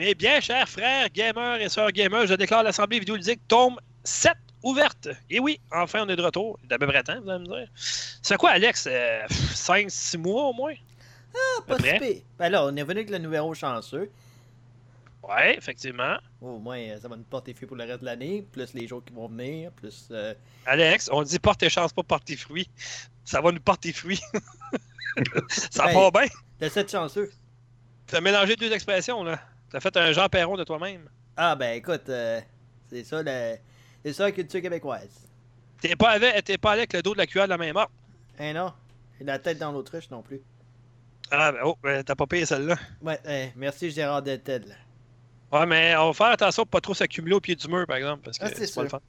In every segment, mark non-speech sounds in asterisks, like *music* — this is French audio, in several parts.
Mes bien chers frères gamers et sœurs gamers, je déclare l'Assemblée vidéoludique tome 7 ouverte. Et oui, enfin, on est de retour. D'à peu près temps, vous allez me dire. C'est quoi, Alex? 5-6 mois au moins? Ah, pas si. Ben là, on est venu avec le numéro chanceux. Ouais, effectivement. Au moins, euh, ça va nous porter fruit pour le reste de l'année, plus les jours qui vont venir, plus. euh, Alex, on dit porte tes chances, pas porte tes fruits. Ça va nous porter fruits. *laughs* ça Ben, va bien. de cette chanceux. T'as mélangé deux expressions, là. T'as fait un Jean Perron de toi-même. Ah, ben écoute, euh, c'est ça, le... c'est ça la culture québécoise. T'es pas, avec, t'es pas allé avec le dos de la cuillère de la main morte. Hein, non? Et la tête dans l'autruche non plus. Ah, ben, oh, ben, t'as pas payé celle-là. Ouais, euh, merci Gérard Deltel. Ouais, mais on va faire attention pour pas trop s'accumuler au pied du mur, par exemple. Parce que Ah, c'est c'est pas le fun.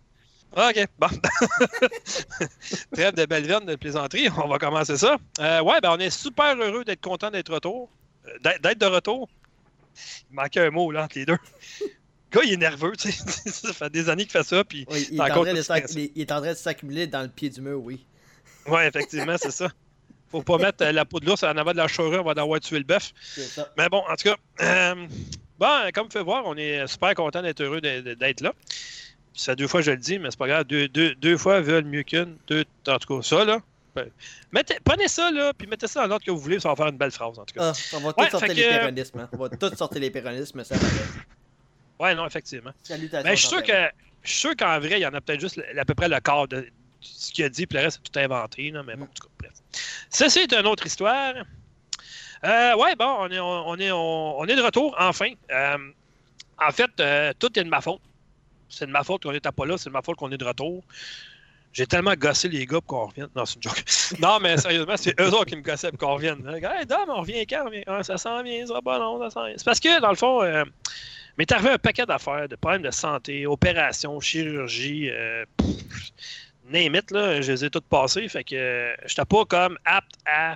Ah, ok, bon. *laughs* Trêve de belle verne de plaisanterie, on va commencer ça. Euh, ouais, ben on est super heureux d'être content d'être retour. d'être de retour. Il manquait un mot là entre les deux. Le gars, il est nerveux, tu sais. *laughs* ça fait des années qu'il fait ça, puis Oui, il, est en train de s'accumuler dans le pied du mur, oui. ouais, effectivement, c'est ça. Faut pas mettre euh, la peau de l'ours en avant de la charrue, on va avoir tué le bœuf. Mais bon, en tout cas, euh, bon, comme vous pouvez voir, on est super content d'être heureux d'être là. Ça deux fois, je le dis, mais c'est pas grave. Deux, deux, deux fois veulent mieux qu'une. Deux, en tout cas, ça, là. Ben, Mettez, prenez ça, là, puis mettez ça dans l'ordre que vous voulez, ça va faire une belle phrase, en tout cas. Ah, on va tous sortir les péronismes. hein. On va tous sortir les péronismes, ça va. Ouais, non, effectivement. Salutations. Mais je suis sûr que. Je suis sûr qu'en vrai, il y en a peut-être juste à peu près le quart de ce qu'il a dit, puis le reste, c'est tout inventé, là, mais bon, en tout cas, bref. Ceci est une autre histoire. Euh, ouais, bon, on est, on, est, on, on est de retour, enfin. Euh, en fait, euh, tout est de ma faute. C'est de ma faute qu'on n'était pas là, c'est de ma faute qu'on est de retour. J'ai tellement gossé les gars pour qu'on revienne. Non, c'est une joke. *laughs* Non, mais sérieusement, c'est eux autres qui me gossaient pour qu'on revienne. Hey, Dom, on revient quand? Ah, ça s'en vient, ça sera pas long, ça s'en vient. C'est parce que, dans le fond, euh, m'est arrivé un paquet d'affaires, de problèmes de santé, opérations, chirurgie, euh, name it, là, je les ai toutes passées. Fait que euh, j'étais pas comme apte à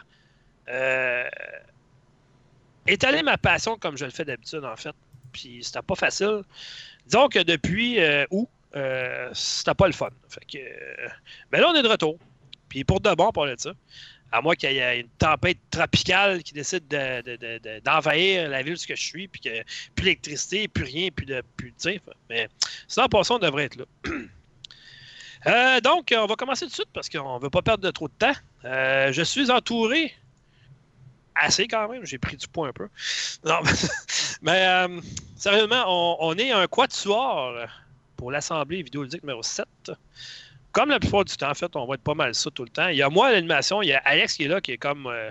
euh, étaler ma passion comme je le fais d'habitude, en fait. Puis c'était pas facile. Disons que depuis euh, août, euh, c'était pas le fun. Que, euh, ben là, on est de retour. Puis pour de bon, on parlait de ça. À moins qu'il y ait une tempête tropicale qui décide de- de- de- de- d'envahir la ville où je suis, puis que plus d'électricité, plus rien, plus de. Plus, mais sinon, en passant, on devrait être là. *clears throat* Euh, donc, on va commencer tout de suite parce qu'on ne veut pas perdre de trop de temps. Je suis entouré assez quand même. J'ai pris du poids un peu. Non, *laughs* mais sérieusement, on, on est un quatuor pour l'Assemblée vidéoludique numéro 7. Comme la plupart du temps, en fait, on va être pas mal ça tout le temps. Il y a moi à l'animation, il y a Alex qui est là, qui est comme. euh,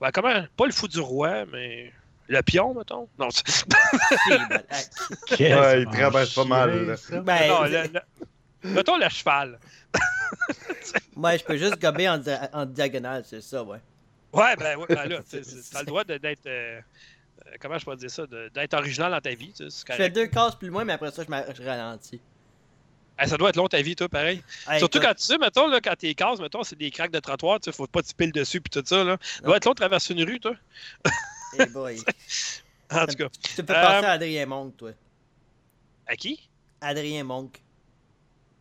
ben, comment, pas le fou du roi, mais le pion, mettons. Non, *laughs* Ouais, il traverse pas mal. Ben, non, c'est- le- le- mettons le cheval. *laughs* Moi, je peux juste gober en, dia- en diagonale, c'est ça, ouais. Ouais, ben, ouais, ben là, tu as le droit d'être. euh, comment je peux dire ça? de- D'être original dans ta vie. tu sais, Je fais deux cases plus loin, mais après ça, je, ralentis. Hey, ça doit être long ta vie, toi, pareil. Hey, Surtout quand tu sais, mettons, là, quand t'es cases, mettons, c'est des craques de trottoir, tu sais, faut pas te piler dessus puis tout ça, là. Ça doit être long de traverser une rue, toi. hey boy. *laughs* En tout cas. Tu te fais Euh, penser à Adrien Monk, toi. À qui? Adrien Monk.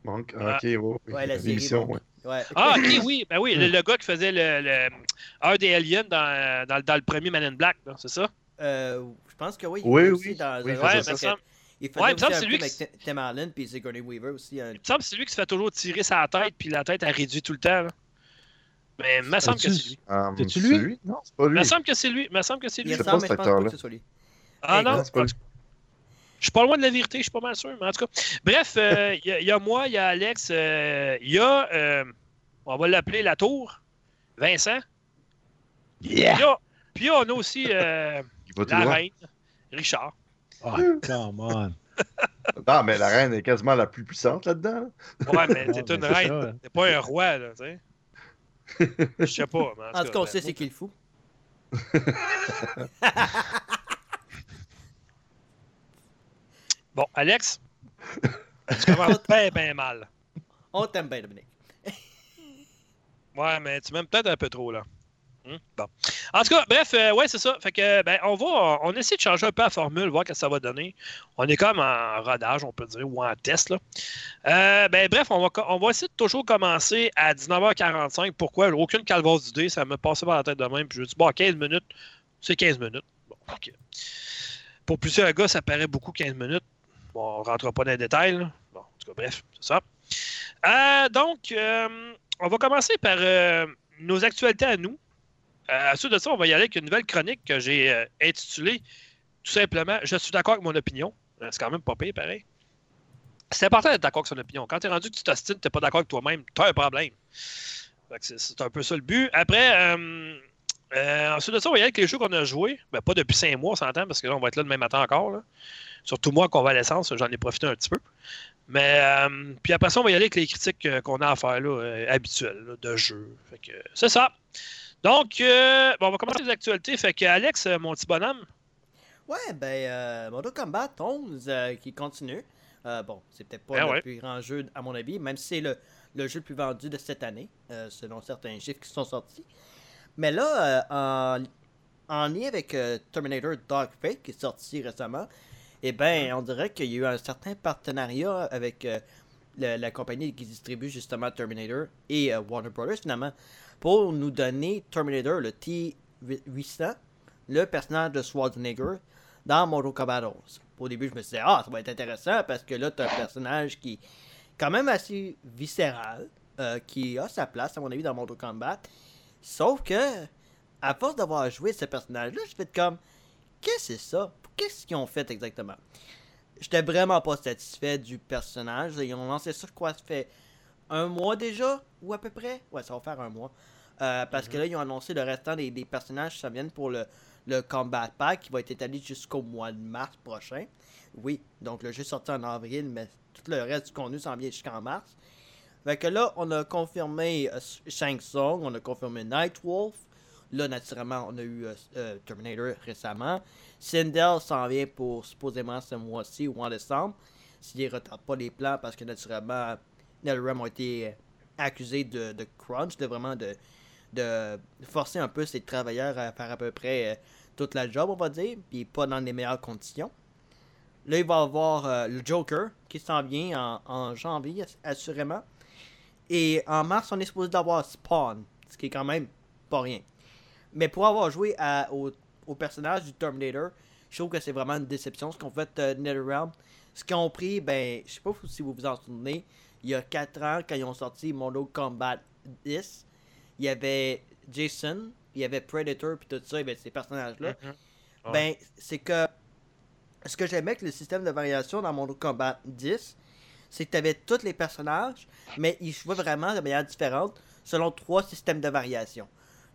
Donc, Ah. ok, ouais, Ouais, la série l'émission, Monk. ouais. Ouais. Ah, ok, oui, ben oui, le, le gars qui faisait le, le- un des aliens dans, dans, dans le premier Man in Black, là, c'est ça? Euh, je pense que oui. il Oui, fait oui. aussi Dans, Oui, il dans- ça. ça, Il faisait Ouais, il aussi un lui film qui- avec Tim Allen puis Sigourney Weaver aussi. un- il me semble que c'est lui qui se fait toujours tirer sa tête, puis la tête, elle réduit tout le temps, là. Mais il me semble que c'est lui. Um, C'est-tu c'est lui? Non, c'est pas Il lui. me semble que c'est lui. Il me semble que c'est Il lui. mais je pense pas que ce soit lui. Ah non, c'est pas je suis pas loin de la vérité, je suis pas mal sûr, mais en tout cas. Bref, euh, il *laughs* y, a- il y a moi, il y a Alex, euh, il y a, euh, on va l'appeler la tour, Vincent. Puis, Yeah! il y a- puis on a aussi la reine, Richard. Oh, come on. *laughs* Non, mais la reine est quasiment la plus puissante là-dedans. là. Ouais, mais ben, une c'est reine, ça. t'es pas un roi, là, tu sais. Je sais pas, mais En tout cas, on ben, sait c'est qui le fou. Bon, Alex, tu commences *laughs* bien, bien mal. On t'aime bien, Dominique. Ouais, mais tu m'aimes peut-être un peu trop, là. Hmm? Bon. En tout cas, bref, euh, ouais, c'est ça. Fait que, ben, on va, on essaie de changer un peu la formule, voir ce que ça va donner. On est comme en rodage, on peut dire, ou en test, là. Euh, ben, bref, on va, on va essayer de toujours commencer à 19h45. Pourquoi? Aucune calvasse d'idée, ça me passait par la tête de même. Puis je dis, bon, 15 minutes, c'est 15 minutes. Bon, OK. pour plusieurs gars, ça paraît beaucoup 15 minutes. Bon, on ne rentrera pas dans les détails. Bon, en tout cas, bref, c'est ça. Euh, donc, euh, on va commencer par euh, nos actualités à nous. Euh, ensuite de ça, on va y aller avec une nouvelle chronique que j'ai euh, intitulée tout simplement Je suis d'accord avec mon opinion. Euh, C'est quand même pas pire, pareil. C'est important d'être d'accord avec son opinion. Quand tu es rendu que tu t'ostines, tu n'es pas d'accord avec toi-même, tu as un problème. C'est un peu ça le but. Après, ensuite de ça, on va y aller avec les jeux qu'on a joués. Ben, pas depuis cinq mois, on s'entend, parce que là, on va être là demain matin encore. Surtout moi, convalescence, j'en ai profité un petit peu. Mais euh, puis après ça, on va y aller avec les critiques qu'on a à faire habituelles de jeux. C'est ça. Donc, euh, bon, on va commencer les actualités. Fait que Alex, euh, mon petit bonhomme, Ouais, ben, euh, Mortal Kombat 11 euh, qui continue. Euh, bon, c'est peut-être pas Ah le ouais. plus grand jeu, à mon avis, même si c'est le, le jeu le plus vendu de cette année, selon certains chiffres qui sont sortis. Mais là, en, en lien avec Terminator Dark Fate qui est sorti récemment, eh ben, on dirait qu'il y a eu un certain partenariat avec le- la compagnie qui distribue justement Terminator et Warner Brothers finalement pour nous donner Terminator, le T-800, le personnage de Schwarzenegger dans Mortal Kombat 11. Au début, je me suis ah, ça va être intéressant parce que là, tu un personnage qui est quand même assez viscéral, euh, qui a sa place, à mon avis, dans Mortal Kombat. Sauf que, à force d'avoir joué ce personnage-là, je fais comme, qu'est-ce que c'est ça? Qu'est-ce qu'ils ont fait exactement? J'étais vraiment pas satisfait du personnage. Ils ont lancé ça, quoi, ça fait un mois déjà, ou à peu près? Ouais, ça va faire un mois. Euh, parce que là, ils ont annoncé le restant des, des personnages qui s'en viennent pour le, le Combat Pack qui va être étalé jusqu'au mois de mars prochain. Oui, donc le jeu est sorti en avril, mais tout le reste du contenu s'en vient jusqu'en mars. Fait que là, on a confirmé euh, Shang Tsung, on a confirmé Nightwolf. Là, naturellement, on a eu euh, euh, Terminator récemment. Sindel s'en vient pour supposément ce mois-ci ou en décembre. S'il ne retarde pas les plans, parce que naturellement, NetherRealm ont été euh, accusés de, crunch, de vraiment de, forcer un peu ces travailleurs à faire à peu près euh, toute la job, on va dire, puis pas dans les meilleures conditions. Là, il va y avoir euh, le Joker qui s'en vient en, janvier, ass- assurément. Et en mars, on est supposé d'avoir Spawn, ce qui est quand même pas rien. Mais pour avoir joué au, personnage du Terminator, je trouve que c'est vraiment une déception ce qu'on fait euh, NetherRealm. Ce qu'ils ont pris, ben, je sais pas si vous vous en souvenez, il y a 4 ans, quand ils ont sorti Mortal Kombat 10, il y avait Jason, il y avait Predator, puis tout ça, il y avait ces personnages-là. Mhm. Ouais. Ben, c'est que ce que j'aimais avec le système de variation dans Mortal Kombat 10, c'est que tu avais tous les personnages, mais ils jouaient vraiment de manière différente selon trois systèmes de variation.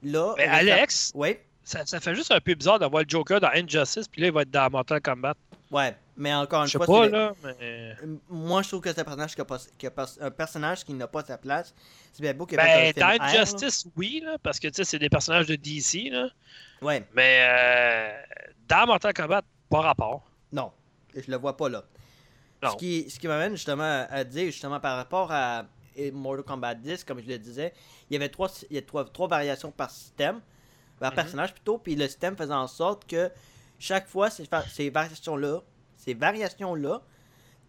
Là, la- Alex, Oui, ça, ça fait juste un peu bizarre d'avoir le Joker dans Injustice, puis là, il va être dans Mortal Kombat. ouais, mais encore une Je sais fois, pas, là, mais. moi je trouve que c'est un personnage qui a, pas, qui a pas- un personnage qui n'a pas sa place. C'est bien beau qu'il Ben, film là. Injustice, oui, là, parce que tu sais, c'est des personnages de DC, là. Ouais, Mais euh, dans Mortal Kombat, pas rapport. non, je le vois pas là. Non. Ce qui, ce qui m'amène justement à, dire, justement par rapport à Mortal Kombat 10, comme je le disais, il y avait trois, il y a trois, trois variations par système, par Mhm. personnage plutôt, puis le système faisait en sorte que chaque fois, ces, ces variations-là, ces variations-là,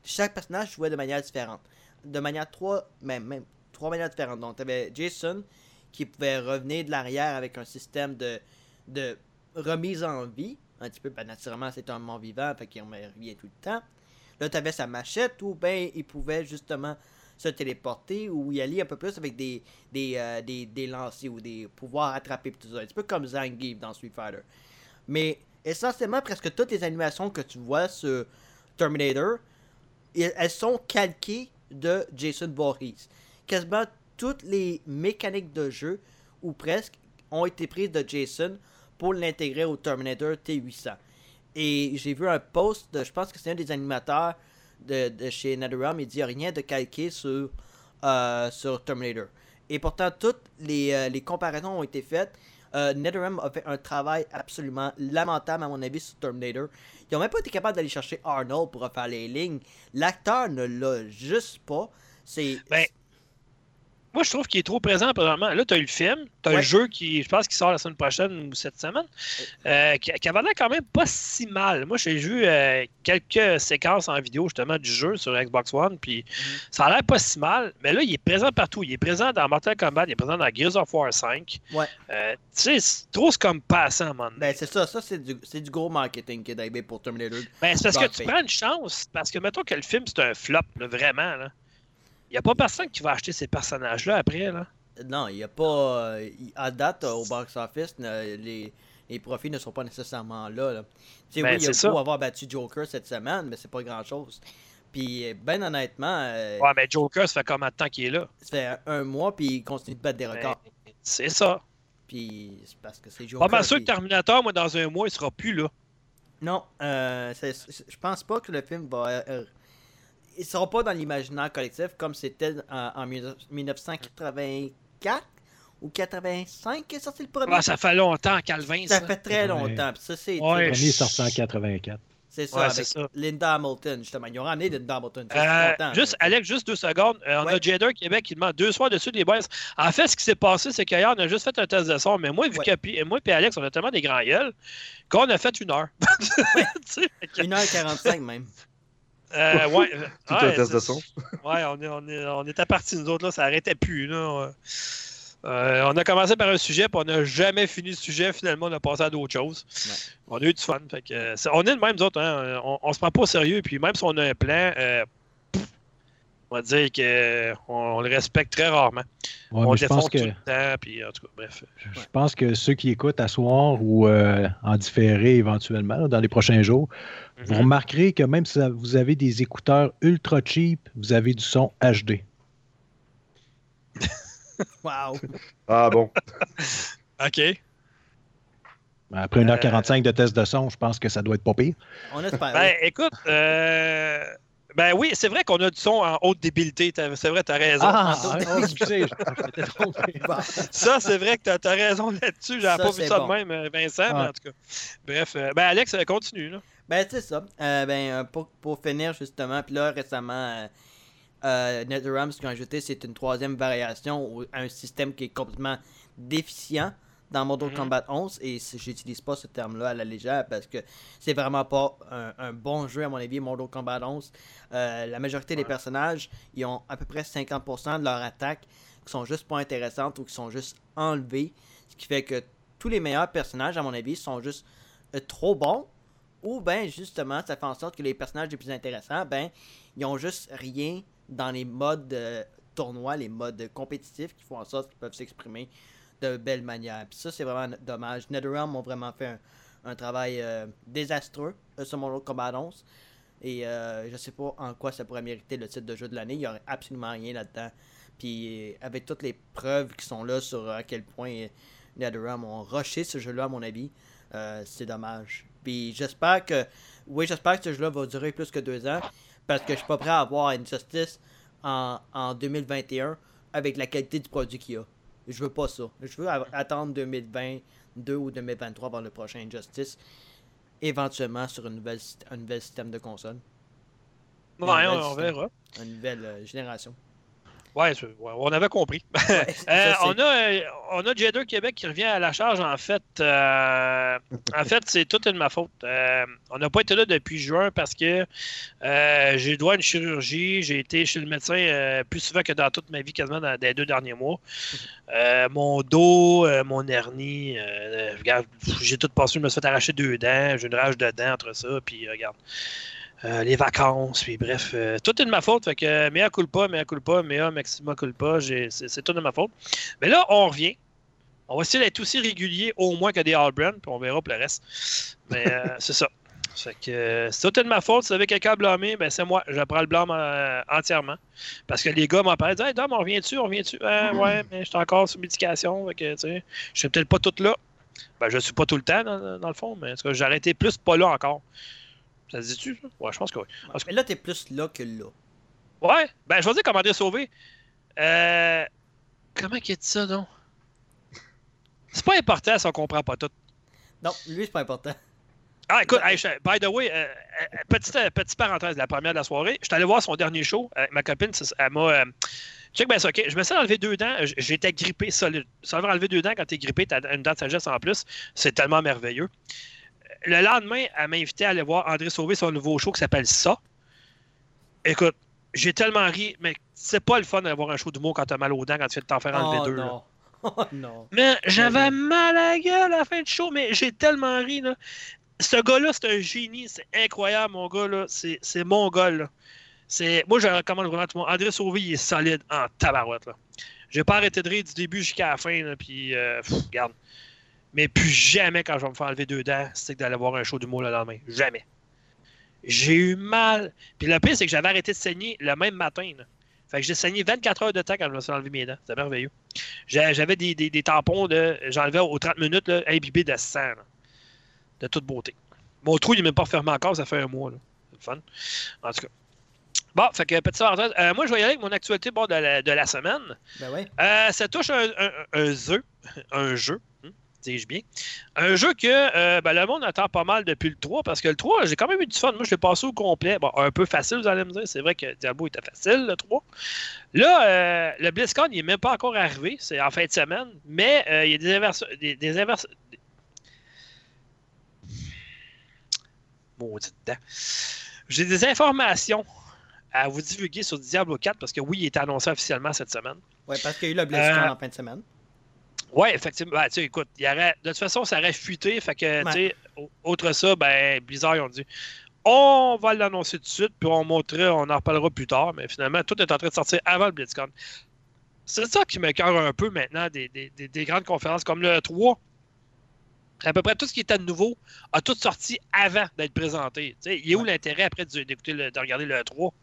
chaque personnage jouait de manière différente. De manière trois, même, même trois manières différentes. Donc, tu avais Jason qui pouvait revenir de l'arrière avec un système de, de remise en vie. Un petit peu, ben, naturellement, c'est un mort vivant, fait qu'il revient tout le temps. Là, tu avais sa machette où ben, il pouvait justement se téléporter ou y aller un peu plus avec des, des, euh, des, des lancers ou des pouvoirs attrapés pis tout ça. Un petit peu comme Zangief dans Street Fighter. Mais essentiellement, presque toutes les animations que tu vois sur Terminator, elles sont calquées de Jason Voorhees. Quasiment toutes les mécaniques de jeu, ou presque, ont été prises de Jason pour l'intégrer au Terminator T800. Et j'ai vu un post, de, je pense que c'est un des animateurs de, de chez NetherRealm, il dit rien de calqué sur, euh, sur Terminator. Et pourtant, toutes les, euh, les comparaisons ont été faites. Euh, a fait un travail absolument lamentable, à mon avis, sur Terminator. Ils ont même pas été capables d'aller chercher Arnold pour refaire les lignes. L'acteur ne l'a juste pas. C'est. Ben, moi, je trouve qu'il est trop présent présentement. Là, tu as eu le film, tu as Ouais. le jeu qui, je pense, qui sort la semaine prochaine ou cette semaine, euh, qui, qui avait l'air quand même pas si mal. Moi, j'ai vu euh, quelques séquences en vidéo, justement, du jeu sur Xbox One, puis ça a l'air pas si mal. Mais là, il est présent partout. Il est présent dans Mortal Kombat, il est présent dans Gears of War 5. Ouais. Euh, tu sais, c'est trop c'est comme passant, donné. Ben, c'est ça. Ça, c'est du, c'est du gros marketing qui est pour Terminator. Ben, c'est parce que tu prends une chance. Parce que mettons que le film, c'est un flop, là, vraiment. Là. Il n'y a pas personne qui va acheter ces personnages-là après. Là. Non, il n'y a pas. euh, à date, euh, au box-office, les, les profits ne sont pas nécessairement là. là. Tu sais, Ben, oui, il a c'est beau ça. avoir battu Joker cette semaine, mais c'est pas grand-chose. Puis, ben honnêtement, euh, Ouais, mais Joker, ça fait combien de temps qu'il est là? ça fait un mois, puis il continue de battre des records. Ben, c'est ça. Puis, c'est parce que c'est Joker. Pas mal sûr que Terminator, moi, dans un mois, il sera plus là. Non, euh, je pense pas que le film va. Euh, euh, il sera pas dans l'imaginaire collectif comme c'était en, en 1984 ou 85 qui est sorti le premier. Ah, ça fait longtemps, Calvin, ça. Ça fait très longtemps. Puis ça, c'est Ouais. Le premier est sorti en 84. c'est ça, Ouais, avec c'est ça. Linda Hamilton, justement. Ils ont ramené Linda Hamilton. Euh, content, juste. Alex, juste deux secondes. Euh, on Ouais. a Jader Québec qui demande deux soirs dessus des boys. En fait, ce qui s'est passé, c'est qu'hier, on a juste fait un test de son, mais moi, vu Ouais. que moi et Alex, on a tellement des grands gueules qu'on a fait une heure. *laughs* Sais, fait que, 1h45 même. Euh, *laughs* ouais, Tout ouais, un test de son. Ouais, on, est, on, est, on était partis, nous autres, là, ça arrêtait plus. Là. Euh, on a commencé par un sujet, puis on n'a jamais fini le sujet. Finalement, on a passé à d'autres choses. On a eu du fun. Fait que, c'est- on est de même, nous autres. hein, on, on se prend pas au sérieux. Puis même si on a un plan, euh, on va dire qu'on on le respecte très rarement. Ouais, on pense défonce que tout le temps. Puis en tout cas, bref. je pense que ceux qui écoutent à soir ou euh, en différé éventuellement là, dans les prochains jours, vous Mhm. remarquerez que même si vous avez des écouteurs ultra cheap, vous avez du son HD. *laughs* Wow. Ah bon. *laughs* OK. Après 1h45 de test de son, je pense que ça doit être pas pire. On espère. Ben, écoute, euh, ben oui, c'est vrai qu'on a du son en haute débilité. C'est vrai, tu as raison. Ah, oh, excusez, je, je m'étais trompé. Bon. Ça, c'est vrai que tu as, raison là-dessus. J'avais pas vu ça bon. de même, euh, Vincent, mais en tout cas. Bref, euh, ben Alex, euh, continue. Là. Ben, c'est ça. Euh, ben, pour, pour finir, justement, puis là, récemment, euh, euh, NetherRealm, ce qu'ils ont ajouté, c'est une troisième variation un système qui est complètement déficient dans Mortal Mhm. Kombat 11, et j'utilise pas ce terme-là à la légère parce que c'est vraiment pas un, un bon jeu, à mon avis, Mortal Kombat 11. Euh, la majorité des personnages, ils ont à peu près 50% de leur attaque qui sont juste pas intéressantes ou qui sont juste enlevées, ce qui fait que tous les meilleurs personnages, à mon avis, sont juste euh, trop bons ou ben justement, ça fait en sorte que les personnages les plus intéressants, ben, ils ont juste rien dans les modes euh, tournois, les modes compétitifs qui font en sorte qu'ils peuvent s'exprimer de belle manière. Puis ça, c'est vraiment dommage. NetherRealm ont vraiment fait un, travail euh, désastreux sur Mortal Kombat 11. Et euh, je sais pas en quoi ça pourrait mériter le titre de jeu de l'année. Il y aurait absolument rien là-dedans. Puis avec toutes les preuves qui sont là sur à quel point euh, NetherRealm ont rushé ce jeu-là, à mon avis, c'est dommage. Puis j'espère que. Oui, j'espère que ce jeu-là va durer plus que deux ans. Parce que je suis pas prêt à avoir une justice en, en 2021 avec la qualité du produit qu'il y a. Je veux pas ça. Je veux attendre 2022 ou 2023 avant le prochain Injustice. Éventuellement sur une nouvelle, un nouvel système de console. Ouais, on, on verra. Une nouvelle euh, génération. Ouais, on avait compris. *laughs* Ouais, Euh, on a, euh, on a Québec qui revient à la charge, en fait. euh, en fait, c'est toute de ma faute. Euh, on n'a pas été là depuis juin parce que j'ai droit à une chirurgie. J'ai été chez le médecin plus souvent que dans toute ma vie, quasiment dans les deux derniers mois. Mon dos, mon hernie, euh, regarde, j'ai tout passé. Je me suis fait arracher deux dents. J'ai une rage de dents entre ça. Puis, regarde. Euh, les vacances, puis bref, euh, tout est de ma faute. Fait que euh, mea culpa, mea culpa, mea maxima culpa, c'est c'est tout de ma faute. Mais là, on revient. On va essayer d'être aussi régulier au moins que des All-Brand, puis on verra pour le reste. Mais euh, *laughs* c'est ça. Fait que c'est tout est de ma faute. Si vous avez quelqu'un à blâmer, ben c'est moi. Je prends le blâme entièrement. Parce que les gars parlent, disent Hey Dom, on revient-tu, on revient-tu? Ah, ouais, mais je suis encore sous médication. Fait que, tu sais, je suis peut-être pas tout là. Ben, je suis pas tout le temps, dans, dans le fond, mais en tout cas, j'ai arrêté plus pas là encore. Ça se dit-tu, ça? Ouais, je pense que oui. Parce que- Mais là, t'es plus là que là. Ouais, ben je vais dire comment André Sauvé. Euh, comment qu'il dit ça, non? C'est pas important si on comprend pas tout. Non, lui, c'est pas important. Ah, écoute, hey, je- by the way, euh, euh, petite, euh, petite parenthèse, la première de la soirée, je suis allé voir son dernier show avec ma copine. Elle m'a, euh, Check ben ça, ok? Je me suis enlevé deux dents. J'étais grippé solide. Se faire enlever deux dents quand t'es grippé, t'as une dent de sagesse en plus. C'est tellement merveilleux. Le lendemain, elle m'a invité à aller voir André Sauvé son nouveau show qui s'appelle Ça. Écoute, j'ai tellement ri, mais c'est pas le fun d'avoir un show d'humour quand t'as mal aux dents, quand tu viens de t'en faire enlever Oh deux. là. non. *laughs* Oh non. Mais j'avais mal à la gueule à la fin du show, mais j'ai tellement ri. Là. Ce gars-là, c'est un génie. C'est incroyable, mon gars. là. C'est c'est mon gars. Là. C'est- Moi, je le recommande vraiment à tout le monde. André Sauvé, il est solide en tabarouette. Là. J'ai pas arrêté de rire du début jusqu'à la fin. Là, puis, euh, pff, regarde. Mais plus jamais, quand je vais me faire enlever deux dents, c'est que d'aller voir un show d'humour le lendemain. Jamais. J'ai eu mal. Puis le pire, c'est que j'avais arrêté de saigner le même matin. là. Fait que j'ai saigné 24 heures de temps quand je me suis enlevé mes dents. C'est merveilleux. J'a- J'avais des, des- des tampons, de, j'enlevais aux 30 minutes, là, imbibés de sang, là. de toute beauté. Mon trou, il n'est même pas fermé encore, ça fait un mois. C'est le fun. En tout cas. Bon, fait que parenthèse. Euh, moi, je vais y aller avec mon actualité bon, de, la, de la semaine. Ben ouais. Euh, ça touche un, un, un jeu, un jeu, dis-je bien. Un jeu que euh, ben, le monde attend pas mal depuis le 3, parce que le 3, j'ai quand même eu du fun. Moi, je l'ai passé au complet. Bon, un peu facile, vous allez me dire. C'est vrai que Diablo était facile, le 3. Là, euh, le BlizzCon, il n'est même pas encore arrivé. C'est en fin de semaine. Mais euh, il y a des inversions. Des, des invers- des- Maudite dent. J'ai des informations à vous divulguer sur Diablo 4 parce que oui, il est annoncé officiellement cette semaine. Ouais, parce qu'il y a eu le BlizzCon en fin de semaine. Oui, effectivement. Ben, écoute, il y aurait, de toute façon, ça aurait fuité. Fait que, Ouais. tu sais, au- autre ça, ben, Blizzard, ils ont dit on va l'annoncer tout de suite, puis on montrera, on en reparlera plus tard. Mais finalement, tout est en train de sortir avant le BlizzCon. C'est ça qui me cœur un peu maintenant des, des- des- des grandes conférences comme le 3. À peu près tout ce qui était de nouveau a tout sorti avant d'être présenté. Tu sais, il est où Ouais. l'intérêt après d'écouter le- de regarder le 3?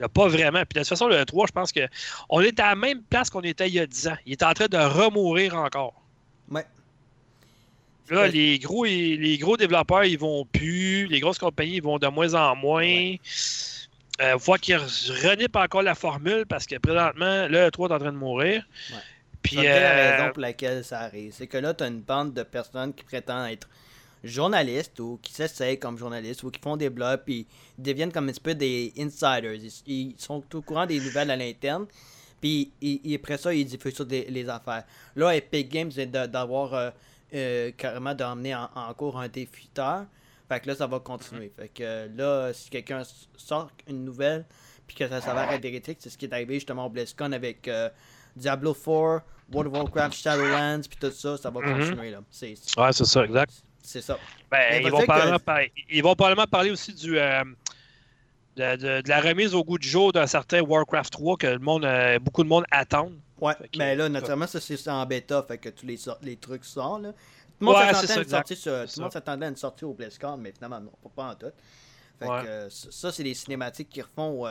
Il n'y a pas vraiment. Puis de toute façon, le 3, je pense que on est à la même place qu'on était il y a 10 ans. Il est en train de remourir encore. Ouais. Là, Ouais. les gros, les gros développeurs, ils vont plus. Les grosses compagnies, ils vont de moins en moins. Ouais. Euh, faut qu'ils renippent encore la formule parce que présentement, là, le 3 est en train de mourir. Ouais. Puis, C'est la euh, raison pour laquelle ça arrive. C'est que là, tu as une bande de personnes qui prétendent être journalistes ou qui s'essayent comme journalistes ou qui font des blogs puis deviennent comme un petit peu des insiders. Ils, ils sont au courant des nouvelles à l'interne. Puis ils- ils- après ça, ils diffusent sur des- les affaires. Là, Epic Games vient d'avoir euh, euh, carrément d'emmener en, en cours un défiteur. Fait que là, ça va continuer. Fait que euh, là, si quelqu'un sort une nouvelle puis que ça s'avère être véridique, c'est ce qui est arrivé justement au BlizzCon avec euh, Diablo 4, World of Warcraft, Shadowlands, puis tout ça, ça va Mhm. continuer là. Ouais, c'est ça, exact. C'est ça. Ben, ils, vont que- probablement parler, ils vont probablement parler aussi du, euh, de, de- de la remise au goût du jour d'un certain Warcraft 3 que le monde, euh, beaucoup de monde attend. Ouais, que- mais là, naturellement, ça c'est en bêta, fait que tous les, trucs sortent là. Tout le monde Ouais, s'attendait à une sortie monde s'attendait à une au BlizzCon, mais finalement non, pas, pas en tout. Fait Ouais. que ça, c'est des cinématiques qui refont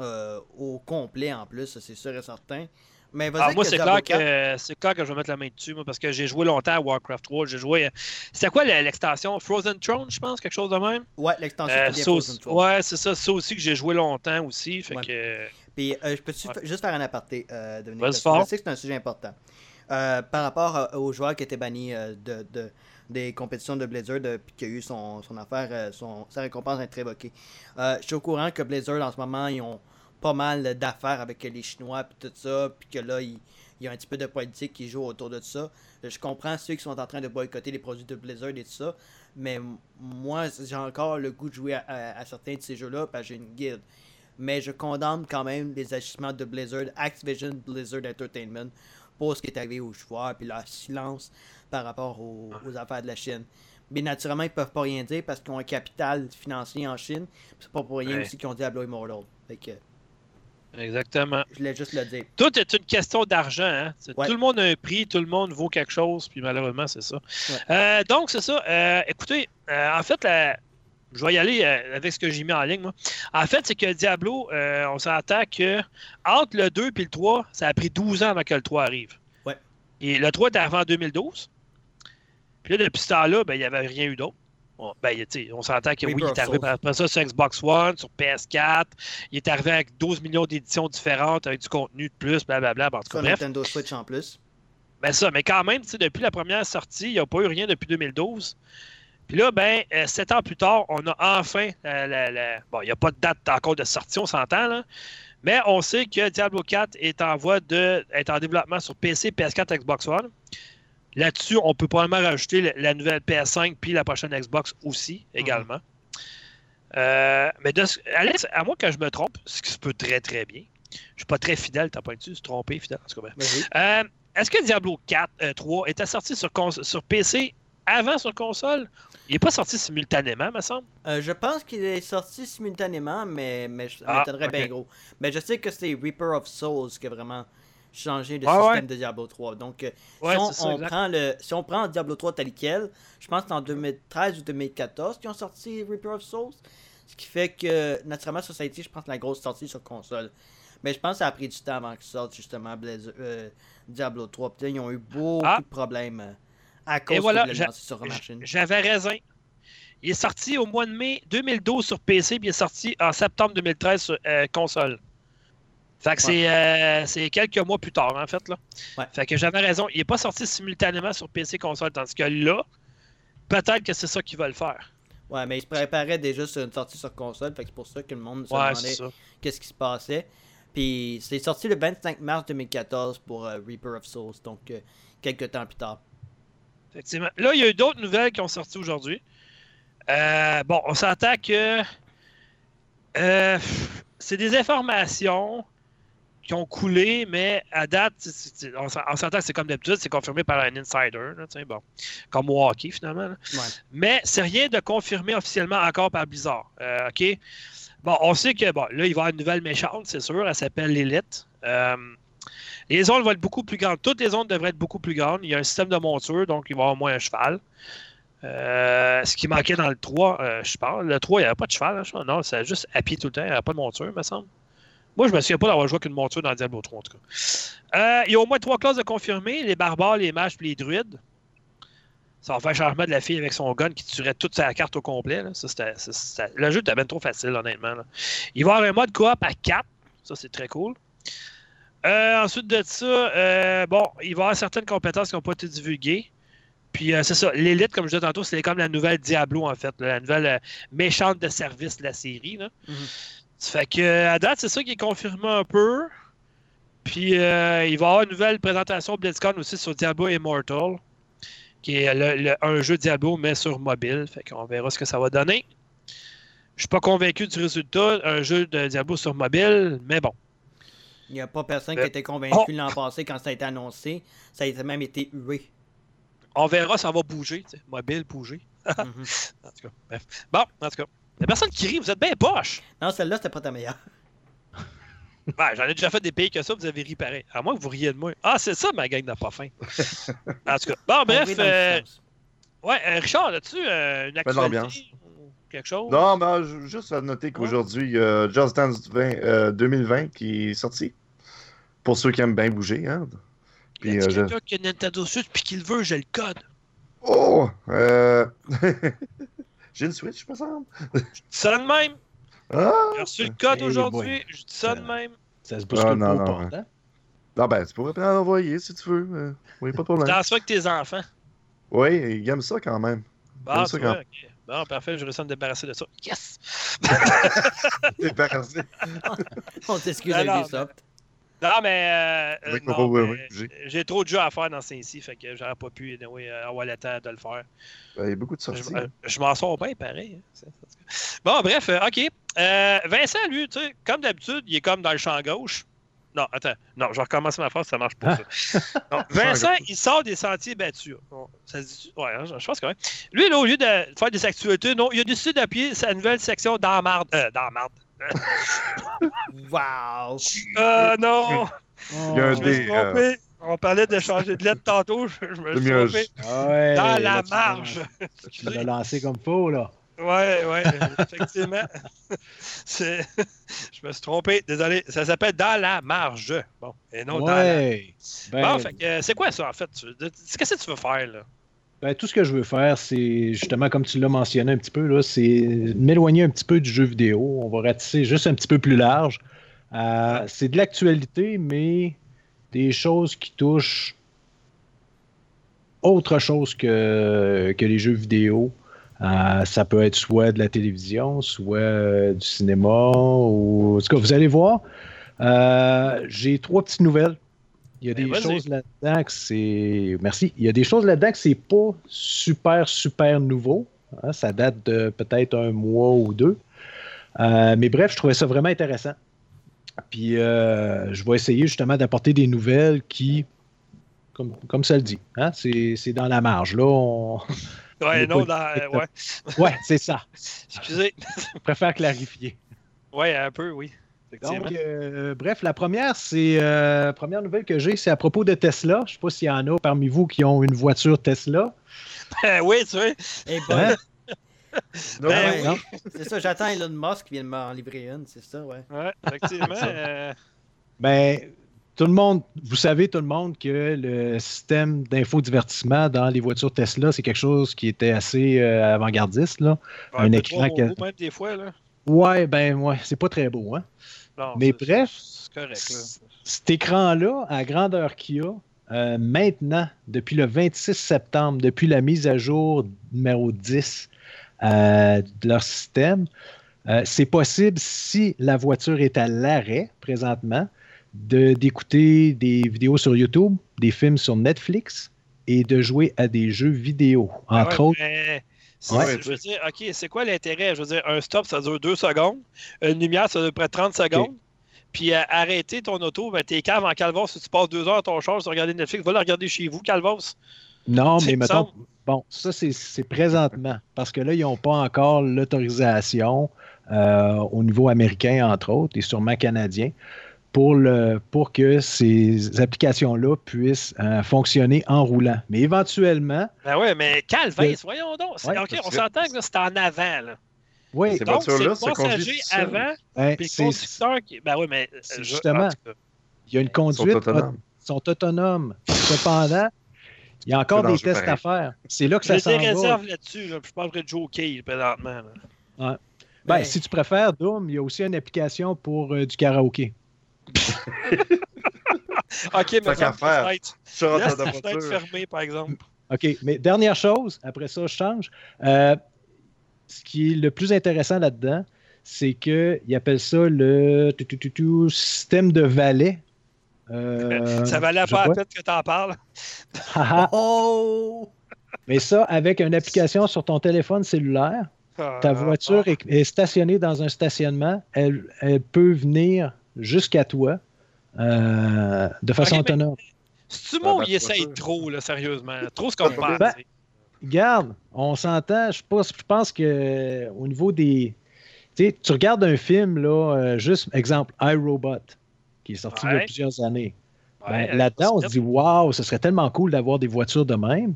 euh, au complet en plus, c'est sûr et certain. Mais Alors, avec moi, c'est clair, 4. que, c'est clair que je vais mettre la main dessus, moi, parce que j'ai joué longtemps à Warcraft 3. J'ai joué. euh, C'était quoi le- l'extension? Frozen Throne, je pense, quelque chose de même? Ouais, l'extension Euh, c'est bien ça Frozen Throne. Ouais, c'est ça. Ça aussi que j'ai joué longtemps aussi. Fait Ouais. que. Puis, euh, je peux Ouais. juste faire un aparté, euh, Dominique, Vas-y parce que je sais que c'est un sujet important. Euh, par rapport aux joueurs qui étaient bannis de, de- des compétitions de Blizzard, euh, puis qui a eu son, son affaire, son, sa récompense à être révoquée. Euh, je suis au courant que Blizzard, en ce moment, ils ont pas mal d'affaires avec les Chinois, puis tout ça, puis que là, il il y a un petit peu de politique qui joue autour de ça. Je comprends ceux qui sont en train de boycotter les produits de Blizzard et tout ça, mais moi, j'ai encore le goût de jouer à, à- à certains de ces jeux-là, parce que j'ai une guilde mais je condamne quand même les agissements de Blizzard, Activision Blizzard Entertainment, pour ce qui est arrivé aux joueurs, puis leur silence par rapport aux, aux affaires de la Chine. Mais naturellement, ils peuvent pas rien dire parce qu'ils ont un capital financier en Chine. C'est pas pour rien Ouais. aussi qu'ils ont Diablo Immortal. Fait que Exactement. je voulais juste le dire. Tout est une question d'argent. Hein? Ouais. Tout le monde a un prix, tout le monde vaut quelque chose, puis malheureusement, c'est ça. Ouais. Euh, donc, c'est ça. Euh, écoutez, euh, en fait, la- je vais y aller euh, avec ce que j'ai mis en ligne. Moi. En fait, c'est que Diablo, on s'entend que entre le 2 et le 3, ça a pris 12 ans avant que le 3 arrive. Ouais. Et le 3 est arrivé en 2012. Puis là, depuis ce temps-là, ben, il n'y avait rien eu d'autre. Ben, on s'entend que oui, il est arrivé après ça sur Xbox One, sur PS4. Il est arrivé avec 12 millions d'éditions différentes, avec du contenu de plus, blablabla. Bon, en tout cas, Sur bref. Nintendo Switch en plus. Ben ça, mais quand même, depuis la première sortie, il n'y a pas eu rien depuis 2012. Puis là, ben, euh, sept ans plus tard, on a enfin la, la- la- Bon, il n'y a pas de date encore de sortie, on s'entend, là. Mais on sait que Diablo 4 est en voie de est en développement sur PC, PS4, Xbox One. Là-dessus, on peut probablement rajouter la, la nouvelle PS5 puis la prochaine Xbox aussi, également. Euh, mais de ce- Alex, à moins que je me trompe, ce qui se peut très très bien. Je suis pas très fidèle, t'as pas dessus, se tromper, fidèle. En tout cas. Vas-y. Euh, Est-ce que Diablo 4, euh, 3 était sorti sur, PC avant sur console? Il n'est pas sorti simultanément, me semble. Euh, je pense qu'il est sorti simultanément, mais, mais ça Ah, bien gros. Mais je sais que c'est Reaper of Souls qui a vraiment changé le Ouais, système ouais. de Diablo 3. Donc, euh, Ouais, si, on, ça, prend le, si on prend Diablo 3 tel quel, je pense que c'est en 2013 ou 2014 qu'ils ont sorti Reaper of Souls. Ce qui fait que, naturellement, Society, je pense, la grosse sortie sur console. Mais je pense que ça a pris du temps avant qu'ils sortent, justement, euh, Diablo 3. Puis là, ils ont eu beaucoup Ah. de problèmes euh, à cause voilà, j'a- le lancer sur machine. J'avais raison. Il est sorti au mois de mai 2012 sur PC, puis il est sorti en septembre 2013 sur euh, console. Fait que c'est, euh, c'est quelques mois plus tard, en fait. Là. Ouais. Fait que j'avais raison. Il n'est pas sorti simultanément sur PC console, tandis que là, peut-être que c'est ça qu'ils veulent faire. Ouais, mais ils se préparaient déjà sur une sortie sur console, fait que c'est pour ça que le monde se Ouais, demandait qu'est-ce qui se passait. Puis c'est sorti le 25 mars 2014 pour euh, Reaper of Souls, donc euh, quelques temps plus tard. Effectivement. Là, il y a eu d'autres nouvelles qui ont sorti aujourd'hui. Euh, bon, on s'entend que euh, c'est des informations qui ont coulé, mais à date, c'est- on s'en- on s'entend que c'est comme d'habitude, c'est confirmé par un insider, là, bon, comme au hockey finalement. là. Ouais. Mais c'est rien de confirmé officiellement encore par Blizzard. Euh, OK? Bon, on sait que bon, là, il va y avoir une nouvelle méchante, c'est sûr. Elle s'appelle l'élite. Euh, les zones vont être beaucoup plus grandes. Toutes les zones devraient être beaucoup plus grandes. Il y a un système de monture, donc il va y avoir au moins un cheval. Euh, ce qui manquait dans le 3, euh, je parle. Le 3, il n'y avait pas de cheval. hein, non, c'est juste à pied tout le temps. Il n'y avait pas de monture, me semble. Moi, je me souviens pas d'avoir joué avec une monture dans Diablo 3, en tout cas. Euh, il y a au moins trois classes de confirmés les barbares, les mages et les druides. Ça va faire changement de la fille avec son gun qui tuerait toute sa carte au complet. Ça, le jeu était bien trop facile, honnêtement. Il va y avoir un mode coop à 4. Ça, c'est très cool. Euh, ensuite de ça, euh, bon, il va y avoir certaines compétences qui n'ont pas été divulguées. Puis c'est ça, l'élite, comme je disais tantôt, c'est comme la nouvelle Diablo, en fait, la nouvelle méchante de service de la série. Là. Mhm. Ça fait que à date, c'est ça qui est confirmé un peu. Puis euh, il va y avoir une nouvelle présentation BlizzCon aussi sur Diablo Immortal, qui est le- le- un jeu Diablo, mais sur mobile. Fait qu'on verra ce que ça va donner. Je suis pas convaincu du résultat, un jeu de Diablo sur mobile, mais bon. Il n'y a pas personne qui Euh, était convaincu oh. l'an passé quand ça a été annoncé. Ça a même été hué. On verra, ça va bouger, mobile, bouger. *laughs* Mhm. En tout cas, bref. Bon, en tout cas. Il y a personne qui rit, vous êtes bien poche. Non, celle-là, c'était pas ta meilleure. *laughs* Ben, j'en ai déjà fait des pays que ça, vous avez ri pareil. À moins que vous riez de moi. Ah, c'est ça, ma gang n'a pas faim. *laughs* en tout cas. Bon, On bref. euh, ouais, euh, Richard, as-tu euh, une de l'ambiance. actualité ou quelque chose? Non, mais euh, juste à noter qu'aujourd'hui, il y a Just Dance 20, euh, 2020 qui est sorti. Pour ceux qui aiment bien bouger. Hein. Il y Puis, a euh, je- quelqu'un qui a Nintendo Switch puis qui le veut, j'ai le code. Oh! Euh... *laughs* J'ai une Switch, me semble. Je dis ça de même? Ah! J'ai reçu le code aujourd'hui. boy. Je dis ça de même. Ça se bouscule Ah, non, pas non, portant. Non, ben, tu pourrais bien l'envoyer si tu veux. euh, oui, pas de problème. Dans ça avec tes enfants. Oui, ils aiment ça quand même. Bon, Comme ça, tu vois, ok. Bon, parfait, je réussis à me débarrasser de ça. Yes! *laughs* Débarrassé. *laughs* On s'excuse Alors, avec Ubisoft. Non, mais, euh, euh, non, mais, j'ai- trop de jeux à faire dans ce ci fait que j'aurais pas pu anyway, euh, avoir le temps de le faire. Ben, il y a beaucoup de Je, sorties. euh, je m'en sors bien pareil. hein. Bon, bref, euh, OK. Euh, Vincent, lui, tu sais, comme d'habitude, il est comme dans le champ gauche. Non, attends. Non, je recommence ma phrase, ça marche pas. ça. *laughs* Non, Vincent, il sort des sentiers battus. Bon, ça se dit Ouais, hein, je pense que oui. Lui, là, au lieu de faire des actualités, non, il a décidé d'appuyer sa nouvelle section dans marde. Euh, dans marde. *laughs* Wow! Euh, non! Il y a un Je me suis des, euh, trompé. On parlait de changer de lettre tantôt. Je, je me suis trompé. Ah ouais, Dans la tu marge. Tu l'as lancé comme faux, là. Ouais, ouais, effectivement. *laughs* C'est- Je me suis trompé. Désolé. Ça s'appelle dans la marge. Bon, et non dans la. ouais. Ben, Bon, fait que, euh, c'est quoi ça, en fait? Qu'est-ce que tu veux faire, là? Ben, tout ce que je veux faire, c'est justement, comme tu l'as mentionné un petit peu, c'est m'éloigner un petit peu du jeu vidéo. On va ratisser juste un petit peu plus large. Euh, c'est de l'actualité, mais des choses qui touchent autre chose que, que les jeux vidéo. Euh, ça peut être soit de la télévision, soit euh, du cinéma, ou en tout cas, vous allez voir. J'ai trois petites nouvelles. Il y a Ben, des choses là-dedans que c'est. Merci. Il y a des choses là-dedans que c'est pas super, super nouveau. hein. Ça date de peut-être un mois ou deux. Euh, mais bref, je trouvais ça vraiment intéressant. Puis euh, je vais essayer justement d'apporter des nouvelles qui, comme, comme ça le dit, hein, c'est c'est dans la marge. Là, on... Ouais, non, dans, ouais. *laughs* Ouais, c'est ça. Excusez. Je préfère clarifier. Ouais, un peu, oui. Donc, euh, bref, la première, c'est euh, première nouvelle que j'ai, c'est à propos de Tesla. Je ne sais pas s'il y en a parmi vous qui ont une voiture Tesla. oui, tu vois. Eh ben, Hein? *laughs* Ben c'est ça, j'attends Elon Musk qui vient de m'en livrer une, c'est ça, ouais. Ouais, effectivement. *laughs* euh, Ben, tout le monde, vous savez tout le monde que le système d'infodivertissement dans les voitures Tesla, c'est quelque chose qui était assez euh, avant-gardiste. Là. ouais, Un écran trop que- beau, même des fois, là. Ouais, ben, ouais, c'est pas très beau. Hein? Non, Mais bref, correct, cet écran-là, à grandeur qu'il a, euh, maintenant, depuis le 26 septembre, depuis la mise à jour numéro 10 euh, de leur système, euh, c'est possible, si la voiture est à l'arrêt présentement, de- d'écouter des vidéos sur YouTube, des films sur Netflix et de jouer à des jeux vidéo. Ah Entre ouais, autres, mais si- Ouais. Je veux dire, OK, c'est quoi l'intérêt? Je veux dire, un stop, ça dure deux secondes. Une lumière, ça dure près de 30 secondes. Puis euh, arrêter ton auto, ben, t'es cave en calvos. Si tu passes deux heures à ton charge, tu regarder Netflix, va le regarder chez vous, calvos. non, *laughs* mais mettons, semble. Bon, ça, c'est- c'est présentement, parce que là, ils n'ont pas encore l'autorisation euh, au niveau américain, entre autres, et sûrement canadien, pour, le, pour que ces applications-là puissent euh, fonctionner en roulant. Mais éventuellement, Ben ouais, mais calvaise, Le- voyons donc. Ouais, OK, on s'entend que c'est en avant, là. oui, Ces Donc, c'est le passager avant, ben, puis le c'est- conducteur qui... Ben oui, mais... Euh, je- justement. il y a une Ils sont conduite, autonomes. ils sont autonomes. Cependant, il y a encore des tests pareil. à faire. C'est là que ça J'ai s'en des va. réserves là-dessus, là, je parlerai de joker présentement. là. Ben, Ben, si tu préfères, Doom, il y a aussi une application pour euh, du karaoké. *laughs* OK, mais ta faire. Laisse ta fenêtre fermée, par exemple. OK, mais dernière chose, après ça, je change. Euh, ce qui est le plus intéressant là-dedans, c'est qu'ils appellent ça le tout, tout, tout, tout, système de valet. Euh, Ça valait pas la peine que t'en parles. Haha. *laughs* Oh! mais ça, avec une application sur ton téléphone cellulaire, ta Ah, voiture ah. est, est stationnée dans un stationnement, elle, elle peut venir jusqu'à toi euh, de façon Ok, mais- autonome. C'est-tu ou ben, il essaye trop, là, sérieusement? Trop ce qu'on Ben, pense. Garde, on s'entend. Je pense, je pense que au niveau des. Tu sais, tu regardes un film, là, euh, juste exemple, iRobot, qui est sorti il y a plusieurs années. Ben, Là-dedans, on se dit, waouh, ce serait tellement cool d'avoir des voitures de même.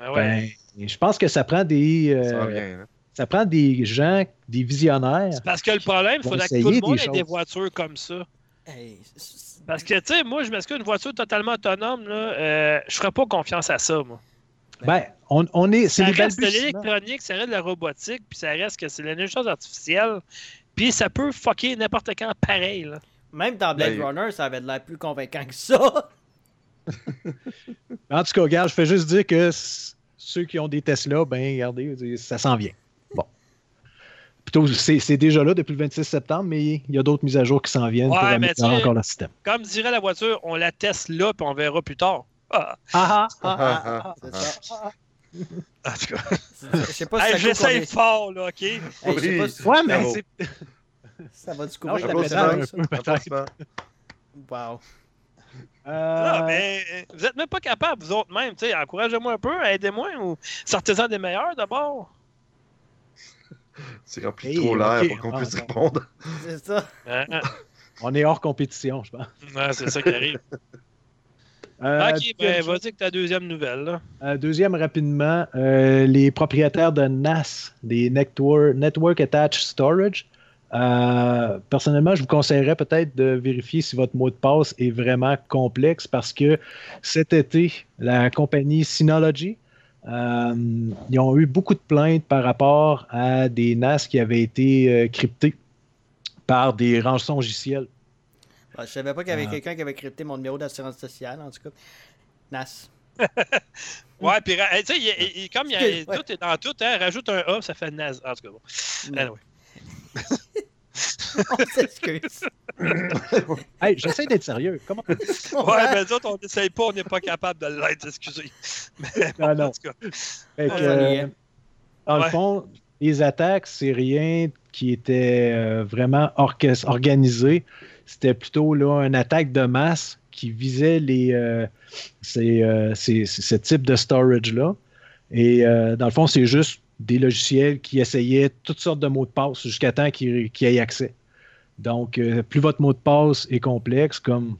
Ben ouais. Ben, je pense que ça prend des. euh, Ça. Ça prend des gens, des visionnaires. C'est Parce que le problème, il faudrait que tout le monde des ait des voitures comme ça. Hey, Parce que, tu sais, moi, je m'excuse, une voiture totalement autonome, là, euh, je ferais pas confiance à ça, moi. Ben, on, on est. C'est Ça reste de l'électronique, ça reste de la robotique, puis ça reste que c'est l'intelligence artificielle. Puis ça peut fucker n'importe quand pareil, là. Même dans Blade Ben, Runner, ça avait de l'air plus convaincant que ça. *laughs* En tout cas, regarde, je fais juste dire que ceux qui ont des Tesla, ben, regardez, ça s'en vient. Plutôt, c'est déjà là depuis le 26 septembre, mais il y a d'autres mises à jour qui s'en viennent Ouais, pour améliorer encore le système. Comme dirait la voiture, on la teste là, puis on verra plus tard. Ah, Ah, Ah, ah, ah, en tout cas. Je sais pas si combien- fort, là, OK? Hey, je sais Oui. pas si- Ouais, mais Bravo. c'est. Ça va du Non, couvrir je la t'applaudis pédale, un ça? peu, peut-être. Applaudissements. Wow. Ah, Euh, mais vous êtes même pas capable, vous autres même. tu sais, Encouragez-moi un peu, aidez-moi ou sortez-en des meilleurs d'abord. C'est rempli Hey, trop l'air pour qu'on Ah, puisse répondre. *laughs* C'est ça. On est hors compétition, je pense. Ouais, c'est ça qui arrive. Euh, ok, ben vas-y que ta deuxième nouvelle. Là. euh, deuxième, rapidement, euh, les propriétaires de NAS, des Network, Network Attached Storage. euh, personnellement, je vous conseillerais peut-être de vérifier si votre mot de passe est vraiment complexe parce que cet été, la compagnie Synology, euh, ils ont eu beaucoup de plaintes par rapport à des NAS qui avaient été euh, cryptés par des rançongiciels. Ouais, je savais pas qu'il y avait Ah. quelqu'un qui avait crypté mon numéro d'assurance sociale, en tout cas. NAS. *laughs* Ouais, puis ra- tu sais, comme il y a- tout est dans tout, hein, rajoute un A, ça fait naze. En tout cas, bon. Non. Anyway. *laughs* On s'excuse. *laughs* Hey, j'essaie d'être sérieux. Comment Ouais, mais nous autres, on n'essaye pas, on n'est pas capable de l'être, excusez. Mais Ah, non. en tout cas. Fait que, euh, dans Ouais. le fond, les attaques, c'est rien qui était euh, vraiment organisé. C'était plutôt là, une attaque de masse qui visait les, euh, ces, euh, ces- ces- ce type de storage-là. Et euh, dans le fond, c'est juste des logiciels qui essayaient toutes sortes de mots de passe jusqu'à temps qu'ils qu'ils aient accès. Donc, euh, plus votre mot de passe est complexe, comme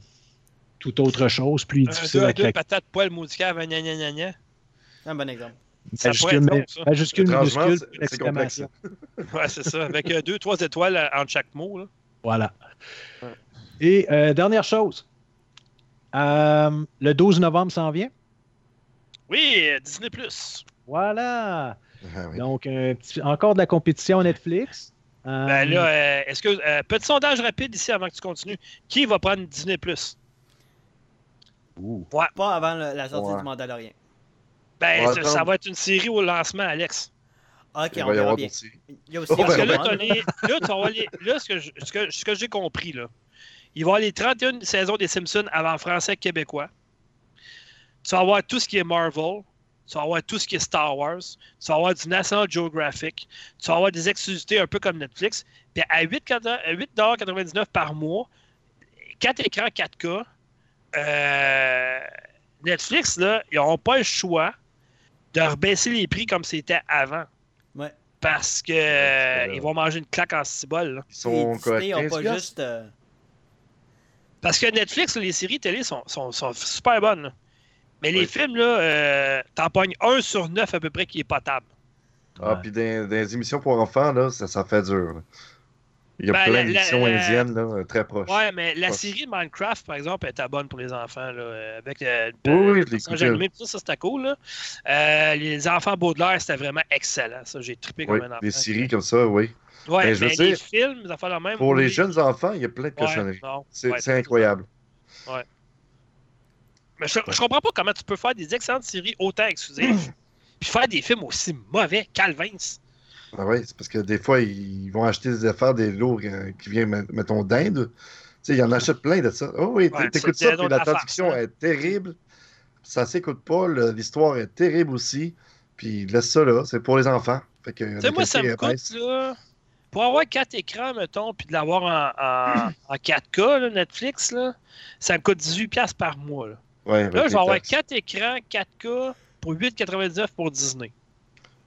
toute autre chose, plus il est Un, difficile deux, à craquer. patates poil gna gna gna gna. Un bon exemple. Majuscule, majuscule, minuscule, exclamation. *laughs* Ouais, c'est ça. Avec euh, deux, trois étoiles euh, entre chaque mot. Là. Voilà. Et euh, dernière chose. Euh, le 12 novembre s'en vient. Oui, Disney. Voilà. Ah oui. Donc, un petit- encore de la compétition Netflix. Euh, Ben là, euh, est-ce que. euh, petit sondage rapide ici avant que tu continues. Qui va prendre Disney ouh. Pas avant le- la sortie Ouais. du Mandalorien. Ben, ça, va être une série au lancement, Alex. Ok, Il on va y verra avoir bien. d'autres séries. Il y a aussi Oh, Parce que là, Obi-Wan. là, tu vas avoir les- là, ce que je- ce que, ce que j'ai compris, là, il va y avoir les 31 saisons des Simpsons avant français québécois. Tu vas avoir tout ce qui est Marvel. Tu vas avoir tout ce qui est Star Wars. Tu vas avoir du National Geographic. Tu vas avoir des exclusivités un peu comme Netflix. Puis à 8,99$ par mois, 4 écrans 4K, euh, Netflix, là, ils n'auront pas le choix de rebaisser les prix comme c'était avant. Ouais. Parce que euh, ils vont manger une claque en cibole. Ils sont Disney corrects. ont 15 pas juste. euh, Parce que Netflix, les séries télé sont, sont- sont super bonnes. là. Mais les Oui. films, là, euh, t'en pognes un sur neuf à peu près qui est potable. Ah, Ouais. puis dans, dans les émissions pour enfants, là, ça, ça fait dur. là. Il y a Ben, plein d'émissions indiennes, là, euh, très proches. Ouais, mais la Ouais. série Minecraft, par exemple, était bonne pour les enfants. Là, euh, avec euh, Oui, oui, animé, tout ça, ça, c'était cool. Là. Euh, les enfants Baudelaire, c'était vraiment excellent. Ça, j'ai trippé comme Oui, un enfant. des séries comme ça, oui. Ouais, Ben, je mais veux les dire, films, les enfants la même. Pour ou les jeunes enfants, il y a plein de Ouais, cochonneries. C'est ouais, c'est incroyable. Mais je, je comprends pas comment tu peux faire des excellentes séries autant exclusives, *clears throat* puis faire des films aussi mauvais. Calvins. Ah ouais, c'est parce que des fois, ils vont acheter des affaires, des lots euh, qui viennent, mettons, d'Inde. Tu sais, ils en achètent plein de ça. Oh oui, Ouais, t'écoutes ça, puis la traduction est terrible. Ça s'écoute pas, l'histoire est terrible aussi. Puis laisse ça là, c'est pour les enfants. Fait que Tu sais, moi, ça me coûte, là, pour avoir quatre écrans, mettons, puis de l'avoir en, en, *clears throat* en 4K, là, Netflix, là, ça me coûte 18$ par mois. Là, Ouais, là je vais avoir taxes. quatre écrans 4K pour 8,99$ pour Disney.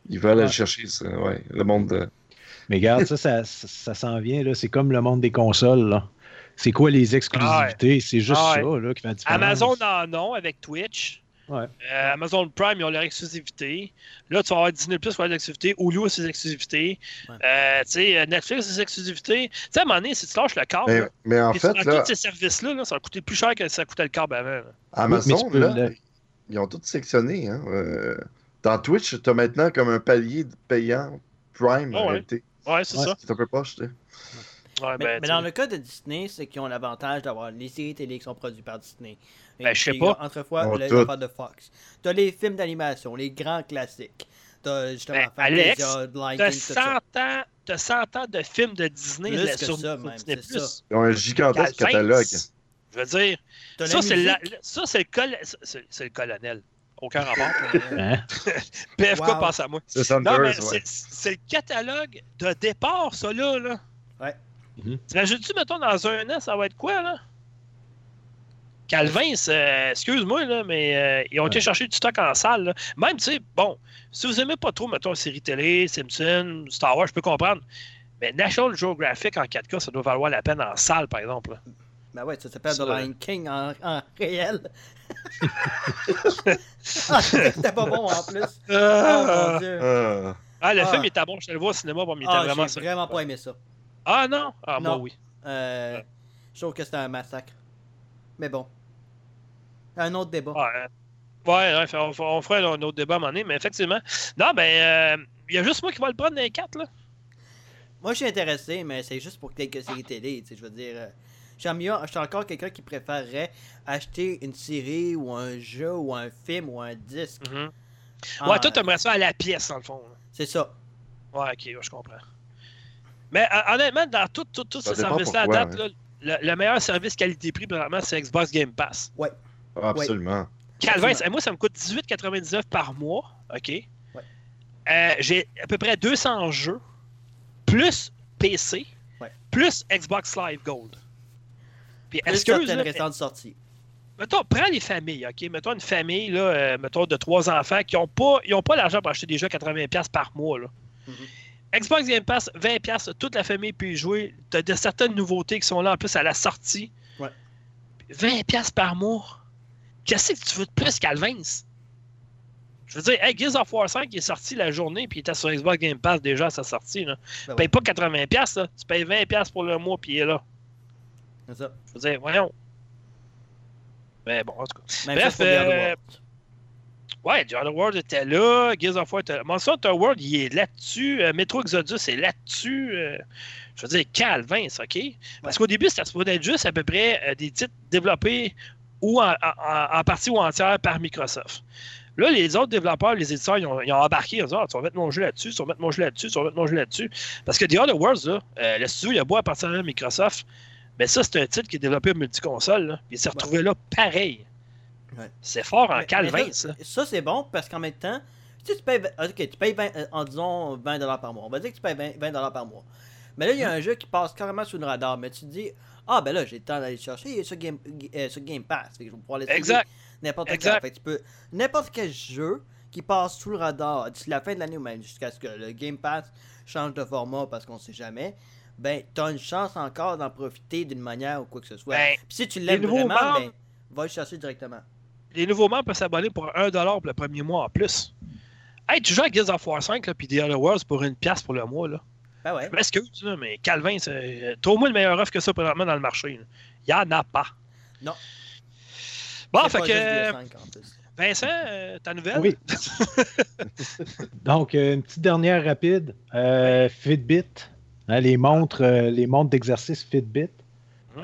Ils veulent aller Ouais. chercher, ça, ouais, le monde. de- Mais regarde, ça, ça, ça, ça s'en vient. là. C'est comme le monde des consoles. là. C'est quoi les exclusivités? C'est juste Ah ouais. ça là, qui fait la différence. Amazon en a avec Twitch. Ouais. Euh, Amazon Prime, ils ont leur exclusivité. Là, tu vas avoir Disney Plus pour leur exclusivité. Hulu a ses exclusivités. Ouais. Euh, tu sais, Netflix a ses exclusivités. Tu sais, à un moment donné, si tu lâches le câble, Mais, là, mais en fait, là, tous ces services-là, là, ça va coûter plus cher que ça coûtait le câble avant. là. Amazon, peux là, le- ils ont tout sectionné. Hein. Euh, dans Twitch, tu as maintenant comme un palier de payant Prime en ouais. réalité. Ouais, c'est Ouais. ça. C'est un peu poche, tu sais. Ouais, Mais, ben, mais dans le cas de Disney, c'est qu'ils ont l'avantage d'avoir les séries télé qui sont produites par Disney. Ben, je sais pas. Autrefois, Oh, les affaires de Fox. T'as les films d'animation, les grands classiques. T'as justement Ben, Alex, T'as King, tout 100 ça. ans, t'as 100 ans de films de Disney Plus là, que sur, ça, même, Disney+. c'est ça. Ils ont un gigantesque catalogue. Je veux dire, T'as la ça c'est, la- ça, c'est le, col- c'est- c'est le colonel. Aucun rapport. *laughs* Hein? *laughs* PFK Wow. pense à moi. C'est Sanders, Non, mais ouais. c'est, c'est le catalogue de départ, ça, là. là. Ouais. Mhm. T'imagines-tu, mettons, dans un an, ça va être quoi, là? Calvin, c'est- excuse-moi, là, mais euh, ils ont été chercher du stock en salle. là. Même, tu sais, bon, si vous aimez pas trop, mettons, série télé, Simpson, Star Wars, je peux comprendre. Mais National Geographic en 4K, ça doit valoir la peine en salle, par exemple. là. Ben ouais, ça s'appelle The. Lion King en, en réel. *laughs* ah, c'était pas bon en plus. *laughs* Oh mon dieu. Ah. Ah, le Ah. film était bon, je te le vois au cinéma, bon, mais il était Ah, vraiment... j'ai vraiment pas aimé ça. Ah non? Ah, moi, Non. oui. Euh, je trouve que c'était un massacre. Mais bon. Un autre débat. Ouais, euh, ouais, ouais, on, on fera un autre débat à un moment donné, mais effectivement. Non, ben, euh, il y a juste moi qui va le prendre dans les quatre, là. Moi, je suis intéressé, mais c'est juste pour quelques séries télé. Tu sais, je veux dire, euh, j'aime mieux. Je suis encore quelqu'un qui préférerait acheter une série ou un jeu ou un film ou un disque. Mhm. en- Ouais, toi, t'aimerais ça à la pièce, dans le fond. C'est ça. Ouais, ok, ouais, je comprends. Mais euh, honnêtement, dans tout, tout, tout Ça ce dépend service-là à date, là, le, le meilleur service qualité-prix, vraiment, c'est Xbox Game Pass. Ah, absolument. Calvin, Absolument. moi, ça me coûte 18,99 par mois. OK? Euh, J'ai à peu près 200 jeux, plus PC, Ouais. plus Xbox Live Gold. Puis, excuse, certaines là, récentes sorties. mettons, prends les familles, OK? Mettons une famille, là, euh, mettons, de trois enfants qui n'ont pas, ils ont pas l'argent pour acheter des jeux à 80$ par mois, là. Mhm. Xbox Game Pass, 20$, toute la famille peut y jouer. Tu as de certaines nouveautés qui sont là en plus à la sortie. Ouais. 20$ par mois? Qu'est-ce que tu veux de plus, Calvin? Je veux dire, hey, Gears of War 5 est sorti la journée, puis il était sur Xbox Game Pass déjà à sa sortie. Là. Ben Tu payes pas 80$, là. tu payes 20$ pour le mois, puis il est là. C'est ça. Je veux dire, voyons. Mais bon, en tout cas. Même Bref, euh. Ouais, The Other World était là, Gears of War était là. Monster Hunter World, il est là-dessus. Euh, Metro Exodus est là-dessus. Euh, je veux dire, Calvin, OK? Parce qu'au début, c'était supposé être juste à peu près euh, des titres développés ou en, en- en partie ou entière par Microsoft. Là, les autres développeurs, les éditeurs, ils ont, ils ont embarqué. Ils ont dit, ah, tu vas mettre mon jeu là-dessus, tu vas mettre mon jeu là-dessus, tu vas mettre mon jeu là-dessus. Parce que The Other Worlds, là, euh, le studio, il a beau appartenir à Microsoft, mais ça, c'est un titre qui est développé en multiconsole. Il s'est retrouvé là pareil. Ouais. C'est fort en Calvin, ça. ça. Ça, c'est bon parce qu'en même temps, si tu payes, tu payes 20, euh, en disons 20$ par mois. On va dire que tu payes 20$, 20$ par mois. Mais là, il y a un jeu qui passe carrément sous le radar. Mais tu te dis, ah ben là, j'ai le temps d'aller le chercher il est sur Game, euh, sur Game Pass. Fait que je vais pouvoir l'essayer Exact. N'importe Exact. quand. Fait que tu peux, n'importe quel jeu qui passe sous le radar d'ici la fin de l'année ou même jusqu'à ce que le Game Pass change de format parce qu'on sait jamais. Ben, t'as une chance encore d'en profiter d'une manière ou quoi que ce soit. Ben, Puis si tu l'aimes vraiment, membres- ben, va le chercher directement. les nouveaux membres peuvent s'abonner pour 1$ pour le premier mois en plus. Hey, tu joues à Gears of War 5 là, puis The Other Worlds pour une pièce pour le mois. Là. Ben ouais. Je m'excuse, là, mais Calvin, c'est- trouve-moi une meilleure offre que ça présentement dans le marché. là. Il n'y en a pas. Non. Bon, fait que euh, DS5 en plus. Vincent, euh, ta nouvelle? Oui. *laughs* Donc, euh, une petite dernière rapide. Euh, Fitbit, hein, les montres, euh, les montres d'exercice Fitbit,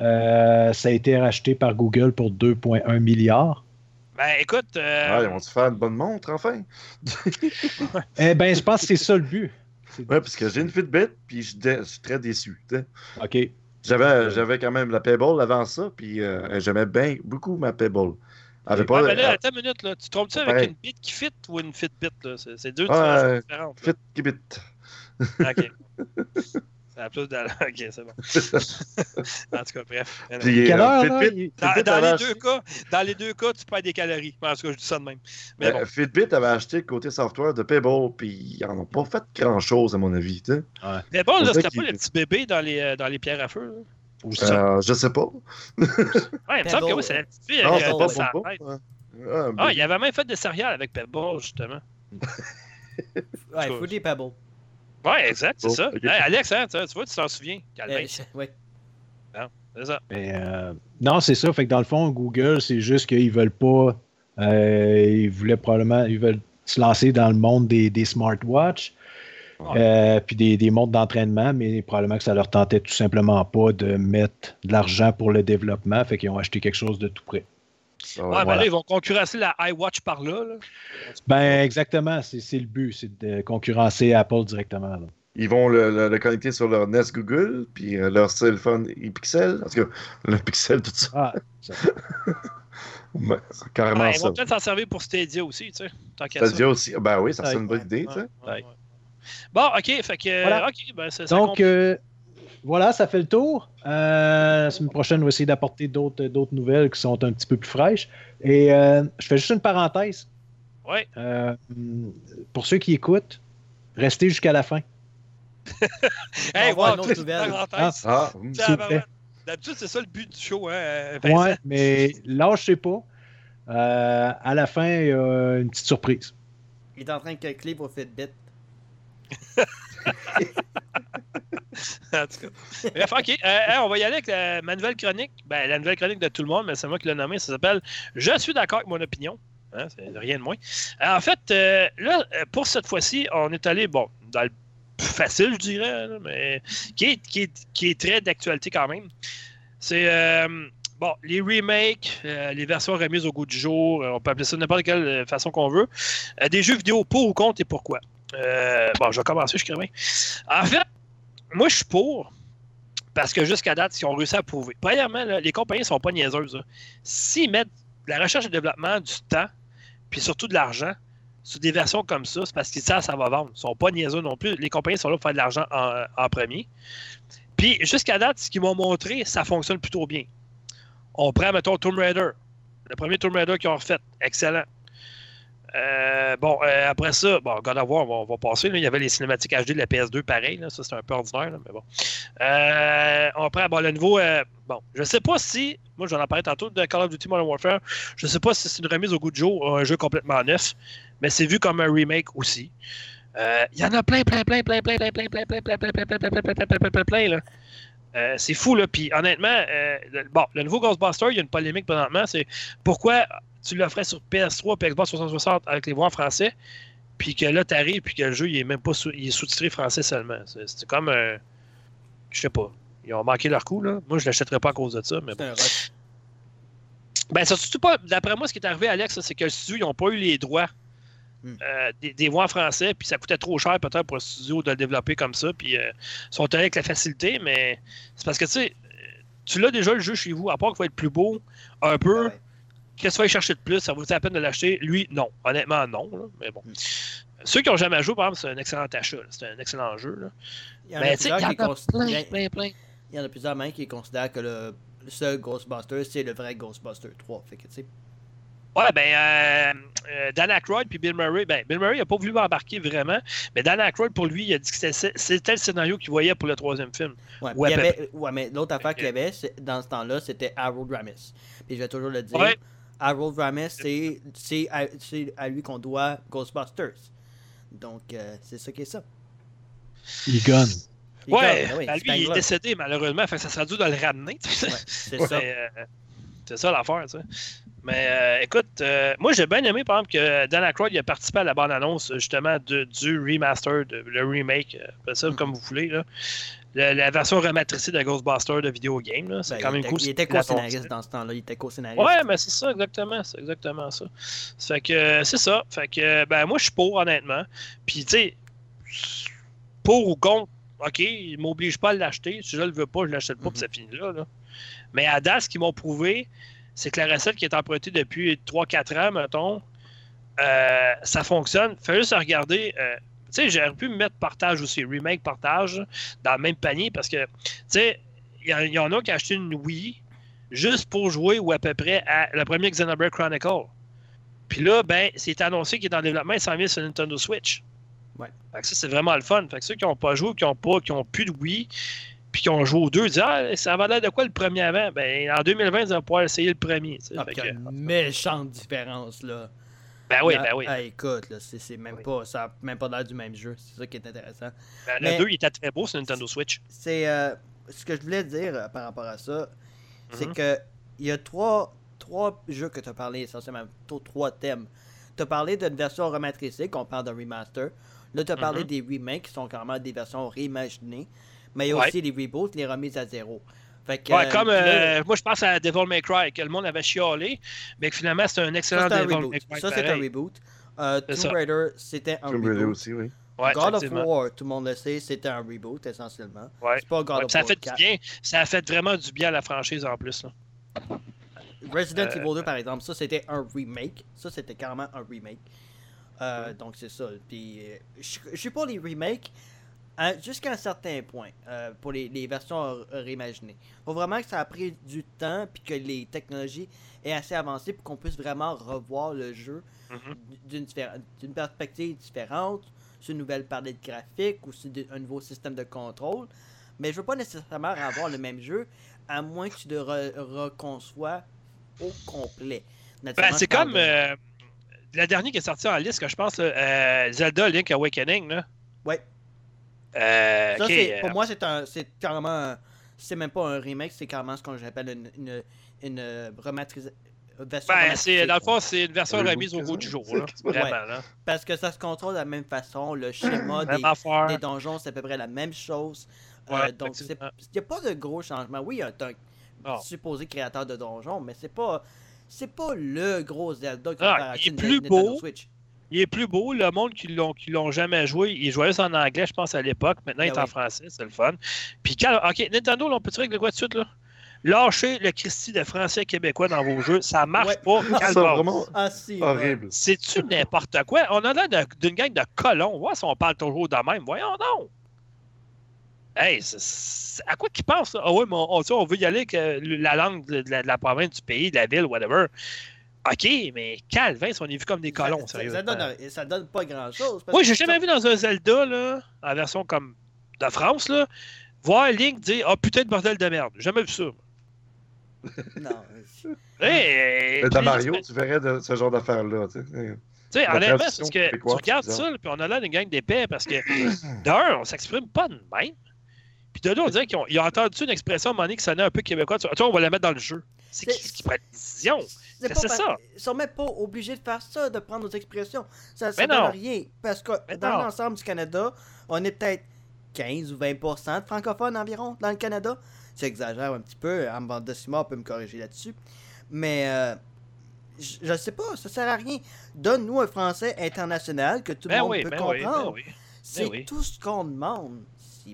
euh, ça a été racheté par Google pour 2,1 milliards. Ben écoute, euh, Ah, ils vont-tu faire une bonne montre, enfin? Eh bien, je pense que c'est ça le but. Ouais, parce que j'ai une Fitbit, puis je, suis très déçu. tu sais. OK. J'avais, j'avais quand même la Pebble avant ça, puis euh, j'aimais bien beaucoup ma. Elle avait ouais, pas, mais là, euh, attends une minute, là. tu te trompes-tu avec une bit qui fit ou une Fitbit? là? C'est c'est deux choses différentes. là. Fit Kibit. OK. *laughs* Ça a plus de... *laughs* OK, c'est bon. *laughs* en tout cas, bref. Puis, euh, heure, là? Fitbit, Il- Dans, Fitbit dans avait les acheté- deux cas, dans les deux cas, tu perds des calories. En tout cas, je dis ça de même. Mais bon. euh, Fitbit avait acheté le côté software de Pebble, puis ils n'en ont pas fait grand-chose, à mon avis. tu sais. Mais bon, on là, c'était pas le petit bébé dans les, euh, dans les pierres à feu. là. Ou ça. Euh, je sais pas. Ouais, il me semble que oui, c'est la petite fille. Non, pas bon. tête. bon. Ah, Ah, il avait même fait des céréales avec Pebble, justement. *laughs* Ouais, Cool. Fruity Pebble. Ouais, exact, c'est Oh, ça. Hey, Alex, hein, tu vois, tu t'en souviens. Calvin, Euh, je- ouais. c'est ça. Mais, euh, non, c'est ça. Fait que dans le fond, Google, c'est juste qu'ils veulent pas. euh, ils voulaient probablement. Ils veulent se lancer dans le monde des, des smartwatches. Ouais. euh, puis des, des montres d'entraînement, mais probablement que ça leur tentait tout simplement pas de mettre de l'argent pour le développement, fait qu'ils ont acheté quelque chose de tout près. Ah, Ouais, ouais. mais voilà. là, ils vont concurrencer la iWatch par là. là. Ben exactement, c'est c'est le but, c'est de concurrencer Apple directement. là. Ils vont le, le- le connecter sur leur Nest Google, puis euh, leur téléphone e-Pixel. En tout cas, *laughs* le Pixel, tout ça. Ah, *laughs* c'est carrément Ouais, ils ça. vont peut-être s'en servir pour Stadia aussi, tu sais. Tant Ça ça. dit aussi. Ben oui, ça c'est une bonne idée, tu sais. Ouais, ouais, ouais. Bon, OK, fait que. Voilà. OK, ben, c'est ça. Donc, euh, voilà, ça fait le tour. Euh, la semaine prochaine, on va essayer d'apporter d'autres d'autres nouvelles qui sont un petit peu plus fraîches. Et euh, je fais juste une parenthèse. Ouais. Euh, pour ceux qui écoutent, restez jusqu'à la fin. *laughs* Hey, wow, une autre nouvelle. parenthèse. Ah, vous ben, plaît. ouais. D'habitude, c'est ça le but du show, hein? Ouais, mais lâchez pas. Euh, à la fin, il y a une petite surprise. Il est en train de calculer pour Fitbit. *laughs* En tout cas. Bref, OK. euh, hein, on va y aller avec la- ma nouvelle chronique. Ben, la nouvelle chronique de tout le monde, mais c'est moi qui l'ai nommée. Ça s'appelle Je suis d'accord avec mon opinion. Hein, rien de moins. Euh, en fait, euh, là, pour cette fois-ci, on est allé, bon, dans le plus facile, je dirais, mais qui est, qui est, qui est très d'actualité quand même. C'est, bon, les remakes, les versions remises au goût du jour, on peut appeler ça de n'importe quelle façon qu'on veut. Des jeux vidéo pour ou contre et pourquoi. Bon, je vais commencer, je bien. En fait, moi, je suis pour. Parce que jusqu'à date, ils ont réussi à prouver. Premièrement, les compagnies ne sont pas niaiseuses. S'ils mettent de la recherche et développement, du temps, puis surtout de l'argent, sur des versions comme ça, c'est parce qu'ils savent que ça va vendre. Ils ne sont pas niaiseux non plus. Les compagnies sont là pour faire de l'argent en, en, premier. Puis jusqu'à date, ce qu'ils m'ont montré, ça fonctionne plutôt bien. On prend, mettons, Tomb Raider. Le premier Tomb Raider qu'ils ont refait. Excellent. Euh, bon, euh, après ça, bon, God of on va, passer. Il y avait les cinématiques HD de la PS2, pareil. Ça, c'est un peu ordinaire, mais bon. Euh, on prend bon, le nouveau. bon, je sais pas si. Moi, j'en ai parlé tantôt de Call of Duty Modern Warfare. Je sais pas si c'est une remise au goût de jour, un jeu complètement neuf, mais c'est vu comme un remake aussi. Il y en a plein, plein, plein, plein, plein, plein, plein, plein, plein, plein, plein, plein, plein, plein, plein, plein, plein, plein, plein, là. Euh, c'est fou, là. Puis honnêtement, euh, le, bon, le nouveau Ghostbuster, il y a une polémique présentement. C'est pourquoi tu l'offrais sur PS3 et Xbox 360 avec les voix en français, puis que là, tu arrives, puis que le jeu, il est même pas sous, il est sous-titré français seulement. C'est comme. Euh, je sais pas. Ils ont manqué leur coup, là. Moi, je l'achèterais pas à cause de ça, mais bon. Ben, surtout pas. D'après moi, ce qui est arrivé, Alex, c'est que le studio, ils n'ont pas eu les droits euh, des, des, voix en français, puis ça coûtait trop cher peut-être pour le studio de le développer comme ça, puis euh, ils sont allés avec la facilité, mais c'est parce que tu sais, tu l'as déjà le jeu chez vous, à part qu'il va être plus beau, un peu, ouais. Qu'est-ce que tu vas y chercher de plus, ça vaut la peine de l'acheter, lui, non, honnêtement, non, là, mais bon. Mm. Ceux qui n'ont jamais joué, par exemple, c'est un excellent achat, c'est un excellent jeu. Là. Il y en a mais, plusieurs qui plein, plein, plein. Il y en a plusieurs même qui considèrent que le, le seul Ghostbuster, c'est le vrai Ghostbuster 3, fait que tu sais. Ouais, ben, euh, euh, Dan Aykroyd puis Bill Murray, ben, Bill Murray n'a pas voulu m'embarquer vraiment, mais Dan Aykroyd, pour lui, il a dit que c'était le scénario qu'il voyait pour le troisième film. Ouais, ouais, avait, ouais mais l'autre affaire qu'il y avait dans ce temps-là, c'était Harold Ramis. Puis je vais toujours le dire, ouais. Harold Ramis, c'est à, à, lui qu'on doit Ghostbusters. Donc, euh, c'est ça qui est ça. Il gagne. Ouais, ben oui, ben, lui, il est décédé malheureusement, fait que ça serait dû de le ramener. Ouais, c'est ça. c'est ça l'affaire, tu sais. Mais euh, écoute, euh, moi j'ai bien aimé par exemple que Dan Aykroyd il a participé à la bande-annonce justement de, du remaster, de, le remake, euh, ça comme vous voulez. Là. La, la, version rematricée de Ghostbusters de vidéo game. C'est ben, quand même était, cool. Il était co-scénariste dans ce temps-là. Il était co-scénariste. Ouais, mais c'est ça, exactement. C'est exactement ça. Fait que c'est ça. Fait que ben moi je suis pour honnêtement. Puis tu sais, pour ou contre, ok, il m'oblige pas à l'acheter. Si je le veux pas, je l'achète pas, mm -hmm. puis ça finit là, là. Mais à date, ce qu'ils m'ont prouvé, c'est que la recette qui est empruntée depuis 3-4 ans, mettons, euh, ça fonctionne. Fais juste regarder. Euh, tu sais, j'aurais pu me mettre partage aussi, remake, partage, dans le même panier parce que, tu sais, il y, y, en a qui ont acheté une Wii juste pour jouer ou à peu près à le premier Xenoblade Chronicle. Puis là, ben, c'est annoncé qu'il est en développement et s'en vient sur Nintendo Switch. Ouais. Fait que ça, c'est vraiment le fun. Fait que ceux qui n'ont pas joué, qui n'ont pas, qui ont plus de Wii, puis qui ont joué aux deux, disent Ah, ça va l'air de quoi le premier avant? Ben, en 2020, ils vont pouvoir essayer le premier. Ah, il y a une méchante différence, là. Ben oui, ben oui. Ah, écoute, là, c'est, même, pas, ça n'a même pas l'air du même jeu. C'est ça qui est intéressant. Ben, le 2, il était très beau sur Nintendo Switch. C'est euh, ce que je voulais dire euh, par rapport à ça, c'est mm -hmm. que il y a trois, trois jeux que tu as parlé essentiellement, trois thèmes. Tu as parlé d'une version rematricée, qu'on parle d'un remaster. Là, tu as parlé mm -hmm. des remakes qui sont carrément des versions reimaginées. Mais il y a Ouais. aussi les reboots, les remises à zéro. Fait que, Ouais, euh, comme euh, moi, je pense à Devil May Cry, que le monde avait chialé, mais que finalement, c'est un ça, excellent un Devil reboot. May Cry. Ça, c'est un reboot. Euh, Tomb ça. Raider, c'était un Tomb Raider reboot. aussi, oui. Ouais, God of. War, tout le monde le sait, c'était un reboot essentiellement. Ouais. C'est pas God Ouais, of ça War fait du 4. bien. Ça a fait vraiment du bien à la franchise en plus. Là. Resident Euh, Evil 2, par exemple, ça c'était un remake. Ça c'était carrément un remake. Euh, Donc c'est ça. Puis je suis pas les remakes jusqu'à un certain point euh, pour les, les versions réimaginées. Faut vraiment que ça a pris du temps puis que les technologies aient assez avancé pour qu'on puisse vraiment revoir le jeu Mhm. d'une perspective différente, sur une nouvelle palette graphique ou sur un nouveau système de contrôle. Mais je veux pas nécessairement avoir le même jeu, à moins que tu le re- reconçois au complet. Ben, c'est comme de- euh, la dernière qui est sortie en liste, que je pense, là, euh, Zelda Link Awakening. Là. Ouais. Euh, Ça, euh, pour moi, c'est un, c'est carrément, un- c'est même pas un remake, c'est carrément ce qu'on appelle une, une, une ben, c'est, dans le quoi. fond, c'est une version remise au goût du jour. Là, Ouais. vraiment. Là. Parce que ça se contrôle de la même façon, le schéma des, donjons, c'est à peu près la même chose. Euh, donc, c'est- il n'y a pas de gros changements. Oui, il y a un Non. supposé créateur de donjons, mais c'est pas c'est pas le gros Zelda qui Ah, va il est plus Nintendo beau. Switch. Il est plus beau. Le monde qui l'ont, qui l'ont jamais joué, il jouait juste en anglais, je pense, à l'époque. Maintenant, il est Ah en français, c'est le fun. Puis, quand- OK, Nintendo, là, on peut-tu régler quoi tout de suite, là? Lâchez le Christie de français québécois dans vos jeux. Ça marche Ouais. pas. *laughs* Ça, Calvaire. vraiment Ah, si. horrible. C'est-tu n'importe quoi? On a l'air de- d'une gang de colons. Voir si on parle toujours de même. Voyons donc. Hey, c'est- c'est- à quoi qu'ils pensent? là? Ah oui, mais on, veut y aller avec euh, la langue de, de la, de la province, du pays, de la ville, whatever. OK, mais Calvin, si on est vu comme des colons, ça, sérieux. ça, donne, ça donne pas grand-chose. que j'ai ça- jamais vu dans un Zelda, là, en version comme de France, là, voir Link dire Ah putain de bordel de merde. J'ai jamais vu ça. Non. Hey, Mais dans puis- Mario, tu verrais de ce genre d'affaires-là. tu sais. Tu sais, honnêtement, parce que tu regardes ça, puis on a là une gang d'épais parce que, d'un, on s'exprime pas de même. Puis de deux, on dirait qu'ils ont, ils ont entendu une expression à un moment donné qui sonnait un peu québécois. Tu vois, on va la mettre dans le jeu. C'est qui C'est- qui prend la décision? C'est pas ça. Ils sont même pas obligés de faire ça, de prendre nos expressions. Ça ne donne non. rien. Parce que Mais dans l'ensemble du Canada, on est peut-être 15 ou 20% de francophones environ dans le Canada. J'exagère un petit peu. Amanda Simard peut me corriger là-dessus. Mais euh, je je sais pas, ça sert à rien. Donne-nous un français international que tout le Ben monde oui, peut ben oui, ben comprendre. oui. C'est tout ce qu'on demande.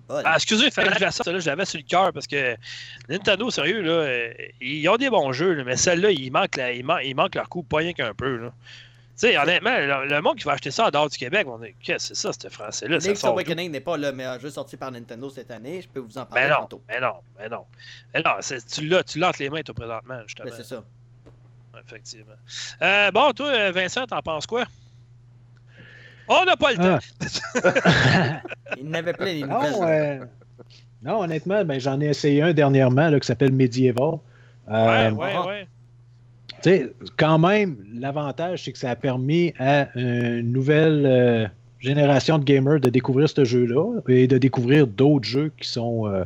Ah, excusez, il fallait que je fasse ça, là, je l'avais sur le cœur parce que Nintendo, sérieux, là, ils ont des bons jeux, là, mais celle-là, il manque, la- il, man- il manque leur coup, pas rien qu'un peu. Là. Tu sais, honnêtement, le, le monde qui va acheter ça en dehors du Québec, on est, qu'est-ce que c'est ça, ce français-là? Ça Link's? Awakening n'est pas le meilleur jeu sorti par Nintendo cette année. Je peux vous en parler Ben non, tantôt. ben non, ben non. Tu l'as, tu l'as entre les mains, toi, présentement, justement. Ben, c'est ça. Effectivement. Euh, bon, toi, Vincent, t'en penses quoi? On n'a pas le temps. Ah. *laughs* Il n'avait plein les non, euh, non, honnêtement, ben, j'en ai essayé un dernièrement là, qui s'appelle Medieval. ouais, Euh, ouais, ah. ouais. Tu sais, quand même, l'avantage, c'est que ça a permis à une nouvelle euh, génération de gamers de découvrir ce jeu-là et de découvrir d'autres jeux qui sont euh,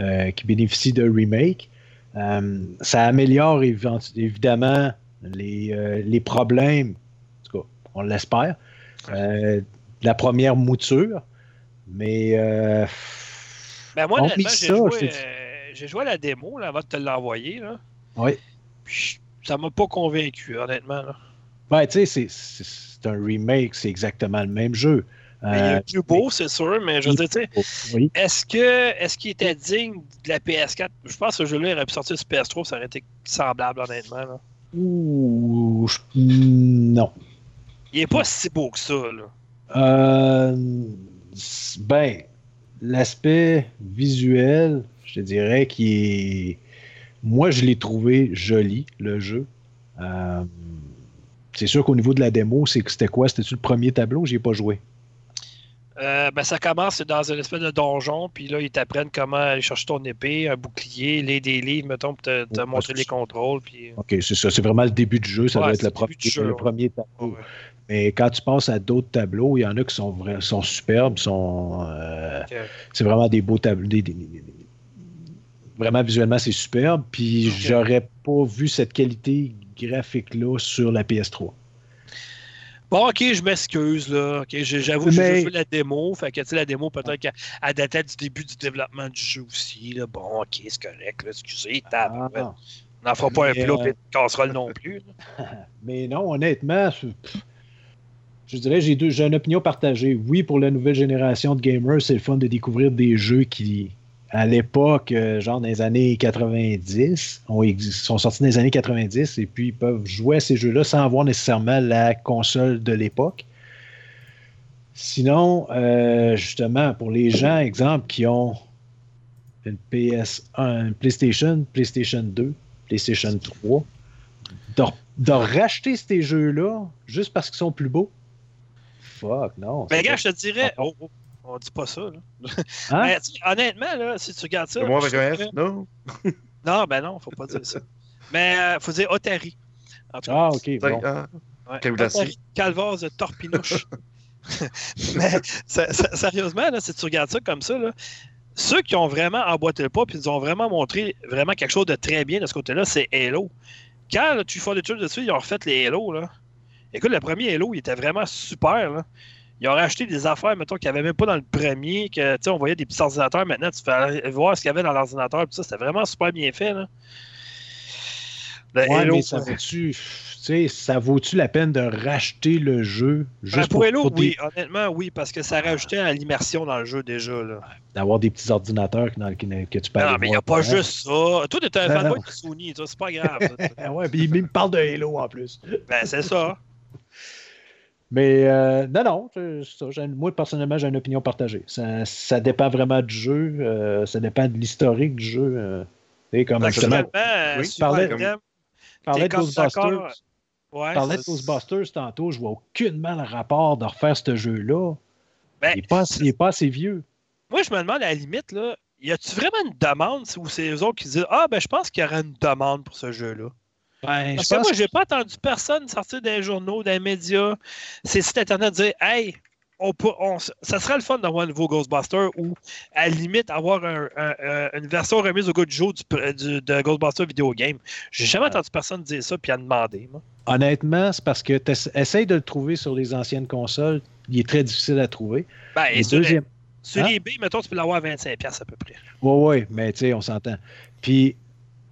euh, qui bénéficient de remake. Euh, ça améliore évi- évidemment les, euh, les problèmes, en tout cas, on l'espère, euh, la première mouture. Mais euh, Ben moi, honnêtement, j'ai ça, joué, euh, j'ai joué à la démo là, avant de te l'envoyer. Là. Oui. Puis, ça m'a pas convaincu, honnêtement. Là. ouais, tu sais, c'est- un remake, c'est exactement le même jeu. Mais il est Euh, plus beau, c'est sûr, mais je veux dire, tu sais, oui. est-ce que est-ce qu'il était digne de la PS4? Je pense que ce jeu-là aurait pu sortir sur PS3, ça aurait été semblable, honnêtement. Là. Ouh, je- non. Il est pas si beau que ça, là. Euh, ben, l'aspect visuel, je te dirais qu'il est. Moi, je l'ai trouvé joli, le jeu. Euh, c'est sûr qu'au niveau de la démo, c'était quoi? C'était-tu le premier tableau J'y ai pas joué? Euh, ben, ça commence dans une espèce de donjon, puis là, ils t'apprennent comment aller chercher ton épée, un bouclier, lire des livres, mettons, pour te, te Ouais, montrer les contrôles. Puis... Ok, c'est ça. C'est vraiment le début du jeu. Ça Ouais, doit être le, premier- jeu, le ouais. premier tableau. Mais quand tu passes à d'autres tableaux, il y en a qui sont, vra- sont superbes, sont, euh, c'est vraiment des beaux tableaux. des- des- des- Vraiment, visuellement, c'est superbe. Puis j'aurais pas vu cette qualité graphique-là sur la PS3. Bon, ok, je m'excuse, là. J'avoue que j'ai vu la démo. Fait que, tu sais, la démo, peut-être qu'elle elle datait du début du développement du jeu aussi. Là. Bon, ok, c'est correct, là, excusez. Ah. On n'en fera pas un plat euh, et une casserole non plus. *laughs* Mais non, honnêtement, pff, je dirais j'ai j'ai une opinion partagée. Oui, pour la nouvelle génération de gamers, c'est le fun de découvrir des jeux qui, à l'époque, euh, genre dans les années 90, ont exi- sont sortis dans les années 90 et puis ils peuvent jouer à ces jeux-là sans avoir nécessairement la console de l'époque. Sinon, euh, justement, pour les gens, exemple, qui ont une PS1, une PlayStation, PlayStation 2, PlayStation 3, de, de racheter ces jeux-là juste parce qu'ils sont plus beaux. Fuck, non. Mais c'est gars, je te dirais. Oh, oh, on dit pas ça, là. Hein? Mais, tu sais, honnêtement, là, si tu regardes ça. C'est moi avec je un F, non? *laughs* Non, ben non, faut pas dire ça. Mais il faut dire Otari. En tout cas, Ah, ok, bon. Ah, Ouais. Otari, Calvase de Torpinouche. *laughs* Mais ça- ça- sérieusement, là, si tu regardes ça comme ça, là, ceux qui ont vraiment emboîté le pas puis nous ont vraiment montré vraiment quelque chose de très bien de ce côté-là, c'est Halo. Quand là, tu fais des trucs dessus, ils ont refait les Halo. Là. Écoute, le premier Halo, il était vraiment super. Là. Ils ont racheté des affaires, mettons, qu'il n'y avait même pas dans le premier, que tu on voyait des petits ordinateurs. Maintenant, tu fais voir ce qu'il y avait dans l'ordinateur. ça, c'était vraiment super bien fait. Là. Le Ouais, Halo, mais ça sais, ça vaut-tu la peine de racheter le jeu Ben, juste pour pour, Halo, pour des- oui, honnêtement, oui, parce que ça rajoutait à l'immersion dans le jeu déjà. D'avoir des petits ordinateurs dans le- que tu peux Non, mais il n'y a pas juste ça. Toi, t'es un Non, fanboy de Sony, c'est pas grave. *laughs* ouais, puis il me parle de Halo en plus. ben, c'est ça. Mais euh, non, non, ça. Moi, personnellement, j'ai une opinion partagée. Ça, ça dépend vraiment du jeu. euh, ça dépend de l'historique du jeu. euh. Tu sais, comme justement, Actuellement, euh, oui, suivant parlais- de Ghostbusters. ouais, parlais de Ghostbusters tantôt. Je vois aucunement le rapport de refaire ce jeu-là. Ben, il n'est pas, assez- il est pas assez vieux. Moi, je me demande à la limite, là, y a-tu vraiment une demande ou c'est eux autres qui disent Ah, ben, je pense qu'il y aurait une demande pour ce jeu-là? Ben, Parce je que moi, j'ai pas entendu personne sortir des journaux, des médias, ces sites internet dire Hey, on peut, on, ça serait le fun d'avoir un nouveau Ghostbuster ou à la limite avoir un- un- un- une version remise au goût du jour du, du- de Ghostbuster Video Game. J'ai jamais entendu personne dire ça puis à demander. Moi. Honnêtement, c'est parce que tu essayes de le trouver sur les anciennes consoles. Il est très difficile à trouver. Ben, Et sur, deuxième... sur Hein? eBay, mettons, tu peux l'avoir à 25$ à peu près. Oui, oui, mais tu sais, on s'entend. Puis,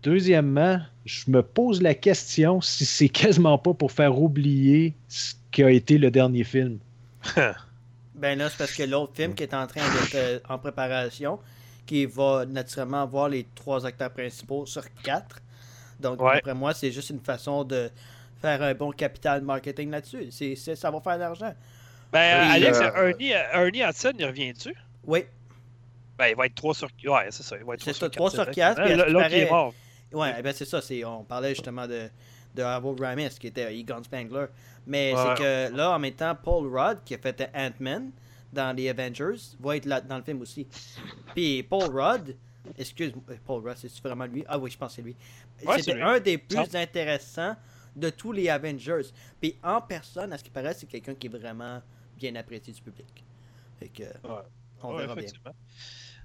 deuxièmement, je me pose la question si c'est quasiment pas pour faire oublier ce qu'a été le dernier film. Ben là, c'est parce que l'autre film qui est en train d'être euh, en préparation, qui va naturellement avoir les trois acteurs principaux sur quatre. Donc, Ouais. d'après moi, c'est juste une façon de faire un bon capital marketing là-dessus. C'est, ça va faire de l'argent. Ben, Oui, Alex, euh, Ernie, Ernie Hudson, il revient-tu? Oui, Ben, il va être 3 sur 4. Ouais, c'est ça. Il va être C'est 3 ça, sur 4. 3 sur 4, puis à ce qui L'autre, il est mort. Ouais, eh ben c'est ça. C'est, on parlait justement de, de Avo Ramis, qui était Egon Spangler. Mais Ouais. c'est que là, en même temps, Paul Rudd, qui a fait Ant-Man dans les Avengers, va être là dans le film aussi. Puis Paul Rudd, excuse-moi, euh, Paul Rudd, c'est vraiment lui? Ah oui, je pense que c'est lui. Ouais, c'est C'était un des plus intéressants de tous les Avengers. Puis en personne, à ce qui paraît, c'est quelqu'un qui est vraiment bien apprécié du public. Fait que, on verra bien.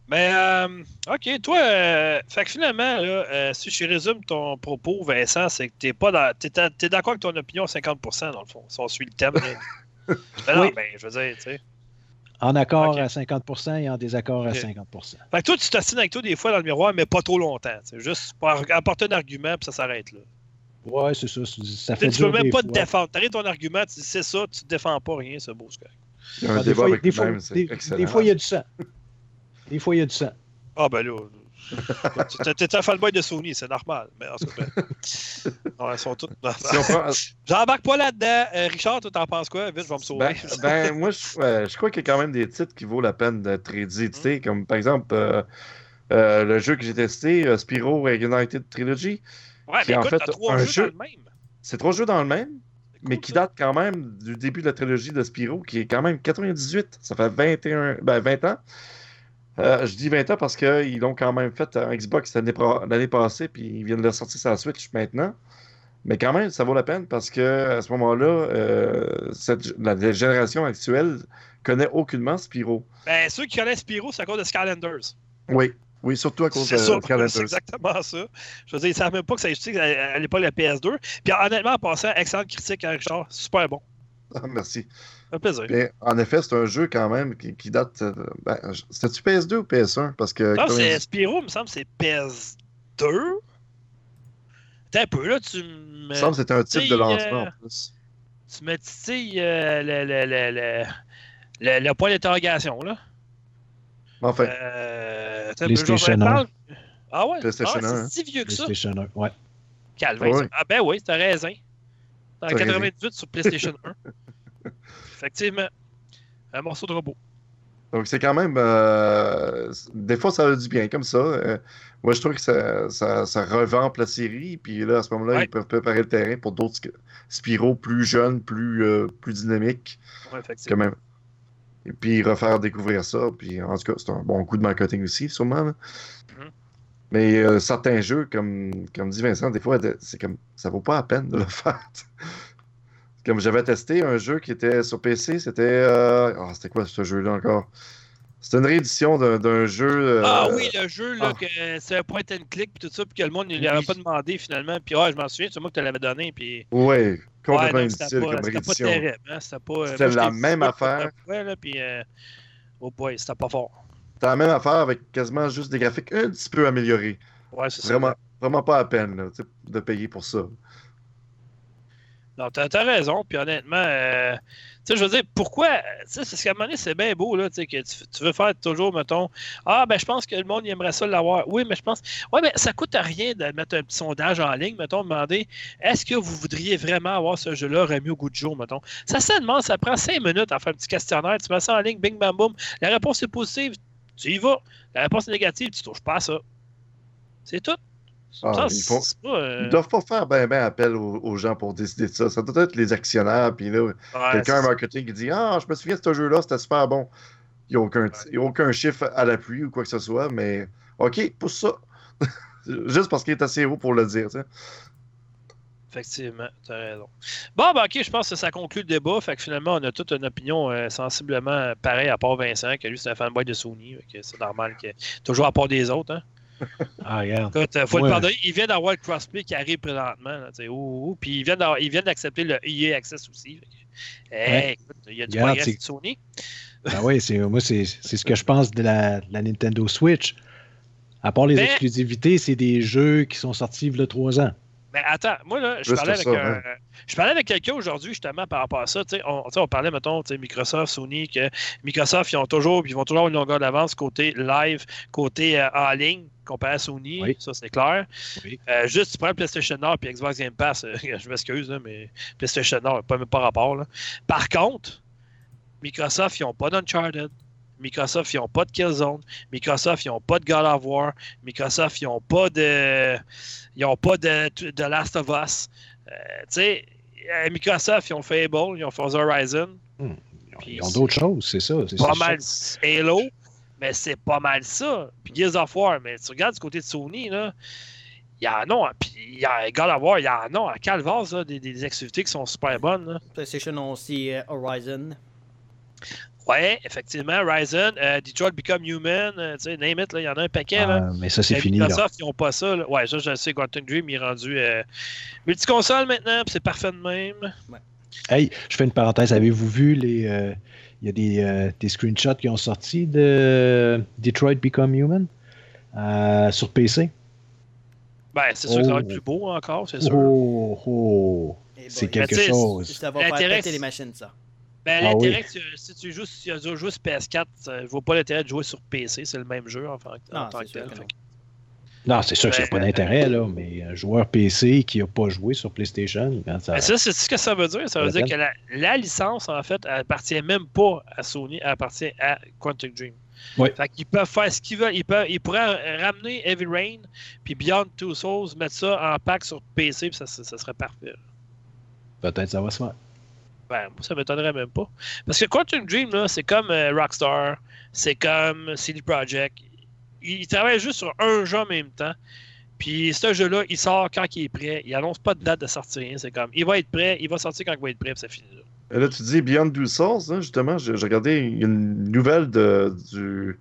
Mais, euh, OK, toi, euh, fait que finalement, là, euh, si je résume ton propos, Vincent, c'est que t'es pas dans, t'es, t'es d'accord avec ton opinion à 50%, dans le fond, si on suit le thème. là. *laughs* Ben non, Oui. ben, je veux dire, tu sais. En accord à 50% et en désaccord à Ok. 50%. Fait que toi, tu t'assines avec toi des fois dans le miroir, mais pas trop longtemps. C'est juste pour apporter un argument, puis ça s'arrête là. Ouais, c'est ça. Ça Tu fait tu peux même pas te défendre. T'arrives ton argument, tu dis c'est ça, tu te défends pas rien, c'est beau, c'est correct. Il y a un Ah, des débat fois, avec des fois- des fois, il y a du sang. Des fois, il y a du sang. Ah, ben là. T'es- un fanboy de Sony, c'est normal. Mais en tout cas, ben, sont tous. J'embarque pas là-dedans. Euh, Richard, toi, t'en penses quoi? Vite, je vais me sauver. Ben, ben, moi, je, je crois qu'il y a quand même des titres qui vaut la peine d'être réédités, Mm. comme par exemple euh, euh, le jeu que j'ai testé, euh, Spyro United Trilogy. ouais, qui mais en écoute, fait t'as trois un jeux jeu- dans le même. C'est trois jeux dans le même, cool, mais qui ça. datent quand même du début de la trilogie de Spyro, qui est quand même 98. Ça fait 21, ben 20 ans. Euh, je dis 20 ans parce qu'ils l'ont quand même fait en Xbox l'année passée, puis ils viennent de le sortir sur la Switch maintenant. Mais quand même, ça vaut la peine parce que à ce moment-là, euh, la, génération actuelle connaît aucunement Spyro. Ben, ceux qui connaissent Spyro, c'est à cause de Skylanders. Oui, oui, surtout à cause de Skylanders. c'est exactement ça. Je veux dire, ils savent même pas que ça existait à, à l'époque de la PS2. Puis honnêtement, en passant, excellente critique à Richard. Super bon. Ah, merci. Un plaisir. Bien, en effet, c'est un jeu quand même qui, qui date. euh, ben, C'était-tu PS2 ou PS1 Parce que. Non, 90 c'est Spyro, il me semble, c'est PS2. Attends un peu, là, tu me. Il me semble que c'était un type de lancement euh, en plus. Tu me titilles euh, le, le, le, le, le- le point d'interrogation, là. Enfin, Euh, attends un peu, PlayStation je vais 1. parler. Ah ouais? PlayStation ah, 1, hein. c'est si vieux que ça. PlayStation 1. Ouais. Calvin. Ouais. ça. Ah ben oui, t'as raison. T'as raison. 98 sur PlayStation 1. *laughs* Effectivement. Un morceau de robot. donc c'est quand même. euh, des fois, ça a du bien comme ça. Euh, moi, je trouve que ça, ça, ça revampe la série. Puis là, à ce moment-là, Ouais. ils peuvent préparer le terrain pour d'autres Sp- Spyro plus jeunes, plus, euh, plus dynamiques, Ouais, quand même. Et puis refaire découvrir ça. Puis en tout cas, c'est un bon coup de marketing aussi, sûrement. là. Mhm. Mais certains jeux, comme, comme dit Vincent, des fois, c'est comme ça vaut pas la peine de le *laughs* faire. Comme j'avais testé un jeu qui était sur PC, c'était. euh, ah, c'était quoi ce jeu-là encore? C'était une réédition d'un d'un jeu. euh, Ah oui, le jeu, là, ah. que c'est un point and click, puis tout ça, puis que le monde ne lui avait Oui. pas demandé finalement. Puis ah, je m'en souviens, c'est moi qui te l'avais donné. Puis Ouais, complètement ouais, non, inutile pas, comme c'était pas réédition. terrible. Hein, c'était pas, euh, C'était moi, je la dit même affaire. fois, là, puis euh, oh boy, c'était pas fort. C'était la même affaire avec quasiment juste des graphiques un petit peu améliorés. Ouais, c'est ça. Vraiment, vraiment pas à peine là, de payer pour ça. Non, t'as as raison. Puis honnêtement, euh, tu sais, je veux dire, pourquoi. Tu sais, ce qu'à un moment donné, c'est bien beau, là, tu sais, que tu, veux faire toujours, mettons, ah, ben, je pense que le monde aimerait ça l'avoir. Oui, mais je pense. Ouais, mais ça coûte rien de mettre un petit sondage en ligne, mettons, demander, est-ce que vous voudriez vraiment avoir ce jeu-là remis au goût de jour, mettons. Ça, ça demande, ça prend cinq minutes à faire un petit questionnaire, tu mets ça en ligne, bing, bam, boum. La réponse est positive, tu y vas. La réponse est négative, tu touches pas à ça. C'est tout. Ah, ils font- pas, euh, Ils doivent pas faire ben, ben appel aux, aux gens pour décider de ça. Ça doit être les actionnaires, puis là, ouais, quelqu'un en marketing qui dit Ah, je me souviens de ce jeu-là, c'était super bon. Il n'y a, aucun- a aucun chiffre à l'appui ou quoi que ce soit, mais OK, pousse ça. *laughs* Juste parce qu'il est assez haut pour le dire. tu sais. Effectivement, tu as raison. Bon, ben, ok, je pense que ça conclut le débat. Fait que finalement, on a toute une opinion euh, sensiblement pareille, à part Vincent, que lui, c'est un fanboy de Sony. C'est normal que. Toujours à part des autres, hein. Ah, regarde. Écoute, euh, faut Ouais. le pardonner. Il vient d'avoir le crossplay qui arrive présentement. Là, puis il vient d'avoir- il vient d'accepter le EA Access aussi. Hey, Ouais. écoute, il y a du Regarde, progrès c'est- de Sony. *laughs* Ben oui, c'est, moi, c'est, c'est ce que je pense de la, de la Nintendo Switch. À part les Mais- exclusivités, c'est des jeux qui sont sortis il y a trois ans. Mais attends, moi, là, je parlais avec, pour ça, un- hein. je parlais avec quelqu'un aujourd'hui, justement, par rapport à ça. On, on parlait, mettons, Microsoft, Sony, que Microsoft, ils ont toujours, ils vont toujours avoir une longueur d'avance côté live, côté euh, en ligne, comparé à Sony. Oui. Ça, c'est clair. Oui. Euh, juste, tu prends PlayStation Nord puis Xbox Game Pass, euh, *laughs* je m'excuse, mais PlayStation Nord, pas, pas rapport. Là. Par contre, Microsoft, ils n'ont pas d'Uncharted. Microsoft, ils n'ont pas de Killzone. Microsoft, ils n'ont pas de God of War. Microsoft, ils n'ont pas de. Ils n'ont pas de, de Last of Us. Euh, tu sais, euh, Microsoft, ils ont Fable, ils ont Forza Horizon. Ils ont, Puis ils ont d'autres choses, c'est ça. C'est Pas ça. mal Halo, mais c'est pas mal ça. Puis Gears of War, mais tu regardes du côté de Sony, là. Il y en a, puis il y a God of War, il y en a à Calvas, là, des, des activités qui sont super bonnes. Là. PlayStation ont aussi euh, Horizon. Ouais, effectivement, Ryzen, euh, Detroit Become Human, euh, tu sais, name it, là, il y en a un paquet. là. Ah, mais ça, c'est Mais fini. Là. Microsoft, ils n'ont pas ça. là. Ouais, ça, je le sais. Quantum Dream, il est rendu euh, multiconsole maintenant, puis c'est parfait de même. Hey, je fais une parenthèse. Avez-vous vu les. euh, Il y a des, euh, des screenshots qui ont sorti de Detroit Become Human euh, sur PC. Ben, c'est sûr que ça va Oh. être plus beau encore, c'est sûr. Oh, oh. Eh C'est quelque chose. Ça va péter les machines, ça. Ben, Ah l'intérêt, si tu joues, si tu as joué sur PS4, ça- je vois pas l'intérêt de jouer sur PC, c'est le même jeu en, tant que tel. non. c'est sûr qu'il n'y a Ben, pas d'intérêt, là, mais un joueur PC qui n'a pas joué sur PlayStation, quand ça. Mais ça, c'est ce que ça veut dire. Ça veut dire que la, la licence, en fait, elle appartient même pas à Sony, elle appartient à Quantic Dream. Oui. Fait qu'ils peuvent faire ce qu'ils veulent. Ils, peuvent, ils pourraient ramener Heavy Rain, puis Beyond Two Souls, mettre ça en pack sur PC, puis ça, ça, ça serait parfait. Peut-être ça va se faire. Ben, moi, ça m'étonnerait même pas. Parce que Quantum Dream, c'est comme euh, Rockstar, c'est comme CD Projekt. Ils, travaillent juste sur un jeu en même temps. Puis ce jeu-là, il sort quand il est prêt. Il annonce pas de date de sortie, rien. C'est comme, il va être prêt, il va sortir quand il va être prêt, puis là. Et Là, tu dis Beyond Two Souls, hein, justement, j'ai regardé une nouvelle de, du,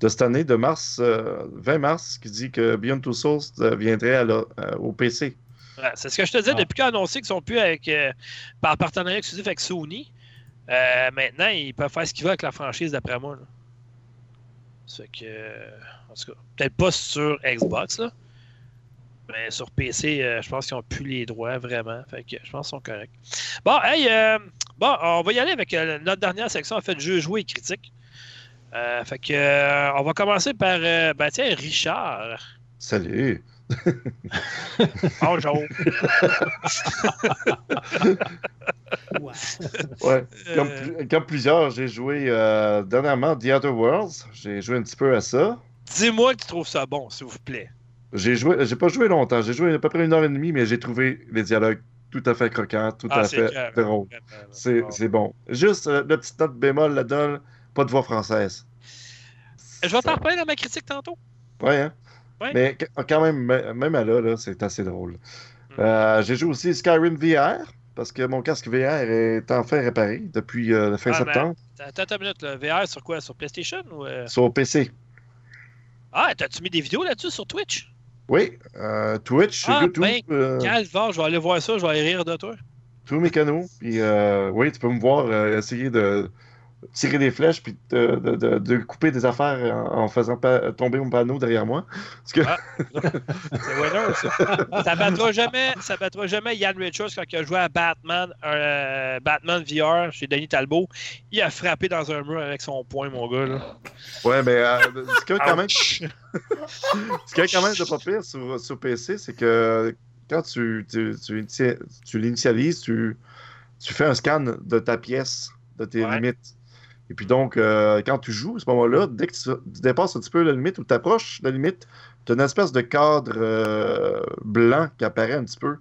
de cette année, de mars, euh, 20 mars, qui dit que Beyond Two Souls euh, viendrait euh, au PC. Ouais, c'est ce que je te disais Ah. depuis qu'ils ont annoncé qu'ils sont plus avec, euh, par partenariat exclusif avec Sony. euh, maintenant, ils peuvent faire ce qu'ils veulent avec la franchise, d'après moi. là. C'est que. euh, En tout cas, peut-être pas sur Xbox, là. Mais sur PC, euh, je pense qu'ils n'ont plus les droits, vraiment. Fait que je pense qu'ils sont corrects. Bon, hey, euh, bon, on va y aller avec euh, notre dernière section, en fait, jeu joué et critique. Euh, fait que, euh, on va commencer par, euh, ben, tiens, Richard. Salut! Bonjour. *laughs* Ouais. Ouais. Comme, Euh, comme plusieurs, j'ai joué euh, dernièrement The Other Worlds. J'ai joué un petit peu à ça. Dis-moi que tu trouves ça bon, s'il vous plaît. J'ai joué, j'ai pas joué longtemps. J'ai joué à peu près une heure et demie, mais j'ai trouvé les dialogues tout à fait croquants, tout Ah, à fait drôles. C'est Bon. c'est bon. Juste euh, la petite note bémol là-dedans, pas de voix française. Je vais t'en reparler dans ma critique tantôt. Ouais, hein? Ouais. Mais qu- quand même, même à là, là c'est assez drôle. Hmm. Euh, j'ai joué aussi Skyrim VR, parce que mon casque VR est enfin réparé depuis euh, la fin Ah, mais- septembre, Attends attends une minute, le VR sur quoi? Sur PlayStation ou. euh? sur PC. Ah, t'as-tu mis des vidéos là-dessus sur Twitch? Oui, euh, Twitch, Ah, YouTube, ben, je vais aller voir ça, je vais aller rire de toi. tous mes canaux. Puis, euh, oui, tu peux me voir essayer de, tirer des flèches puis de, de- de- de couper des affaires en, en faisant pa- tomber mon panneau derrière moi. Parce que Ah. *laughs* C'est winner, ça. ça battra jamais, ça battra jamais Yann Richards quand il a joué à Batman, euh, Batman VR chez Denis Talbot. Il a frappé dans un mur avec son poing, mon gars. Là. Ouais, mais euh, ce qu'il y a quand même, *laughs* ce qu'il y a quand même de pas pire sur, sur PC, c'est que quand tu, tu, tu, initia- tu l'initialises, tu, tu fais un scan de ta pièce, de tes Ouais. limites. Et puis donc, euh, quand tu joues, à ce moment-là, dès que tu, tu dépasses un petit peu la limite ou tu approches la limite, tu as une espèce de cadre euh, blanc qui apparaît un petit peu.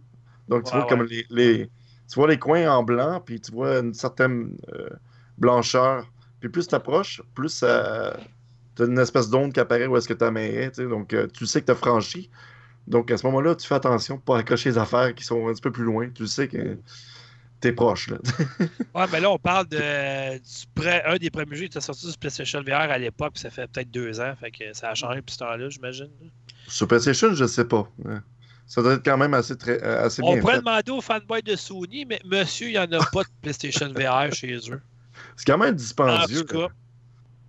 Donc, tu vois comme les, les- tu vois les coins en blanc, puis tu vois une certaine euh, blancheur. Puis plus tu approches, plus tu as une espèce d'onde qui apparaît où est-ce que ta main est. Donc, tu sais que tu as franchi. Donc, à ce moment-là, tu fais attention pour accrocher les affaires qui sont un petit peu plus loin. Tu sais que es proche. Là. *laughs* Ouais, mais là, on parle de, du pré- un des premiers jeux qui était sorti du PlayStation VR à l'époque, puis ça fait peut-être deux ans. Fait que ça a changé depuis ce temps-là, j'imagine. Sur PlayStation, je sais pas. Ouais. Ça doit être quand même assez, très, euh, assez On bien pourrait fait. demander aux fanboys de Sony, mais monsieur, il n'y en a pas de PlayStation VR chez eux. C'est quand même En dispendieux. tout cas,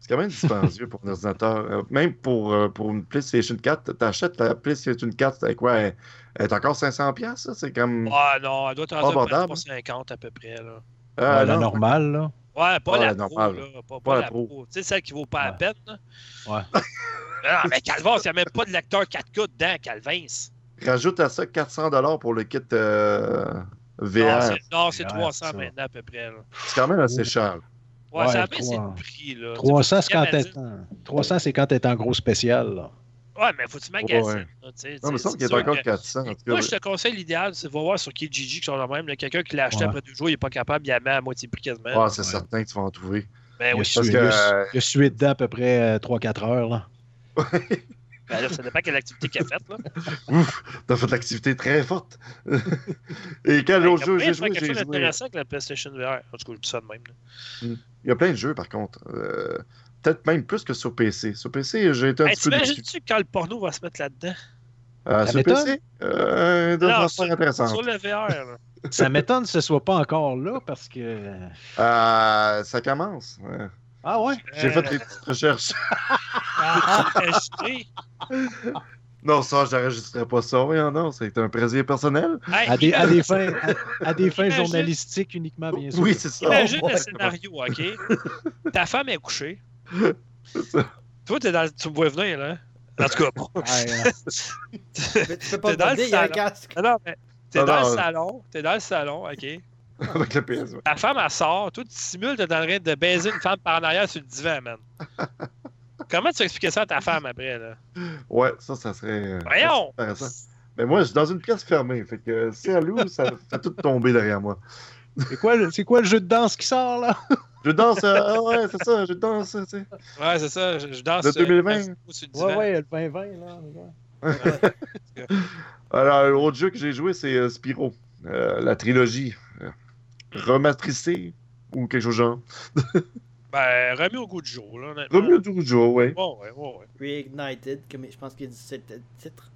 C'est quand même dispendieux pour un ordinateur. Euh, Même pour, euh, pour une PlayStation 4, t'achètes la PlayStation 4, avec quoi? Elle, elle est encore 500$, piastres, ça? C'est comme. ah non, elle doit être abordable. 350 à peu près. Là. Ah, Ouais, la normale, là. Ouais, pas Ouais, la la pro, normale. là. Pas, pas Pas la la pro. pro. Tu sais, celle qui vaut pas la Ouais. peine. Là. Ouais. *laughs* non, mais Calvas, il n'y a même pas de lecteur 4K dedans, Calvins. Rajoute à ça 400$ pour le kit euh, VR. c'est- Non, c'est VR, 300 ça. maintenant à peu près. C'est quand même assez cher. Ouais, Ouais, ça trois- le prix. Là. 300, Tu c'est quand t'es en... 300, c'est quand t'es en gros spécial, là. Ouais, mais faut que tu magasines. Ouais. là, Non, mais c'est- ça, qu'il encore que- 400. en tout cas. Moi, je te conseille l'idéal, c'est de voir sur Kijiji qui sont le même. là. Quelqu'un qui l'a acheté Ouais. après deux jours, il n'est pas capable, il la met à moitié prix quasiment. Ah, c'est Ouais. certain que tu vas en trouver. Ben oui. a sué, parce il a que- su- il a sué dedans à peu près 3-4 heures, là. *laughs* Ben là, ça dépend quelle activité qu'il a faite. Là. Ouf, t'as fait de l'activité très forte. *laughs* Et quel Ben, autre jeu j'ai joué? quelque J'ai chose joué? d'intéressant avec la PlayStation VR. En tout cas, je dis ça de même. là. Il y a plein de jeux, par contre. Euh, Peut-être même plus que sur PC. Sur PC, j'ai été un Hey, petit peu. T'imagines-tu quand le porno va se mettre là-dedans? Euh, sur. PC, euh, Non, sur, intéressantes. sur le VR. là. *laughs* Ça m'étonne que ce soit pas encore là, parce que... Euh, ça commence. ouais. Ah ouais? J'ai Euh, fait des petites recherches. ah. *laughs* Non, ça, j'enregistrerai pas ça. Oui, non, c'est un plaisir personnel. Hey, À des, à des fins, à, à des fins Imagine- journalistiques uniquement, bien sûr. Oui, c'est ça. Imagine le scénario, OK? Ta femme est couchée. *laughs* c'est ça. Toi, t'es dans... tu me vois venir, là. En tout cas, bon. Euh, *laughs* Tu peux- pas T'es dans le il y a un salon. casque. Non, non, mais t'es dans le salon. T'es dans le salon, OK? Avec le PS. ouais. Ta femme, elle sort. Toi, tu simules t'es en train de baiser une femme par en arrière sur le divan, man. *laughs* Comment tu vas expliquer ça à ta femme après, là? Ouais, ça, ça serait. euh, Voyons! intéressant. Mais moi, je suis dans une pièce fermée. Fait que si elle ouvre, ça *laughs* fait tout tomber derrière moi. c'est quoi, le- c'est quoi le jeu de danse qui sort, là? Je danse. euh, ah ouais, c'est ça, je danse. tu sais. Ouais, c'est ça. Je, je danse. De euh, 2020. le divan. Ouais, ouais, le 2020, là. ouais. Alors, l'autre jeu que j'ai joué, c'est euh, Spyro. Euh, la trilogie. euh, rematricée ou quelque chose de genre. *laughs* Ben, remis au goût du jour, là, honnêtement. Remis au jour, ouais. Ouais, ouais, ouais, ouais. Reignited, comme je pense qu'il dit c'est le titre.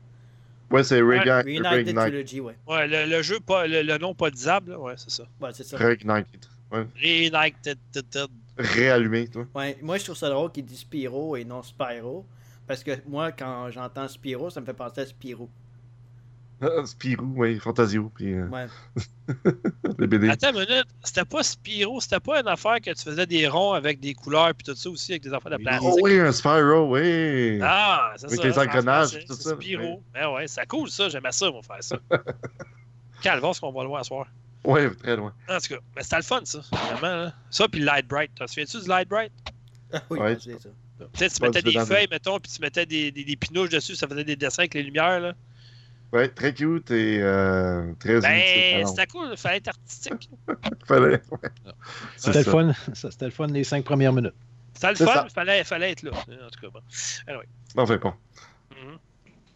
Ouais, c'est Reignited. Reignited Reignited. Trilogy, ouais. Ouais, le, le jeu, pas, le, le nom pas disable, là. Ouais, c'est ça. Ouais, c'est ça. Reignited. Ouais. Reignited. Réallumé, toi. Ouais, moi, je trouve ça drôle qu'il dit Spyro et non Spyro. Parce que moi, quand j'entends Spyro, ça me fait penser à Spyro. Ah, Spirou, oui, Fantasio, puis euh, Ouais. *laughs* les BD. Attends une minute, c'était pas Spyro, c'était pas une affaire que tu faisais des ronds avec des couleurs puis tout ça aussi, avec des affaires de Oui. plastique? Oh oui, un Spyro, oui. Ah, c'est Avec ça. les ça, engrenages, c'est tout ça. Spyro. Ben ouais, c'est cool ça, j'aimais ça, moi, faire ça. *laughs* Calvaire, ce qu'on va le voir ce soir. Ouais, très loin. En tout cas, mais c'était le fun, ça, vraiment. Là. Ça, puis Light Bright. T'en souviens-tu du Light Bright? Ah *laughs* oui, Ouais. c'est ça. Tu sais, tu mettais des feuilles, mettons, puis tu mettais des, des, des pinouches dessus, ça faisait des dessins avec les lumières, là. Ouais, très cute et euh, très Ben, c'était cool, il fallait être artistique. *laughs* Fallait. ouais. C'était le fun. C'était le fun les cinq premières minutes. C'était le fun, il fallait, fallait être là. En tout cas, bon. Enfin, bon. Mhm.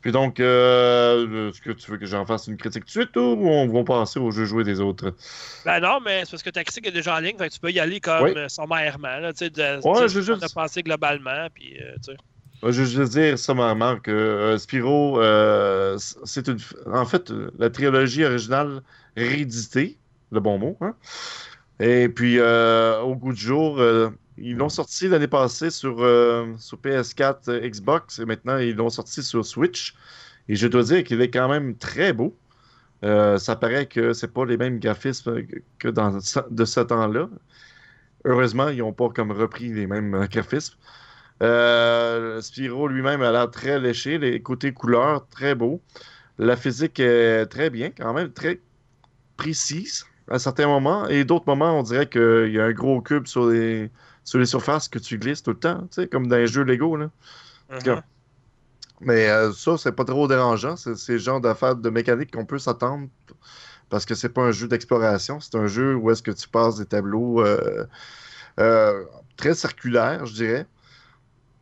Puis donc, euh, est-ce que tu veux que j'en fasse une critique tout de suite ou on va passer au jeu joué des autres? Ben non, mais c'est parce que ta critique est déjà en ligne, fait que tu peux y aller comme Oui. euh, sommairement, là, tu sais, de, Ouais, juste- pensé globalement, puis, euh, tu sais. Euh, Je veux dire sommairement que euh, euh, c- c'est une. En fait, euh, la trilogie originale rééditée, le bon mot, hein? Et puis, euh, au goût du jour, euh, ils l'ont sorti l'année passée sur, euh, sur PS4, euh, Xbox, et maintenant ils l'ont sorti sur Switch. Et je dois dire qu'il est quand même très beau. Euh, ça paraît que c'est pas les mêmes graphismes que de ce temps-là. Heureusement, ils n'ont pas comme repris les mêmes euh, graphismes. Euh, Spyro lui-même a l'air très léché, les côtés couleurs très beaux. La physique est très bien, quand même très précise à certains moments. Et d'autres moments, on dirait qu'il y a un gros cube sur les, sur les surfaces que tu glisses tout le temps, tu sais, comme dans les jeux Lego. Là. Mhm. Mais euh, ça, c'est pas trop dérangeant. C'est c'est le genre d'affaires de mécanique qu'on peut s'attendre parce que c'est pas un jeu d'exploration. C'est un jeu où est-ce que tu passes des tableaux euh, euh, très circulaires, je dirais.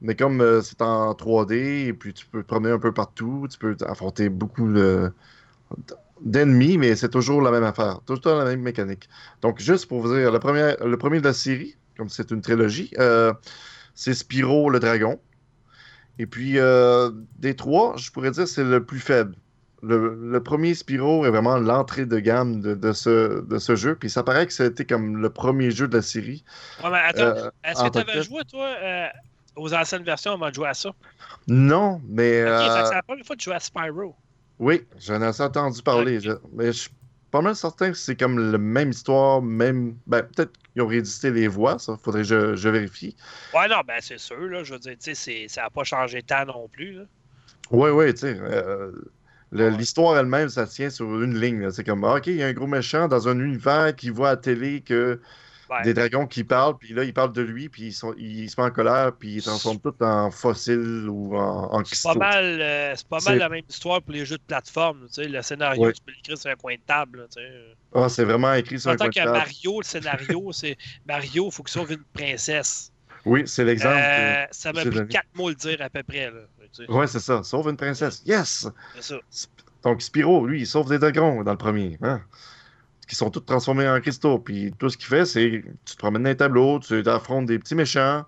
Mais comme euh, c'est en 3D, et puis tu peux te promener un peu partout, tu peux affronter beaucoup de- d'ennemis, mais c'est toujours la même affaire, toujours la même mécanique. Donc, juste pour vous dire, le premier, le premier de la série, comme c'est une trilogie, euh, c'est Spyro le dragon. Et puis, euh, des trois, je pourrais dire c'est le plus faible. Le, le premier Spyro est vraiment l'entrée de gamme de, de ce, de ce jeu. Puis ça paraît que ça a été comme le premier jeu de la série. Ouais, mais attends, Euh, est-ce que tu avais joué, toi, aux anciennes versions avant de jouer à ça? Non, mais que euh, c'est la première fois que tu joues à Spyro. oui, j'en ai entendu parler. Je- mais je suis pas mal certain que c'est comme la même histoire, même. Ben, peut-être qu'ils ont réédité les voix, ça. Faudrait que je, je vérifie. Ouais, non, ben c'est sûr, là. Je veux dire, tu sais, ça n'a pas changé tant non plus, là. Oui, oui, tu sais. euh, Ouais. L'histoire elle-même, ça tient sur une ligne. C'est comme, ah, OK, il y a un gros méchant dans un univers qui voit à la télé que Ouais. des dragons qui parlent, puis là, ils parlent de lui, puis ils, sont, ils se mettent en colère, puis ils transforment tout en fossiles ou en, en C'est pas mal, euh, c'est pas mal la même histoire pour les jeux de plateforme. Tu sais, le scénario, Ouais. tu peux l'écrire sur un coin de table. tu sais. Ah, c'est vraiment écrit sur En un coin tant de que table. Mario, le scénario, *laughs* c'est Mario, il faut qu'il sauve une princesse. Oui, c'est l'exemple. Euh, ça m'a pris donné. quatre mots le dire à peu près. Là, tu sais. que- Ouais, c'est ça. Sauve une princesse. Yes! C'est ça. Donc, Spyro, lui, il sauve des dragons dans le premier. Hein? Qui sont tous transformés en cristaux. Puis tout ce qu'il fait, c'est tu te promènes dans les tableaux, tu affrontes des petits méchants,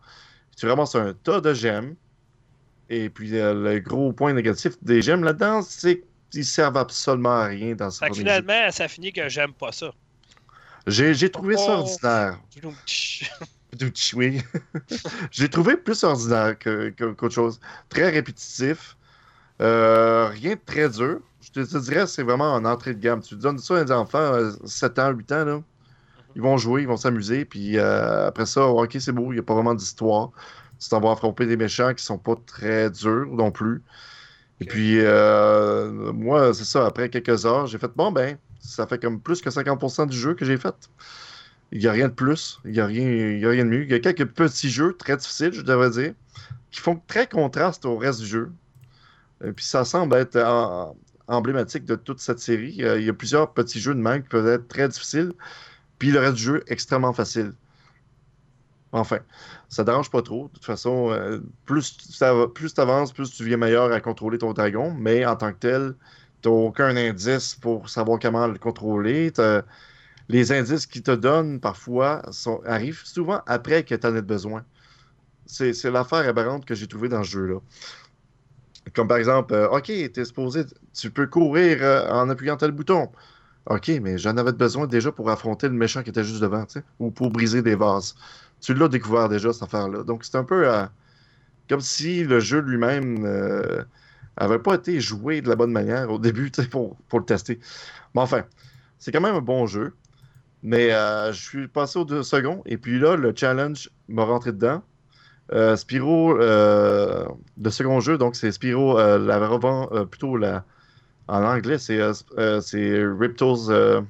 tu ramasses un tas de gemmes. Et puis euh, le gros point négatif des gemmes là-dedans, c'est qu'ils servent absolument à rien dans ce Fait que finalement, ça finit que j'aime pas ça. J'ai j'ai trouvé ça Oh. ordinaire. *laughs* Oui. *laughs* J'ai trouvé plus ordinaire que- que- qu'autre chose. Très répétitif. Euh, rien de très dur. Je te, dirais, c'est vraiment en entrée de gamme. Tu donnes ça à des enfants, euh, 7 ans, 8 ans, là. Ils vont jouer, ils vont s'amuser, puis euh, après ça, ok, c'est beau, il n'y a pas vraiment d'histoire. Tu t'en vas affronter des méchants qui sont pas très durs non plus. Et puis, euh, moi, c'est ça, après quelques heures, j'ai fait, bon, ben, ça fait comme plus que 50% du jeu que j'ai fait. Il n'y a rien de plus, il n'y a, rien- il y a rien de mieux. Il y a quelques petits jeux très difficiles, je devrais dire, qui font très contraste au reste du jeu. Et puis ça semble être en- emblématique de toute cette série. Euh, il y a plusieurs petits jeux de même qui peuvent être très difficiles, puis le reste du jeu extrêmement facile. Enfin, ça dérange pas trop. De toute façon, euh, plus tu avances, plus tu deviens meilleur à contrôler ton dragon, mais en tant que tel, tu n'as aucun indice pour savoir comment le contrôler. Les indices qu'ils te donnent parfois arrivent souvent après que tu en aies besoin. C'est l'affaire aberrante que j'ai trouvée dans ce jeu-là. Comme par exemple, euh, OK, t'es supposé, tu peux courir euh, en appuyant tel bouton. OK, mais j'en avais besoin déjà pour affronter le méchant qui était juste devant, tu sais, ou pour briser des vases. Tu l'as découvert déjà, cette affaire-là. Donc, c'est un peu euh, comme si le jeu lui-même euh, avait pas été joué de la bonne manière au début, *laughs* pour, pour le tester. Mais enfin, c'est quand même un bon jeu. Mais euh, je suis passé au deux secondes, et puis là, le challenge m'a rentré dedans. Euh, Spyro, euh, le second jeu, donc c'est Spyro, euh, la revend, euh, plutôt la, en anglais, c'est euh, euh, Ripto's, euh,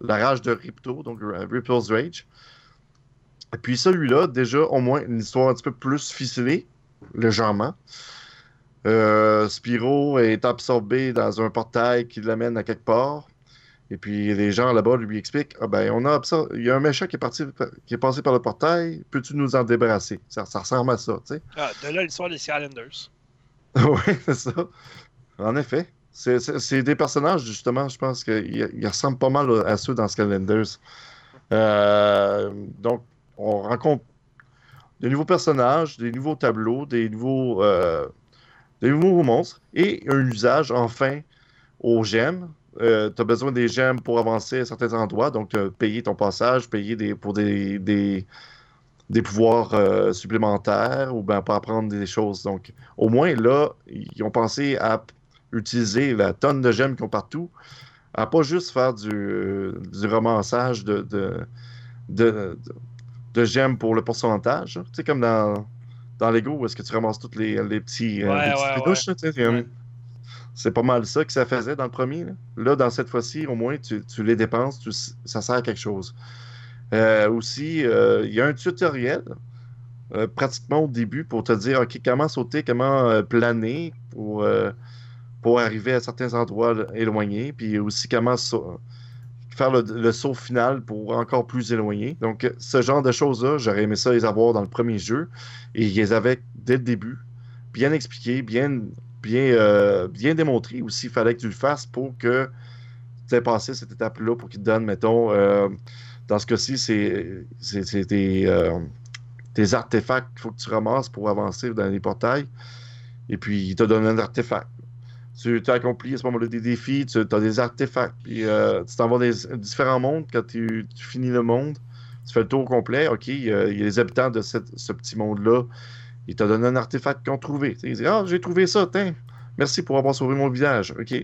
la rage de Ripto, donc euh, Ripto's Rage. Et puis celui-là, déjà, au moins, une histoire un petit peu plus ficelée, légèrement. Euh, Spyro est absorbé dans un portail qui l'amène à quelque part. Et puis les gens là-bas lui expliquent Ah ben, on a il y a un méchant qui est, parti, qui est passé par le portail, peux-tu nous en débarrasser? Ça, ça ressemble à ça, tu sais. Ah, de là, l'histoire des Skylanders. *laughs* oui, c'est ça. En effet. C'est- des personnages, justement, je pense qu'ils ils ressemblent pas mal à ceux dans Skylanders. Euh, donc, on rencontre des nouveaux personnages, des nouveaux tableaux, des nouveaux, euh, des nouveaux monstres et un usage, enfin, aux gemmes. Tu as besoin des gemmes pour avancer à certains endroits, donc euh, payer ton passage, payer des, pour des, des, des pouvoirs euh, supplémentaires ou ben, pour apprendre des choses. Donc, au moins, là, ils ont pensé à utiliser la tonne de gemmes qu'ils ont partout, à pas juste faire du, du romançage de, de, de, de gemmes pour le pourcentage. Tu sais, comme dans, dans Lego, où est-ce que tu ramasses toutes les, les petits, euh, Ouais, les petites ouais, là, tu sais, comme- Ouais. C'est pas mal ça que ça faisait dans le premier. Là, dans cette fois-ci, au moins, tu, les dépenses, ça sert à quelque chose. Euh, aussi, euh, il y a un tutoriel euh, pratiquement au début pour te dire OK, comment sauter, comment planer pour, arriver à certains endroits éloignés, puis aussi comment faire le, saut final pour encore plus éloigné. Donc, ce genre de choses-là, j'aurais aimé ça les avoir dans le premier jeu, et ils les avaient dès le début, bien expliqué, bien, bien, euh, bien démontré aussi. Il fallait que tu le fasses pour que tu aies passé cette étape-là, pour qu'il te donne, mettons, euh, dans ce cas-ci, c'est euh, des artefacts qu'il faut que tu ramasses pour avancer dans les portails. Et puis, il te donne un artefact. Tu as accompli à ce moment-là des défis, tu as des artefacts. Puis, tu t'en vas dans différents mondes. Quand tu, tu finis le monde, tu fais le tour complet. OK, il y a il y a les habitants de cette- ce petit monde-là. Ils t'ont donné un artefact qu'ils ont trouvé. Ils disent Ah, j'ai trouvé ça, tiens. Merci pour avoir sauvé mon village. OK.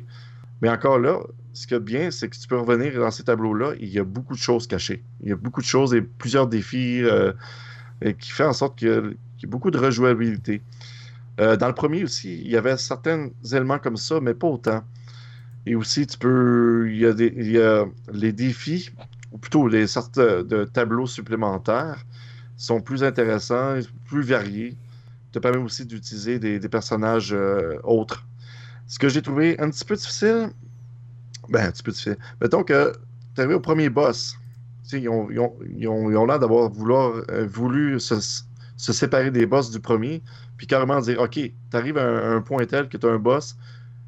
Mais encore là, ce qui est bien, c'est que tu peux revenir dans ces tableaux-là. Il y a beaucoup de choses cachées. Il y a beaucoup de choses et plusieurs défis euh, qui fait en sorte qu'il y y a beaucoup de rejouabilité. Euh, dans le premier aussi, il y avait certains éléments comme ça, mais pas autant. Et aussi, tu peux. Il y a, des, il y a les défis, ou plutôt les sortes de tableaux supplémentaires, sont plus intéressants, plus variés. Te permet aussi d'utiliser des, personnages euh, autres. Ce que j'ai trouvé un petit peu difficile, ben un petit peu difficile. Mettons que tu arrivé au premier boss. Ils ont, ils ont, l'air d'avoir euh, voulu se, se séparer des boss du premier, puis carrément dire Ok, tu arrives à un, un point tel que tu as un boss,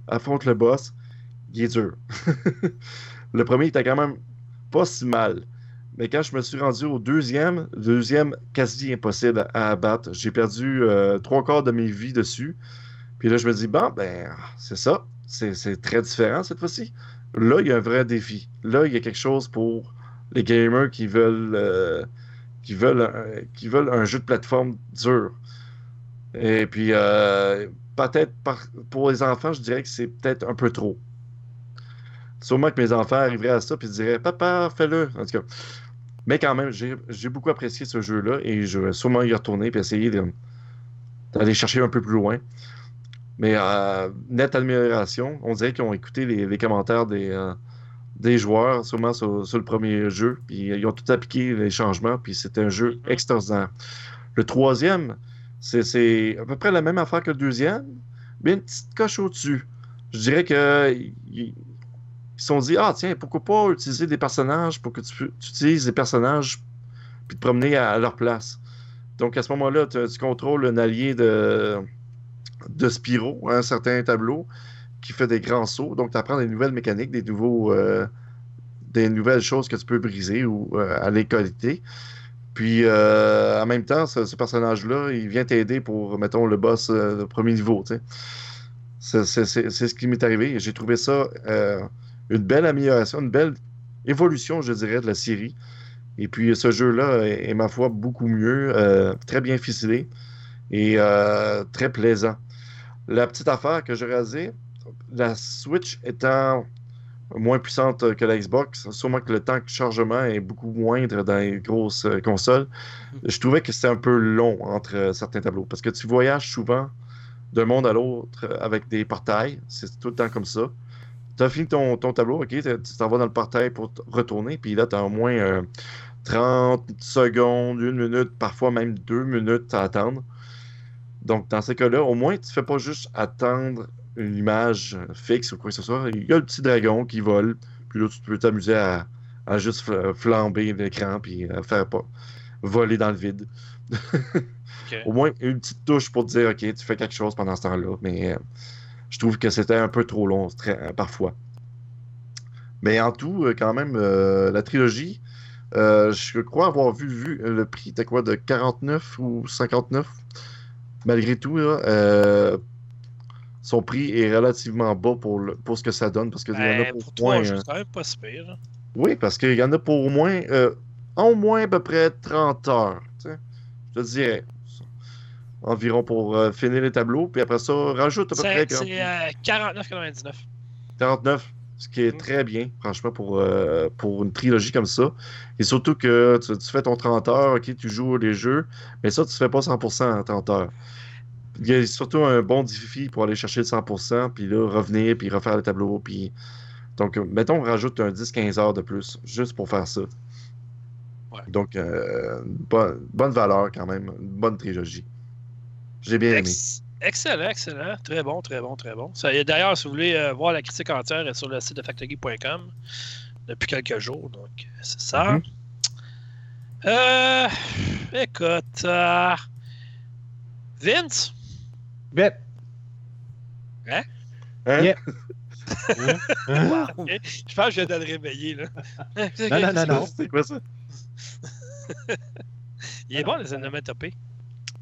affronte le boss, il est dur. *laughs* le premier était quand même pas si mal. Mais quand je me suis rendu au deuxième, deuxième quasi impossible à abattre, j'ai perdu euh, trois quarts de mes vies dessus. Puis là, je me dis, bon, ben, c'est ça. C'est très différent cette fois-ci. Là, il y a un vrai défi. Là, il y a quelque chose pour les gamers qui veulent, euh, qui veulent, un, qui veulent un jeu de plateforme dur. Et puis, euh, peut-être pour les enfants, je dirais que c'est peut-être un peu trop. Sûrement que mes enfants arriveraient à ça et diraient Papa, fais-le. En tout cas. Mais quand même, j'ai beaucoup apprécié ce jeu-là et je vais sûrement y retourner et essayer d'aller chercher un peu plus loin. Mais euh, nette amélioration. On dirait qu'ils ont écouté les, les commentaires des, euh, des joueurs, sûrement sur, sur le premier jeu. Puis ils ont tout appliqué les changements. Puis c'était un jeu extraordinaire. Le troisième, c'est- c'est à peu près la même affaire que le deuxième, mais une petite coche au-dessus. Je dirais que se sont dit Ah, tiens, pourquoi pas utiliser des personnages pour que tu, tu utilises des personnages puis te promener à, leur place. Donc à ce moment-là, tu, contrôles un allié de, de Spyro, un certain tableau, qui fait des grands sauts. Donc tu apprends des nouvelles mécaniques, des nouveaux. euh, des nouvelles choses que tu peux briser ou euh, aller collecter. Puis, euh, en même temps, ce, ce personnage-là, il vient t'aider pour, mettons, le boss de premier niveau. C'est ce qui m'est arrivé. J'ai trouvé ça une belle amélioration, une belle évolution, je dirais, de la série. Et puis, ce jeu-là est, ma foi, beaucoup mieux, euh, très bien ficelé et euh, très plaisant. La petite affaire que j'ai rasée, la Switch étant moins puissante que la Xbox, sûrement que le temps de chargement est beaucoup moindre dans les grosses euh, consoles. Je trouvais que c'était un peu long entre certains tableaux parce que tu voyages souvent d'un monde à l'autre avec des portails. C'est tout le temps comme ça. Tu as fini ton, ton tableau, ok, tu t'en vas dans le portail pour retourner, puis là, tu as au moins euh, 30 secondes, une minute, parfois même deux minutes à attendre. Donc, dans ces cas-là, au moins, tu ne fais pas juste attendre une image fixe ou quoi que ce soit. Il y a le petit dragon qui vole, puis là, tu peux t'amuser à, à juste fl- flamber l'écran, puis à faire pas voler dans le vide. *laughs* Au moins, une petite touche pour te dire, OK, tu fais quelque chose pendant ce temps-là. Mais euh, je trouve que c'était un peu trop long, très- euh, parfois. Mais en tout, euh, quand même, euh, la trilogie, euh, je crois avoir vu, vu le prix, était quoi, de 49 ou 59? Malgré tout, là, euh, son prix est relativement bas pour, le- pour ce que ça donne, parce qu'il y en a Ben, pour, pour moins, quand même pas si pire. là. oui, parce qu'il y en a pour au moins, au moins à peu près 30 heures. tu sais. je te dirais. Environ pour euh, finir les tableaux. Puis après ça, rajoute à peu près C'est c'est, euh, 49,99. 49. Ce qui est Mm. très bien, franchement, pour, euh, pour une trilogie comme ça. Et surtout que tu, tu fais ton 30 heures, ok, tu joues les jeux, mais ça, tu fais pas 100% en 30 heures. Il y a surtout un bon défi pour aller chercher le 100%, puis là, revenir, puis refaire le tableau, puis... Donc, euh, mettons, on rajoute un 10-15 heures de plus, juste pour faire ça. Ouais. Donc, euh, bonne, bonne valeur quand même, une bonne trilogie. J'ai bien aimé. Ex- excellent, excellent. Très bon, très bon, très bon. D'ailleurs, si vous voulez euh, voir la critique entière, elle est sur le site de factory.com depuis quelques jours. Donc, c'est ça. Mhm. Euh, écoute, euh, Vince, Ben, Hein? Yeah. *laughs* Wow. ok, je pense que je viens de le réveiller. Là. *laughs* Non, non, non, non. C'est quoi ça? *laughs* Il est bon, les onomatopées.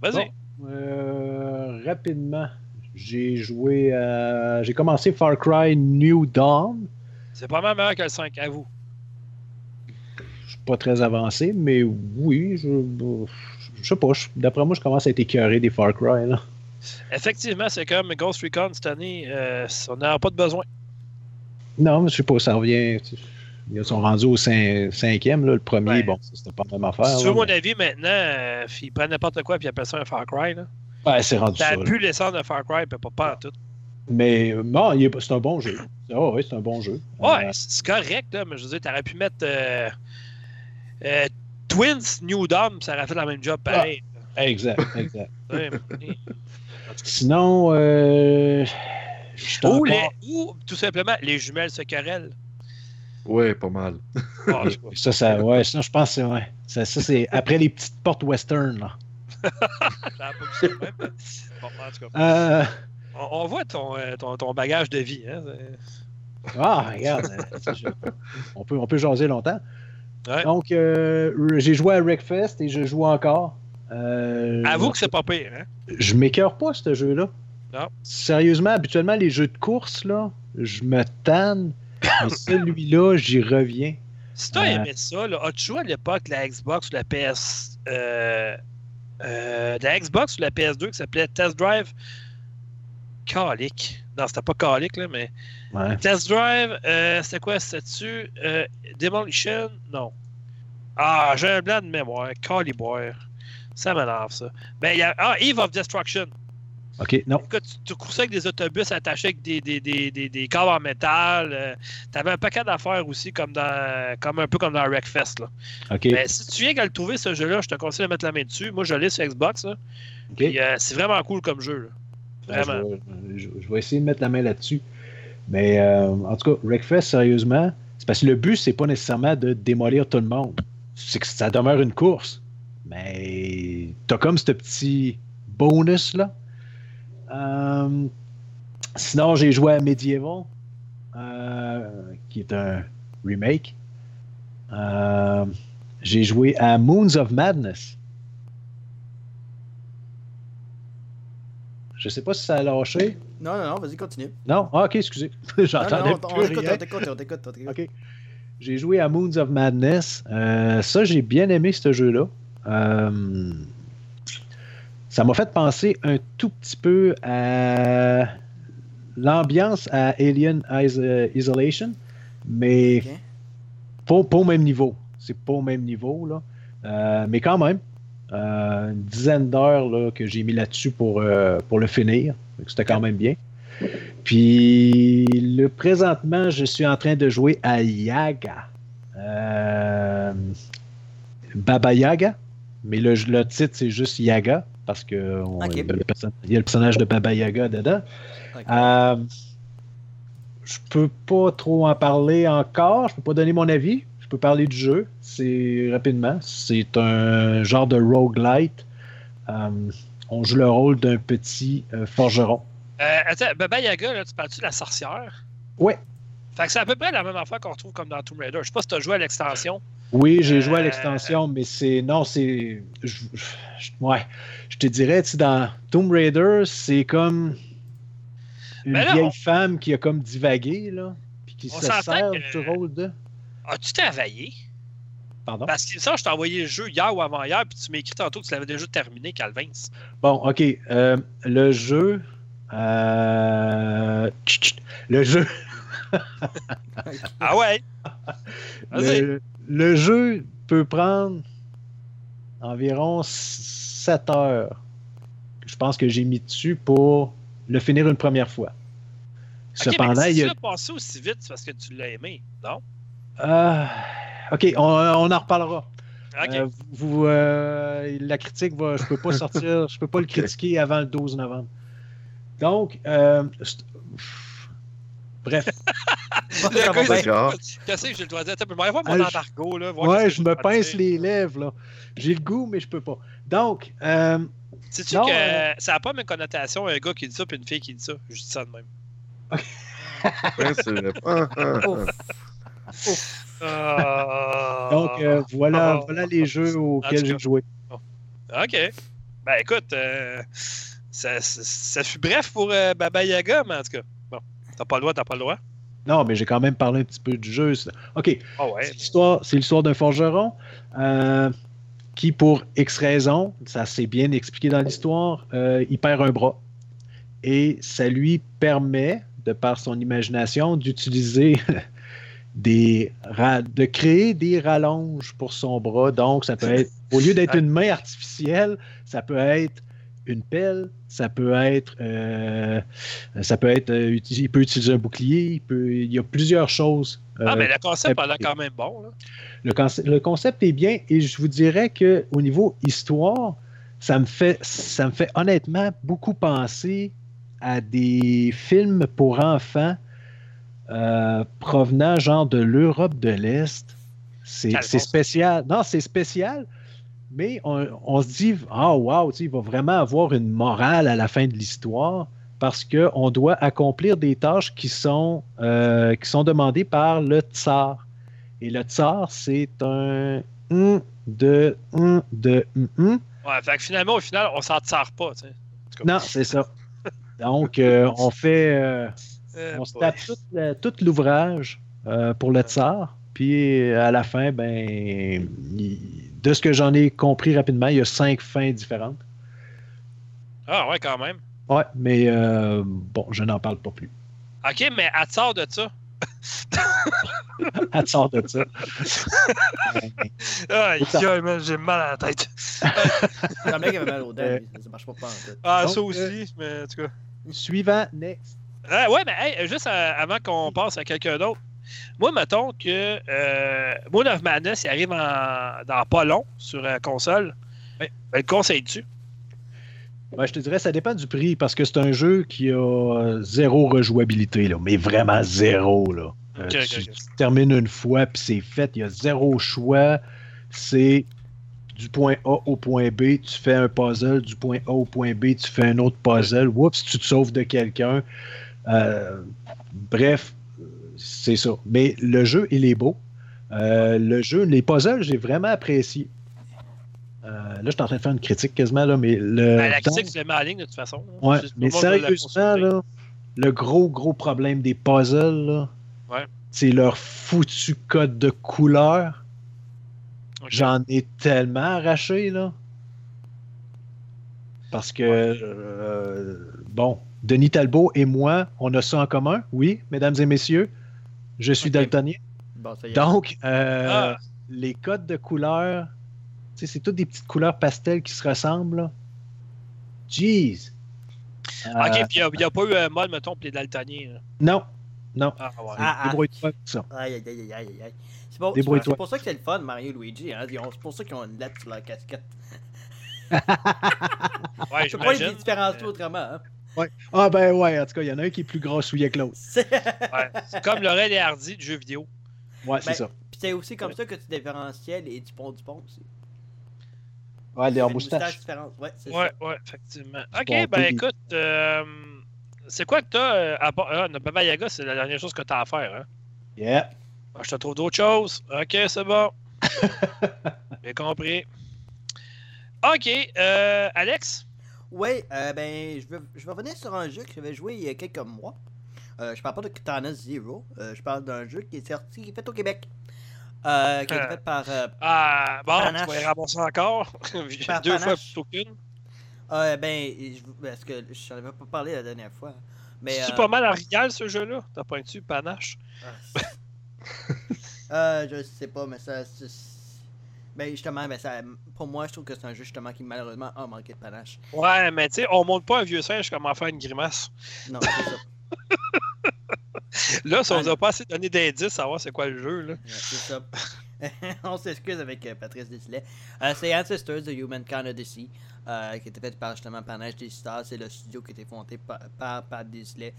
Vas-y. Bon. Euh, rapidement, j'ai joué. à- J'ai commencé Far Cry New Dawn. C'est pas mal meilleur que le 5, à vous. Je suis pas très avancé, mais oui, je. Je sais pas. D'après moi, je commence à être écœuré des Far Cry. Là. Effectivement, c'est comme Ghost Recon cette année, euh, on n'a pas de besoin. Non, mais je sais pas, ça revient. Ils sont rendus au cin- cinquième, là, le premier. Ouais. Bon, ça, c'était pas la même affaire. là, veux mon mais- avis, maintenant, euh, ils prennent n'importe quoi et ils appellent ça un Far Cry. Là. Ouais, c'est rendu T'as ça. pu l'essence de Far Cry, pas, pas en tout. Mais est- c'est un bon jeu. Oh, oui, c'est un bon jeu. Ouais, Euh, c'est correct, là, mais je veux dire, t'aurais pu mettre euh, euh, Twins New Dawn, ça aurait fait le même job pareil. exact, exact. Ouais, mais- Sinon, euh, je ou, les, ou tout simplement, les jumelles se querellent. Ouais, pas mal. Ah. Ça, ça, ouais, sinon, je pense que c'est, ouais. Ça, ça, c'est après les petites portes western, là. *laughs* Ça. Bon, en tout cas, Euh, on, on voit ton, euh, ton, ton bagage de vie. Hein? ah, regarde. euh, ça, on, peut, on peut jaser longtemps. Ouais. Donc, euh, j'ai joué à Wreckfest et je joue encore. Euh, Avoue que c'est pas pire. Hein? Je m'écœure pas, ce jeu-là. Non. Sérieusement, habituellement, les jeux de course, là, je me tanne. Celui-là, j'y reviens. Si t'as Euh. aimé ça, là, as-tu joué à l'époque la Xbox ou la PS. Euh, euh, la Xbox ou la PS2 qui s'appelait Test Drive? Calic. Non, c'était pas Calic, là, mais. Ouais. Test Drive, euh, c'était quoi? C'était-tu Demolition? Non. Ah, j'ai un blanc de mémoire. Caliboire. Ça m'énerve, ça. Ben, il y a. Ah, Eve of Destruction. OK, non. Écoute, tu, tu coursais avec des autobus attachés avec des, des, des, des, en métal. euh, T'avais un paquet d'affaires aussi, comme dans comme un peu comme dans Wreckfest. Là. OK. Mais si tu viens qu'à le trouver, ce jeu-là, je te conseille de mettre la main dessus. Moi, je l'ai sur Xbox. là. Euh, c'est vraiment cool comme jeu. là. Ben, Vraiment. je, vais, je- je vais essayer de mettre la main là-dessus. Mais euh, en tout cas, Wreckfest, sérieusement, c'est parce que le but, c'est pas nécessairement de démolir tout le monde. C'est que ça demeure une course. Mais t'as comme ce petit bonus-là. Euh, sinon, j'ai joué à Medieval, euh, qui est un remake. Euh, j'ai joué à Moons of Madness. Je sais pas si ça a lâché. Non, non, non, vas-y, continue. Non? Ah, ok, excusez. *laughs* J'entendais non, on plus t'écoute, rien. on t'écoute, on t'écoute, on t'écoute. Ok. J'ai joué à Moons of Madness. Euh, ça, j'ai bien aimé ce jeu-là. Euh, ça m'a fait penser un tout petit peu à l'ambiance à Alien euh, Isolation, mais pas, pas au même niveau. C'est pas au même niveau, là. Euh, mais quand même, euh, une dizaine d'heures que j'ai mis là-dessus pour, euh, pour le finir. C'était quand même bien. Puis, le, présentement, je suis en train de jouer à Yaga. Baba Yaga. Mais le, le titre, c'est juste Yaga. Parce que on- il, y a le perso- il y a le personnage de Baba Yaga dedans. Ok. Euh, je peux pas trop en parler encore. Je peux pas donner mon avis. Je peux parler du jeu. C'est rapidement. C'est un genre de roguelite. Euh, on joue le rôle d'un petit euh, forgeron. Euh, attends, Baba Yaga, là, tu parles-tu de la sorcière? Ouais. Fait que c'est à peu près la même affaire qu'on retrouve comme dans Tomb Raider. Je sais pas si tu as joué à l'extension. Oui, j'ai joué à Euh, l'extension, mais c'est. Non, c'est. je- je- Ouais. Je te dirais, tu sais, dans Tomb Raider, c'est comme. Une là, vieille on- femme qui a comme divagué, là. Puis qui On se sert que- du rôle de. As-tu travaillé? Pardon? Parce que ça, je t'ai envoyé le jeu hier ou avant-hier, puis tu m'as écrit tantôt que tu l'avais déjà terminé, Calvin. Bon, OK. euh, le jeu. euh, Le jeu. *laughs* Ah ouais? Le, le jeu peut prendre environ 7 heures. Je pense que j'ai mis dessus pour le finir une première fois. Cependant, mais il si y tu l'as passé aussi vite, c'est parce que tu l'as aimé, non? Euh, OK, on, on en reparlera. Euh, vous, euh, la critique, va, je peux pas sortir, je peux pas le *laughs* critiquer avant le 12 novembre. Donc, euh, bref. *laughs* Qu'est-ce que je le dois dire? Je vais voir mon embargo, là. voir ouais, je me pince dire. les lèvres là. J'ai le goût, mais je peux pas. Donc, euh, Sais-tu que euh, ça n'a pas même connotation un gars qui dit ça puis une fille qui dit ça? Je dis ça de même. *laughs* Ah, ah, ah. Donc euh, voilà, voilà les jeux auxquels j'ai joué. OK. Ben écoute, euh, ça, ça, ça fut bref pour euh, Baba Yaga, mais en tout cas, t'as pas le droit, t'as pas le droit? Non, mais j'ai quand même parlé un petit peu du jeu. OK, Ah ouais. c'est l'histoire, d'un forgeron euh, qui, pour X raisons, ça s'est bien expliqué dans l'histoire, euh, il perd un bras. Et ça lui permet, de par son imagination, d'utiliser *laughs* des de créer des rallonges pour son bras. Donc, ça peut *laughs* être, au lieu d'être une main artificielle, ça peut être une pelle, ça peut être, euh, ça peut être, euh, il peut utiliser un bouclier, il, peut, il y a plusieurs choses. Ah, euh, mais le concept a l'air quand même bon. Là. le, conce- le concept est bien et je vous dirais que au niveau histoire, ça me fait, ça me fait honnêtement beaucoup penser à des films pour enfants provenant genre de l'Europe de l'Est. C'est spécial. Non, c'est spécial, mais on, on se dit, ah wow, tu sais, il va vraiment avoir une morale à la fin de l'histoire parce qu'on doit accomplir des tâches qui sont, euh, qui sont demandées par le tsar. Et le tsar, c'est un hum de hum de. Ouais, fait que finalement, au final, on s'en tire pas. Non, c'est ça. Donc, euh, *laughs* on fait, euh, Euh, on se tape tout, l'ouvrage pour le tsar. Puis à la fin, ben, il- de ce que j'en ai compris rapidement, il y a cinq fins différentes. Ah, ouais, quand même. Ouais, mais euh, bon, je n'en parle pas plus. OK, mais à sort de ça? *laughs* À sort de ça. Man, j'ai mal à la tête. *laughs* Le mec avait mal aux dents, Euh, ça marche pas pas en tout. Ah, Donc, ça aussi, mais en tout cas. Suivant, next. Ah, ouais, mais hey, juste euh, avant qu'on passe à quelqu'un d'autre, moi, mettons que euh, Moon of Madness, il arrive en- dans pas long sur euh, console. Ben, le conseilles-tu? Ouais, je te dirais, ça dépend du prix parce que c'est un jeu qui a euh, zéro rejouabilité, là, mais vraiment zéro. Là. Euh, tu, termines une fois puis c'est fait, il y a zéro choix. C'est du point A au point B, tu fais un puzzle, du point A au point B, tu fais un autre puzzle, oups, tu te sauves de quelqu'un. Euh, bref, c'est ça. Mais le jeu, il est beau. Euh, le jeu, les puzzles, j'ai vraiment apprécié. Euh, là, je suis en train de faire une critique quasiment, là, mais le. Ben, la critique, en ligne de toute façon. là. Ouais, mais sérieusement, là, le gros, gros problème des puzzles, là, Ouais. c'est leur foutu code de couleur. J'en ai tellement arraché, là. Parce que, euh, bon, Denis Talbot et moi, on a ça en commun, oui, mesdames et messieurs. Je suis Ok. daltonien. Bon, ça y est. Donc, euh, Ah. les codes de couleurs, tu sais, c'est toutes des petites couleurs pastel qui se ressemblent, là. Jeez! Euh, OK, puis il n'y a, pas eu un mode, mettons, pour les daltoniens. là? non, non. Ah, ouais. Ah. Débrouille-toi avec ça. Aïe, aïe, aïe, aïe, aïe, aïe. C'est bon, pour ça que c'est le fun, Mario Luigi. Hein? C'est pour ça qu'ils ont une lettre sur leur casquette. *laughs* Ouais, Je peux pas les j'imagine. différencier autrement. Hein? Ah ben ouais, en tout cas, il y en a un qui est plus grassouillet que l'autre. *laughs* C'est- Ouais, comme Laurel et Hardy du jeu vidéo. Ouais, c'est Ben, ça. Puis c'est aussi comme ça que tu différenciais les Dupont Dupont aussi. Ouais, Des leur moustaches. Ouais, c'est Ouais, ça. ouais, effectivement. Du OK, ben écoute, euh, c'est quoi que t'as euh, à part- Ah, notre Baba Yaga, c'est la dernière chose que t'as à faire, hein? Yeah. Ah, Je te trouve d'autres choses. OK, c'est bon. *laughs* J'ai compris. OK, euh, Alex? Ouais, euh, ben, je vais, je vais revenir sur un jeu que j'avais joué il y a quelques mois. Euh, je parle pas de Katana Zero. euh, je parle d'un jeu qui est sorti, qui est fait au Québec. Euh, qui a été Euh. fait par. Ah, bon, Panache. tu vas y ramasser encore? *laughs* Par Deux fois Panache. plutôt qu'une. ben, je- parce que je n'en avais pas parlé la dernière fois. Mais. C'est pas mal original ce jeu-là? T'as dessus panache. *laughs* Euh, je sais pas, mais ça. Ben, justement, ben, ça, pour moi, je trouve que c'est un jeu justement qui malheureusement a manqué de panache. Ouais, mais tu sais, on monte pas un vieux singe comment faire une grimace. Non, c'est ça. Là, si on nous a pas assez donné d'indices à savoir c'est quoi le jeu, là. Ouais, c'est ça. *laughs* on s'excuse avec euh, Patrice Desilets. Euh, c'est Ancestors de Humankind Odyssey, euh, qui était fait par justement Panache Digital. C'est le studio qui a été fondé par, par Desilets.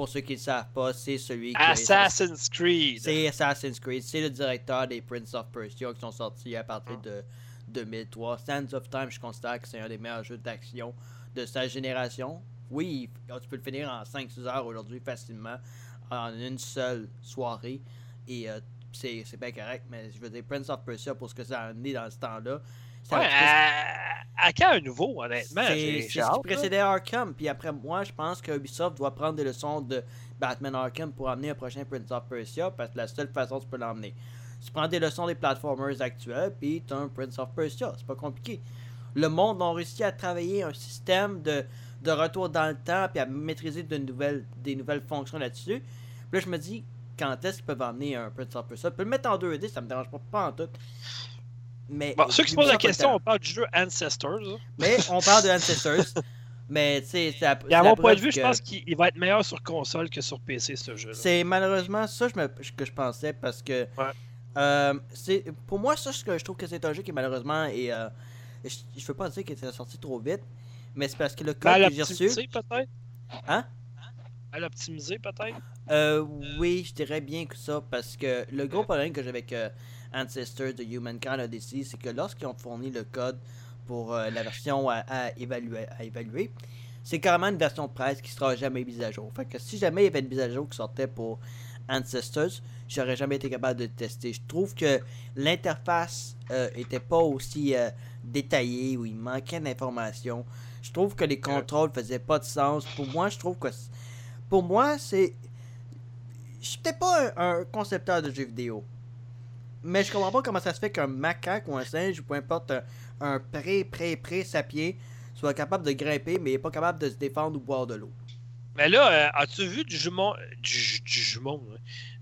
Pour ceux qui ne le savent pas, c'est celui qui a- Assassin's Creed. C'est Assassin's Creed. C'est le directeur des Prince of Persia qui sont sortis à partir de 2003. Sands of Time, je considère que c'est un des meilleurs jeux d'action de sa génération. Oui, tu peux le finir en 5-6 heures aujourd'hui facilement, en une seule soirée. Et euh, c'est c'est bien correct, mais je veux dire, Prince of Persia, pour ce que ça a amené dans ce temps-là, ça Ouais, à... à quand un nouveau, honnêtement? c'est ce qui précédait Arkham. Puis après, moi, je pense que Ubisoft doit prendre des leçons de Batman Arkham pour amener un prochain Prince of Persia. Parce que la seule façon que tu peux l'emmener. Tu prends des leçons des platformers actuels, puis tu as un Prince of Persia. C'est pas compliqué. Le monde a réussi à travailler un système de, de retour dans le temps, puis à maîtriser de nouvelles, des nouvelles fonctions là-dessus. Puis là, je me dis, quand est-ce qu'ils peuvent emmener un Prince of Persia? Ils peuvent le mettre en 2D, ça me dérange pas, pas en tout. Mais Bon, ceux qui se posent la question, on parle du jeu Ancestors. là. Mais on parle de Ancestors. *laughs* mais tu sais, c'est Et à mon point de vue, je pense qu'il il va être meilleur sur console que sur PC, ce jeu-là. C'est malheureusement ça je me- que je pensais parce que. Ouais. euh, pour moi, ça, je trouve que c'est un jeu qui malheureusement est. euh, je, je veux pas dire qu'il était sorti trop vite, mais c'est parce que le code que j'ai reçu. peut-être? Hein? Mal optimisé, peut-être? Euh, oui, je dirais bien que ça, parce que le gros problème que j'ai avec euh, Ancestors de Humankind Odyssey, c'est que lorsqu'ils ont fourni le code pour euh, la version à, évaluer, c'est carrément une version presse qui sera jamais mise à jour. Fait que si jamais il y avait une mise à jour qui sortait pour Ancestors, j'aurais jamais été capable de tester. Je trouve que l'interface euh, était pas aussi euh, détaillée, où il manquait d'informations. Je trouve que les contrôles faisaient pas de sens. Pour moi, je trouve que pour moi, c'est je suis peut-être pas un, un concepteur de jeux vidéo. Mais je comprends pas comment ça se fait qu'un macaque ou un singe ou peu importe un, un pré pré pré sapien soit capable de grimper mais pas capable de se défendre ou boire de l'eau. Mais là, euh, as-tu vu du jumeau, du, du jumeau, ouais.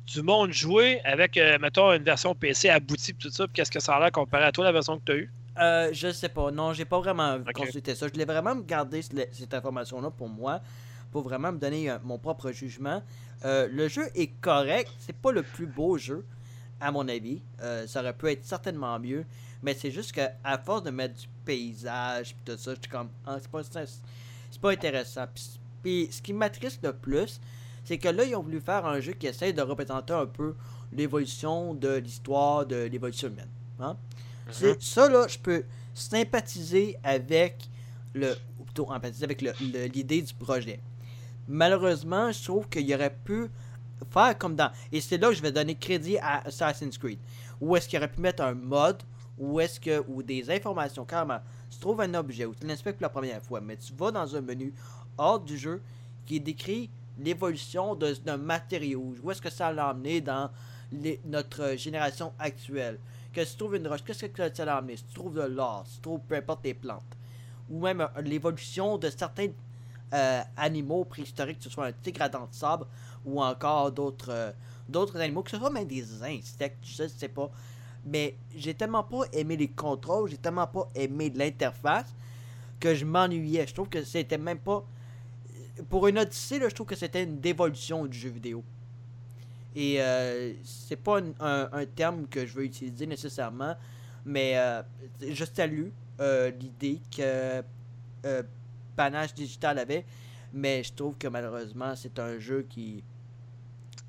du monde jouer avec, euh, mettons, une version PC aboutie pis tout ça, puis qu'est-ce que ça a l'air comparé à toi, la version que tu as eue? Euh, je sais pas. Non, j'ai pas vraiment consulté ça. Je voulais vraiment me garder ce- cette information-là pour moi, pour vraiment me donner euh, mon propre jugement. Euh, le jeu est correct. C'est pas le plus beau jeu, à mon avis. Euh, ça aurait pu être certainement mieux. Mais c'est juste que à force de mettre du paysage pis tout ça, je suis comme. Ah, c'est pas, c'est c'est pas intéressant. Puis, puis ce qui m'attriste le plus, c'est que là, ils ont voulu faire un jeu qui essaie de représenter un peu l'évolution de l'histoire de l'évolution humaine. Hein? C'est ça là, je peux sympathiser avec le ou plutôt empathiser avec l'idée du projet. Malheureusement, je trouve qu'il aurait pu faire comme dans et c'est là que je vais donner crédit à Assassin's Creed. Où est-ce qu'il aurait pu mettre un mode ou est-ce que ou des informations carrément. Tu trouves un objet ou tu l'inspectes pour la première fois, mais tu vas dans un menu hors du jeu qui décrit l'évolution d'un matériau. Où est-ce que ça l'a emmené dans les- notre génération actuelle? Que si tu trouves une roche, qu'est-ce que ça l'a amené? Si tu trouves de l'or, si tu trouves peu importe des plantes, ou même euh, l'évolution de certains euh, animaux préhistoriques, que ce soit un tigre à dents de sable, ou encore d'autres euh, d'autres animaux, que ce soit même des insectes, je sais pas. Mais j'ai tellement pas aimé les contrôles, j'ai tellement pas aimé l'interface, que je m'ennuyais. Je trouve que c'était même pas... Pour une Odyssée, là, je trouve que c'était une dévolution du jeu vidéo. Et euh, c'est pas un, un- terme que je veux utiliser nécessairement, mais euh, je salue l'idée que Panache Digital avait, mais je trouve que malheureusement c'est un jeu qui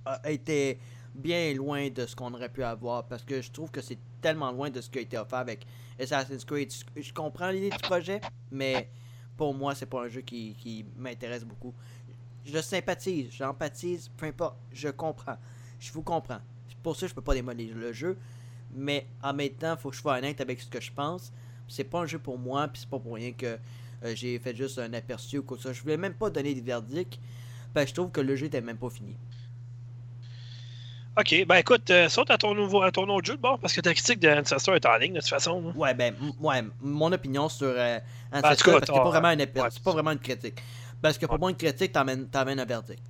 a été bien loin de ce qu'on aurait pu avoir parce que je trouve que c'est tellement loin de ce qui a été offert avec Assassin's Creed. Je, comprends l'idée du projet, mais pour moi c'est pas un jeu qui, qui m'intéresse beaucoup. Je sympathise, j'empathise, peu importe, je comprends. Je vous comprends. Pour ça, je peux pas démolir le jeu. Mais en même temps, faut que je sois honnête avec ce que je pense. C'est pas un jeu pour moi, puis c'est pas pour rien que euh, j'ai fait juste un aperçu ou quoi que ça. Je voulais même pas donner des verdicts. Parce que je trouve que le jeu était même pas fini. Ok, ben écoute, euh, saute à ton, nouveau, à ton autre jeu de bord parce que ta critique de Ancestor est en ligne de toute façon. hein. Ouais, ben, ouais, mon opinion sur euh, Ben, en Ancestor, cas, parce que c'est pas vraiment une, ouais, c'est pas vraiment une critique. Parce que pour Ouais. moi, une critique t'amène, t'amène un verdict.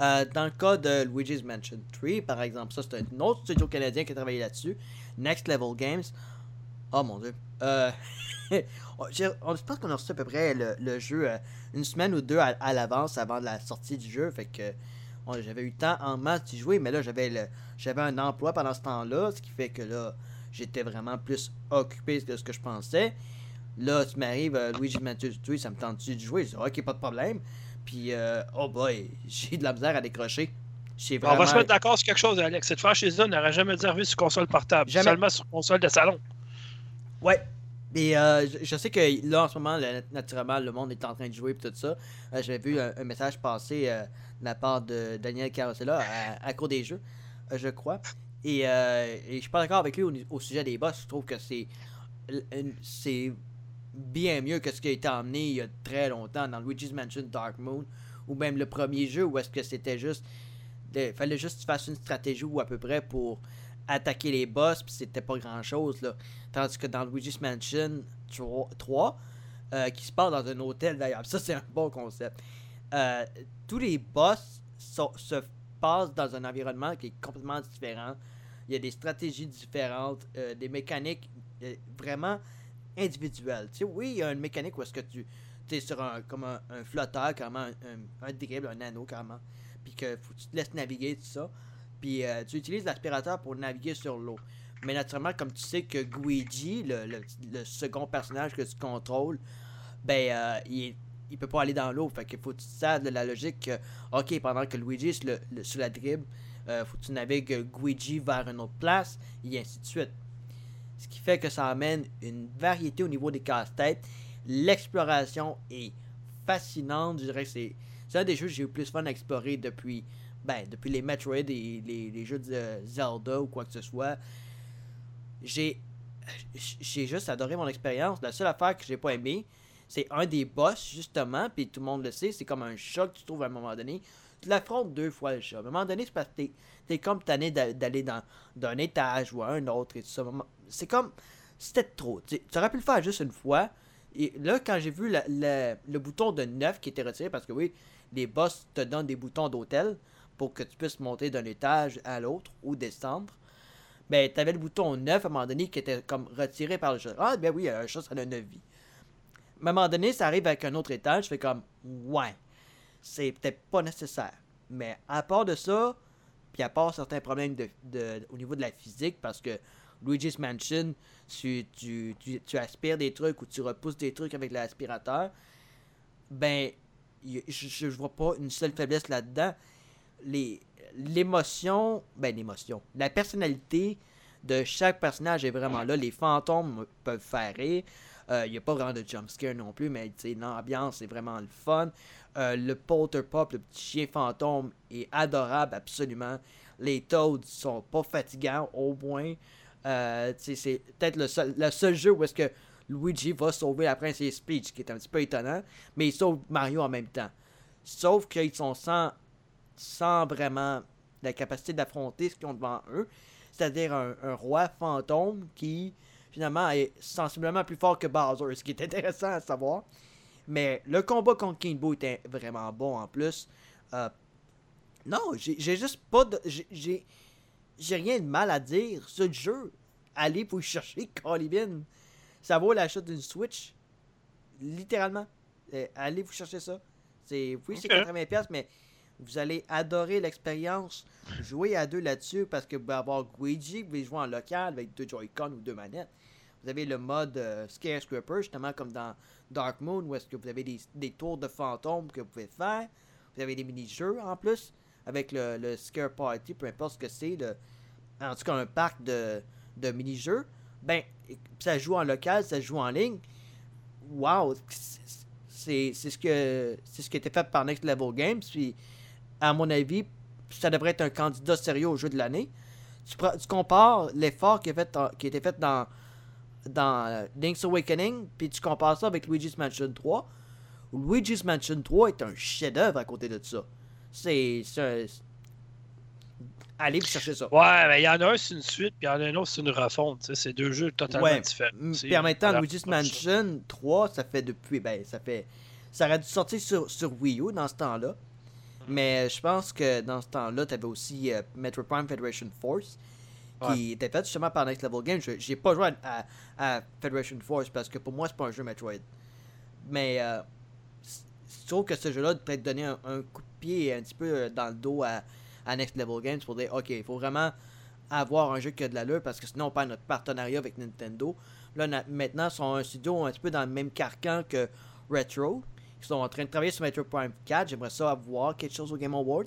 Euh, dans le cas de Luigi's Mansion 3, par exemple, ça c'est un autre studio canadien qui a travaillé là-dessus. Next Level Games. Oh mon dieu. Euh, *laughs* je pense qu'on a reçu à peu près le, le jeu euh, une semaine ou deux à, à l'avance avant la sortie du jeu. Fait que j'avais eu le temps en masse d'y jouer, mais là j'avais j'avais un emploi pendant ce temps-là, ce qui fait que là j'étais vraiment plus occupé que ce que je pensais. Là, tu m'arrives, euh, Luigi Mansion 3, ça me tente-tu de jouer? Je dis, ok, pas de problème. Puis, euh, oh boy, *laughs* j'ai de la misère à décrocher. J'ai On va se vraiment- mettre d'accord sur quelque chose, Alex. Cette franchise-là n'aurait jamais dû arriver sur console portable, Jamais. seulement sur console de salon. Ouais. Et euh, je, sais que là, en ce moment, le- naturellement, le monde est en train de jouer et tout ça. Euh, J'avais vu un, message passer euh, de la part de Daniel Carosella à, à des jeux, je crois. Et, et je suis pas d'accord avec lui au, au sujet des boss. Je trouve que c'est c'est bien mieux que ce qui a été emmené il y a très longtemps dans Luigi's Mansion Dark Moon ou même le premier jeu où est-ce que c'était juste il fallait juste que tu fasses une stratégie ou à peu près pour attaquer les boss puis c'était pas grand chose là. Tandis que dans Luigi's Mansion 3, 3, euh, qui se passe dans un hôtel d'ailleurs. Ça c'est un bon concept. Euh, tous les boss se passent dans un environnement qui est complètement différent. Il y a des stratégies différentes euh, des mécaniques vraiment individuelles. Oui il y a une mécanique où est-ce que tu es sur un comme un, flotteur carrément un, un, un dribble un anneau carrément puis que faut tu te laisses naviguer tout ça puis euh, tu utilises l'aspirateur pour naviguer sur l'eau. Mais naturellement comme tu sais que Luigi le, le, second personnage que tu contrôles ben euh, il il peut pas aller dans l'eau. Fait qu'il faut que tu de la logique que ok pendant que Luigi est le, sur la dribble euh, faut que tu navigues Luigi vers une autre place et ainsi de suite. Ce qui fait que ça amène une variété au niveau des casse-têtes. L'exploration est fascinante. Je dirais que c'est c'est un des jeux que j'ai eu le plus fun à explorer depuis ben depuis les Metroid et les, les jeux de Zelda ou quoi que ce soit j'ai j'ai juste adoré mon expérience. La seule affaire que j'ai pas aimé c'est un des boss justement puis tout le monde le sait c'est comme un chat que tu trouves à un moment donné. Tu l'affrontes deux fois le chat. À un moment donné c'est parce que t'es comme tanné d'a- d'aller dans d'un étage ou à un autre et tout ça. C'est comme c'était trop tu aurais pu le faire juste une fois. Et là quand j'ai vu la- le bouton de 9 qui était retiré parce que oui les boss te donnent des boutons d'hôtel pour que tu puisses monter d'un étage à l'autre ou descendre. Ben, t'avais le bouton 9 à un moment donné qui était comme retiré par le chat. Ah, ben oui, un chat, ça a 9 vies. À un moment donné, ça arrive avec un autre étage, je fais comme, ouais, c'est peut-être pas nécessaire. Mais à part de ça, puis à part certains problèmes de, au niveau de la physique, parce que Luigi's Mansion, tu, tu, tu, tu aspires des trucs ou tu repousses des trucs avec l'aspirateur, ben, je, je vois pas une seule faiblesse là-dedans. Les, l'émotion, ben l'émotion, la personnalité de chaque personnage est vraiment là. Les fantômes peuvent faire rire. Il n'y a pas vraiment de jumpscare non plus, mais l'ambiance est vraiment le fun. Euh, le Polter Pop, le petit chien fantôme, est adorable absolument. Les Toads sont pas fatigants au moins. Euh, c'est peut-être le seul, le seul jeu où est-ce que Luigi va sauver la princesse Peach, qui est un petit peu étonnant, mais il sauve Mario en même temps. Sauf qu'ils sont sans, sans vraiment la capacité d'affronter ce qu'ils ont devant eux, c'est-à-dire un, un roi fantôme qui finalement est sensiblement plus fort que Bowser, ce qui est *laughs* intéressant à savoir. Mais le combat contre King Boo était vraiment bon en plus. Euh, non, j'ai juste pas de. j'ai- rien de mal à dire. Ce jeu, allez vous chercher *laughs* Colibin. Ça vaut l'achat d'une Switch. Littéralement. Euh, allez vous chercher ça. C'est oui, c'est Ok. 80$, mais vous allez adorer l'expérience. Jouer à deux là-dessus parce que vous pouvez avoir Luigi, vous pouvez jouer en local avec deux Joy-Con ou deux manettes. Vous avez le mode euh, Scarecrow, justement comme dans Dark Moon, où est-ce que vous avez des, tours de fantômes que vous pouvez faire. Vous avez des mini-jeux en plus, avec le, Scare Party, peu importe ce que c'est, en tout cas un parc de, mini-jeux. Ben, ça joue en local, ça joue en ligne. Wow! C'est ce que c'est ce qui été fait par Next Level Games. Puis, à mon avis, ça devrait être un candidat sérieux au jeu de l'année. Tu, compares l'effort qui, fait qui a été fait dans, dans euh, Link's Awakening, puis tu compares ça avec Luigi's Mansion 3. Luigi's Mansion 3 est un chef-d'œuvre à côté de ça. C'est. allez vous chercher ça. Ouais, mais il y en a un, c'est une suite, puis il y en a un autre, c'est une refonte. C'est deux jeux totalement Ouais. différents. Puis en même temps. Luigi's Mansion 3, ça fait depuis. Ben, ça fait. Ça aurait dû sortir sur, sur Wii U dans ce temps-là. Mais je pense que dans ce temps-là, tu avais aussi euh, Metro Prime Federation Force, qui était fait justement par Next Level Games. Je- J'ai pas joué à, à- à Federation Force parce que pour moi, c'est pas un jeu Metroid. Mais euh, je trouve que ce jeu-là peut être donner un, un coup de pied un petit peu euh, dans le dos à, à Next Level Games pour dire ok, il faut vraiment avoir un jeu qui a de l'allure parce que sinon on perd notre partenariat avec Nintendo. Là, na- maintenant, ils sont un studio un petit peu dans le même carcan que Retro. Ils sont en train de travailler sur Metro Prime 4. J'aimerais ça avoir quelque chose au Game Awards.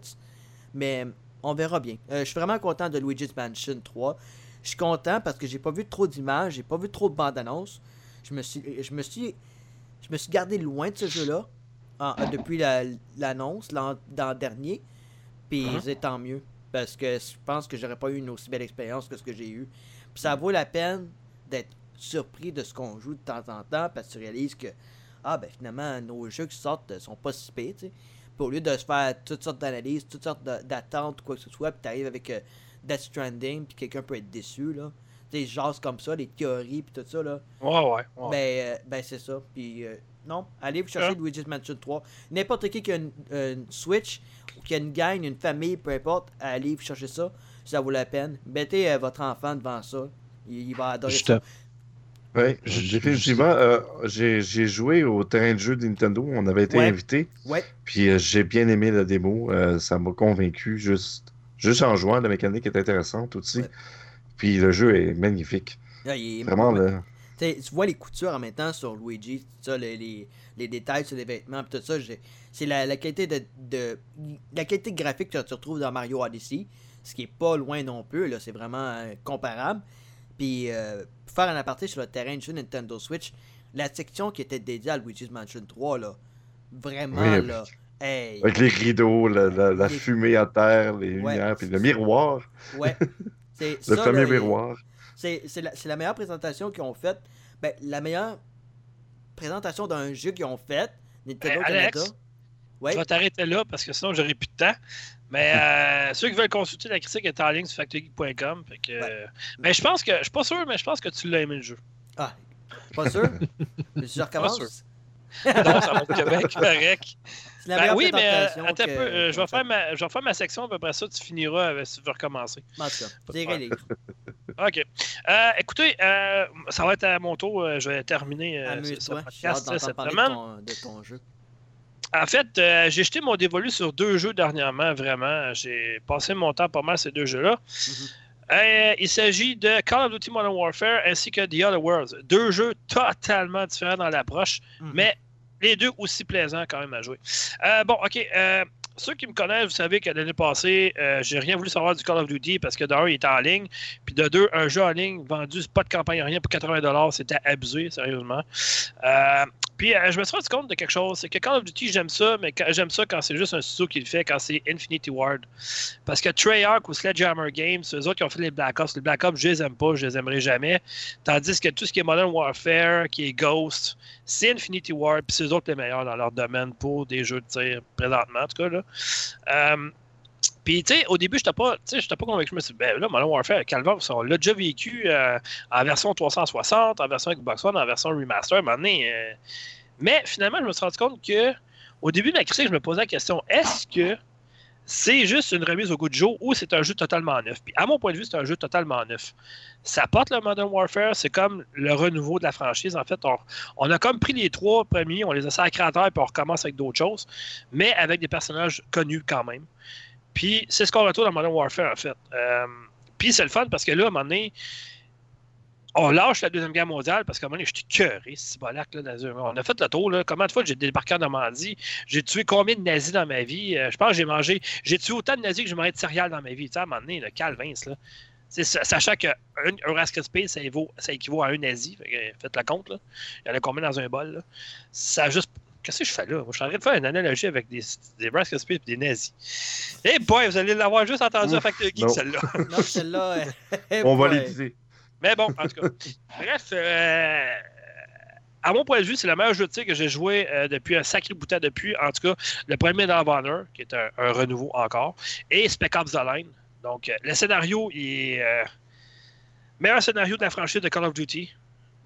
Mais on verra bien. Euh, je suis vraiment content de Luigi's Mansion 3. Je suis content parce que j'ai pas vu trop d'images, j'ai pas vu trop de bandes-annonces. Je me suis, je me suis, je me suis gardé loin de ce jeu-là en- euh, depuis la- l'annonce l'an l'an dernier. Puis Mhm. c'est tant mieux parce que je pense que j'aurais pas eu une aussi belle expérience que ce que j'ai eu. Puis ça vaut la peine d'être surpris de ce qu'on joue de temps en temps parce que tu réalises que ah ben finalement nos jeux qui sortent euh, sont pas si pires, tu sais. Puis au lieu de se faire toutes sortes d'analyses, toutes sortes d'attentes ou quoi que ce soit, puis t'arrives avec euh, Death Stranding, puis quelqu'un peut être déçu, là. Tu sais, genre comme ça, les théories, puis tout ça, là. Ouais, ouais. ouais. Ben, euh, ben c'est ça. Puis euh, non, allez vous chercher Ah. Luigi's Mansion 3. N'importe qui qui a une, une Switch, ou qui a une gang, une famille, peu importe, allez vous chercher ça. Ça vaut la peine. Mettez euh, votre enfant devant ça. Il, il va adorer Je ça. Oui, Je- définitivement. euh, j'ai joué au terrain de jeu de Nintendo. On avait été Ouais. invités. Ouais. Puis euh, j'ai bien aimé la démo. euh, ça m'a convaincu juste, juste en jouant. La mécanique est intéressante aussi. Ouais. Puis le jeu est magnifique. Là, il est- Vraiment, là. Tu vois les coutures en même temps sur Luigi, tout ça, les, les, les détails sur les vêtements, pis tout ça. j'ai- C'est la, la qualité de, de- la qualité graphique que tu retrouves dans Mario Odyssey, ce qui est pas loin non plus. là C'est vraiment euh, comparable. Puis euh, pour faire un aparté sur le terrain de jeu Nintendo Switch, la section qui était dédiée à Luigi's Mansion 3 là, vraiment Oui, là, hey, Avec les rideaux, la, la- la Les- fumée à terre, les Ouais. lumières, puis le miroir, ouais, *laughs* c'est le ça, fameux là, miroir. C'est c'est la, la meilleure présentation qu'ils ont faite. Ben, la meilleure présentation d'un jeu qu'ils ont faite, Nintendo Eh, Alex, Canada. Ouais, Je vais t'arrêter là parce que sinon j'aurai plus de temps. Mais euh, *laughs* ceux qui veulent consulter la critique est en ligne sur que, euh, Mais je pense que, je suis pas sûr, mais je pense que tu l'as aimé le jeu. ah, pas sûr? *laughs* Je recommence, sûr. c'est Non, ça va être *laughs* correct, Ben oui, mais euh, attends un que- peu, euh, je, vais faire ma, je vais faire ma section, puis après ça, tu finiras avec, si tu veux recommencer. En tout cas, Pas de c'est problème. les OK. Euh, écoutez, euh, ça va être à mon tour. Je vais terminer ce, podcast cette de semaine. ton, de ton jeu. En fait, euh, j'ai jeté mon dévolu sur deux jeux dernièrement, vraiment. J'ai passé mon temps pas mal ces deux jeux-là. Mhm. Euh, il s'agit de Call of Duty Modern Warfare ainsi que The Other Worlds. Deux jeux totalement différents dans l'approche, Mhm. mais les deux aussi plaisants quand même à jouer. Euh, bon, ok. euh, ceux qui me connaissent, vous savez que l'année passée, j'ai rien voulu savoir du Call of Duty parce que d'un, il était en ligne, puis de deux, un jeu en ligne vendu, pas de campagne, rien pour 80$, c'était abusé, sérieusement. Euh, je me suis rendu compte de quelque chose, c'est que Call of Duty, j'aime ça, mais j'aime ça quand c'est juste un studio qui le fait, quand c'est Infinity Ward. Parce que Treyarch ou Sledgehammer Games, eux autres qui ont fait les Black Ops. Les Black Ops, je les aime pas, je les aimerai jamais. Tandis que tout ce qui est Modern Warfare, qui est Ghost, c'est Infinity Ward, puis c'est eux autres les meilleurs dans leur domaine pour des jeux de tir présentement, en tout cas. Là. Euh, puis, tu sais, au début, je n'étais pas, pas convaincu. Je me suis dit, ben là, Modern Warfare, Calvin, on l'a déjà vécu euh, en version 360, en version Xbox One, en version Remaster, à euh, Mais finalement, je me suis rendu compte que, au début de ma critique, je me posais la question est-ce que c'est juste une remise au goût de jour ou c'est un jeu totalement neuf? Puis, à mon point de vue, c'est un jeu totalement neuf. Ça porte le Modern Warfare, c'est comme le renouveau de la franchise. En fait, on, on a comme pris les trois premiers, on les a sacrés à terre, puis on recommence avec d'autres choses, mais avec des personnages connus quand même. Puis c'est ce qu'on retrouve dans Modern Warfare, en fait. Euh, puis c'est le fun parce que là, à un moment donné, on lâche la Deuxième Guerre mondiale parce qu'à un moment donné, j'étais cœuré, c'est là, dans On a fait le tour, là. Combien de fois j'ai débarqué en Normandie? J'ai tué combien de nazis dans ma vie? Euh, je pense que j'ai mangé. J'ai tué autant de nazis que j'ai mangé de céréales dans ma vie. Tu sais, à un moment donné, le Calvin, là. Sachant qu'un un Rice Krispies, ça, évaut- ça équivaut à un nazi. Faites le compte, là. Il y en a combien dans un bol, là? Ça a juste. Qu'est-ce que je fais là? Moi, je suis en train de faire une analogie avec des, des Krispies et des nazis. Eh boy, vous allez l'avoir juste entendu à Factor Geek, non. celle-là. *laughs* Non, celle-là. *laughs* euh, On *laughs* va ouais. l'éviter. Mais bon, en tout cas. Bref, euh, à mon point de vue, c'est le meilleur jeu de tir que j'ai joué euh, depuis un sacré bout de temps depuis. En tout cas, le premier of Honor, qui est un, un renouveau encore, et Spec Ops The Line. Donc, euh, le scénario il est. euh, meilleur scénario de la franchise de Call of Duty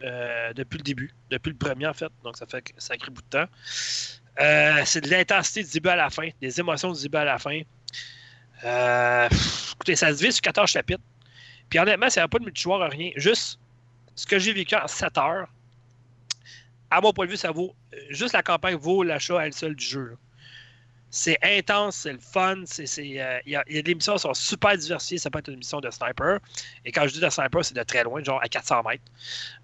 euh, depuis le début, depuis le premier en fait. Donc, ça fait un sacré bout de temps. Euh, c'est de l'intensité du début à la fin, des émotions du début à la fin. Euh, écoutez, ça se vit sur 14 chapitres. Puis honnêtement, ça n'a pas de multijoueur, rien. Juste ce que j'ai vécu en 7 heures. À mon point de vue, ça vaut. Juste la campagne vaut l'achat à elle seule du jeu. C'est intense, c'est le fun. euh, y, des missions sont super diversifiées. Ça peut être une mission de sniper. Et quand je dis de sniper, c'est de très loin, genre à 400 mètres.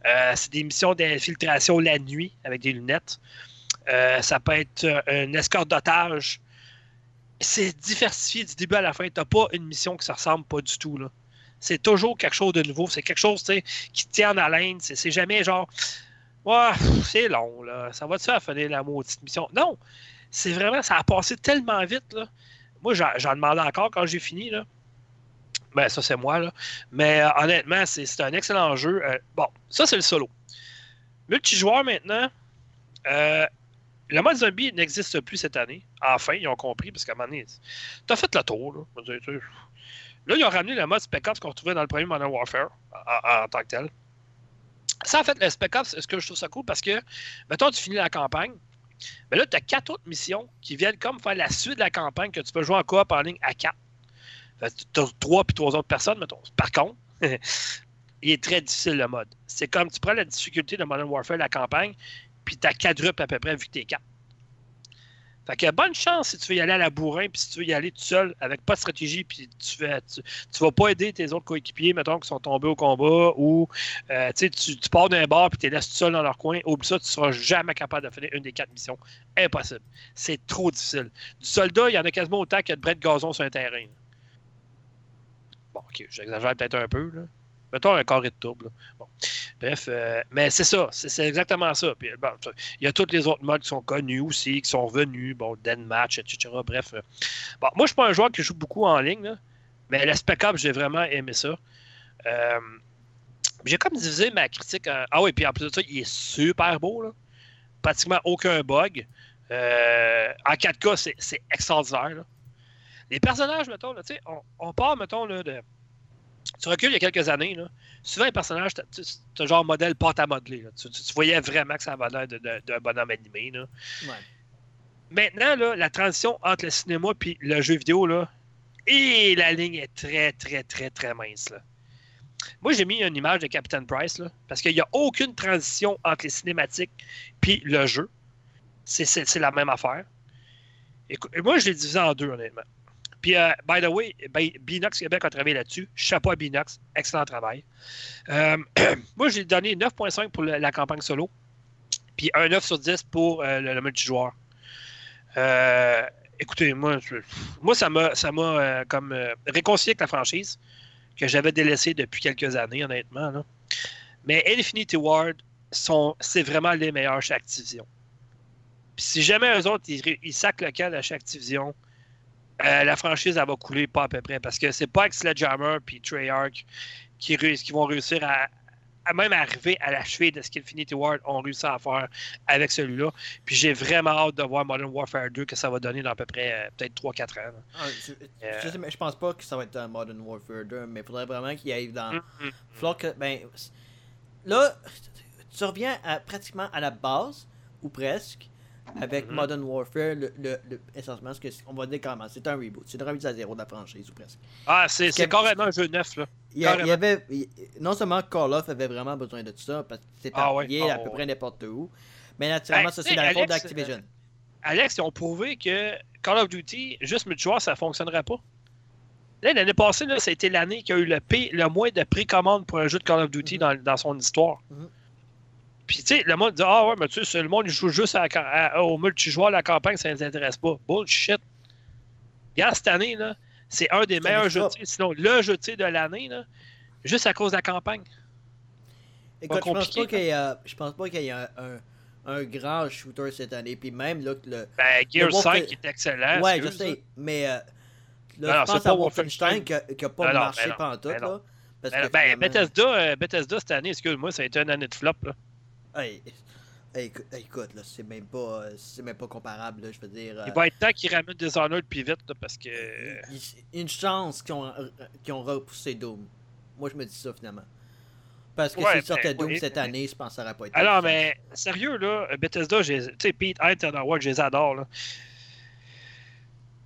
Euh, c'est des missions d'infiltration la nuit avec des lunettes. Euh, ça peut être une escorte d'otages. C'est diversifié du début à la fin. Tu pas une mission qui se ressemble pas du tout. là. C'est toujours quelque chose de nouveau. C'est quelque chose qui tient en haleine. C'est jamais genre Ouais, c'est long, là. Ça va-tu faire finir la maudite mission? Non! C'est vraiment, ça a passé tellement vite, là. Moi, j'en demandais encore quand j'ai fini, là. Ben, ça, c'est moi, là. Mais euh, honnêtement, c'est un excellent jeu. Euh, bon, ça, c'est le solo. Multijoueur, maintenant, euh, le mode zombie n'existe plus cette année. Enfin, ils ont compris, parce qu'à un moment donné, t'as fait le tour, là. Là, ils ont ramené le mode Spec Ops qu'on retrouvait dans le premier Modern Warfare, en, tant que tel. Ça, en fait, le Spec Ops, est-ce que je trouve ça cool? Parce que, mettons, tu finis la campagne, mais là, tu as quatre autres missions qui viennent comme faire la suite de la campagne que tu peux jouer en coop en ligne à quatre. Tu as trois puis trois autres personnes, mettons. Par contre, *laughs* il est très difficile le mode. C'est comme tu prends la difficulté de Modern Warfare, la campagne, puis tu as quadruple à peu près vu que tu es quatre. Fait que bonne chance si tu veux y aller à la bourrin, puis si tu veux y aller tout seul, avec pas de stratégie, puis tu, vas pas aider tes autres coéquipiers, mettons, qui sont tombés au combat, ou euh, tu, tu pars d'un bar, puis tu les laisses tout seul dans leur coin. Oublie ça, tu seras jamais capable de finir une des quatre missions. Impossible. C'est trop difficile. Du soldat, il y en a quasiment autant que de brais de gazon sur un terrain. Bon, ok, j'exagère peut-être un peu, là. Mettons un carré de tourbe. Bref, euh, mais c'est ça, c'est exactement ça. Puis, il y a tous les autres modes qui sont connus aussi, qui sont revenus, bon, Match, etc. Bref. euh. Bon, moi, je suis pas un joueur qui joue beaucoup en ligne, mais le Spec j'ai vraiment aimé ça. Euh, j'ai comme divisé ma critique. Ah oui, puis en plus de ça, il est super beau, là. Pratiquement aucun bug. En 4K, c'est- extraordinaire. Les personnages, mettons, là, on, on part, mettons, là, de. Tu recules il y a quelques années, là. Souvent, les personnages, tu- t'as genre modèle pâte à modeler. là. Tu, tu- tu voyais vraiment que ça avait l'air d'un bonhomme animé. Là. Ouais. Maintenant, là, la transition entre le cinéma et le jeu vidéo, là, et la ligne est très, très, très, très mince. Là. Moi, j'ai mis une image de Captain Price, là, parce qu'il n'y a aucune transition entre les cinématiques puis le jeu. C'est- C'est c'est la même affaire. Et moi, je l'ai divisé en deux, honnêtement. Puis, euh, by the way, ben, Binox Québec a travaillé là-dessus. Chapeau à Binox. Excellent travail. Euh, *clears throat* moi, j'ai donné 9.5 pour la campagne solo. Puis un 9 sur 10 pour euh, le, le multijoueur. Euh, écoutez, moi, moi ça m'a réconcilié avec la franchise que j'avais délaissée depuis quelques années, honnêtement. Mais Infinity Ward, c'est vraiment les meilleurs chez Activision. Puis si jamais eux autres, ils, ils sacent le camp à chaque Activision, euh, la franchise, elle va couler pas à peu près. Parce que c'est pas avec Sledgehammer puis Treyarch qui, qui vont réussir à, à même arriver à l'achever de ce qu'Infinity Ward ont réussi à faire avec celui-là. Puis j'ai vraiment hâte de voir Modern Warfare 2 que ça va donner dans à peu près euh, peut-être 3-4 ans. Ah, je, Euh. je, sais, mais je pense pas que ça va être un Modern Warfare 2, mais il faudrait vraiment qu'il arrive dans. Que, ben, là, tu reviens à, pratiquement à la base, ou presque, avec Mhm. Modern Warfare, le, le, le- essentiellement, ce que, on va dire comment, c'est un reboot, c'est une remise à zéro de la franchise, ou presque. Ah, c'est Quel- carrément un jeu neuf. Là. Il y, a- il y Carrément. avait, il- non seulement Call of avait vraiment besoin de ça, parce que c'est Ah ouais, éparpillé ah à peu ouais. près n'importe où, mais naturellement, Ben, ça, tu c'est sais, la faute d'Activision. Alex, ils ont prouvé que Call of Duty, juste multijoueur, ça ne fonctionnerait pas. L'année passée, là, ça a été l'année qui a eu le, P- le moins de précommande pour un jeu de Call of Duty Mhm. dans, dans son histoire. Mhm. Puis, tu sais, le monde dit Ah ouais, mais tu sais, c'est le monde il joue juste à à- au multijoueur, la campagne, ça ne les intéresse pas. Bullshit. Regarde, cette année, là, c'est un des meilleurs jeux sinon le jeu de l'année, là, juste à cause de la campagne. Écoute, je pense pas qu'il y je pense pas qu'il y ait un, grand shooter cette année, puis même, là, que le, Ben, Gear Wolf- 5 est excellent. ouais, je sais, mais euh, Non, là, non, je pense à Wolfenstein qui a- qui a pas Ben non, marché ben non, pantoute, ben non. là. Parce Ben, que ben, finalement- Bethesda, euh, Bethesda, cette année, excuse-moi, ça a été une année de flop. Là. Hey, Écoute, écoute, là, c'est même pas, euh, c'est même pas comparable, là, je veux dire. euh, Il va être temps qu'ils ramènent des honneurs plus vite, là, parce que. une chance qu'ils ont, euh, qu'ils ont repoussé Doom. Moi, je me dis ça finalement. Parce que Ouais, s'ils sortaient ben, Doom cette année, je pense que ça aurait pas été. Alors, chance. mais sérieux, là, Bethesda, j'ai- tu sais, Pete Turner Ward, je les adore, là.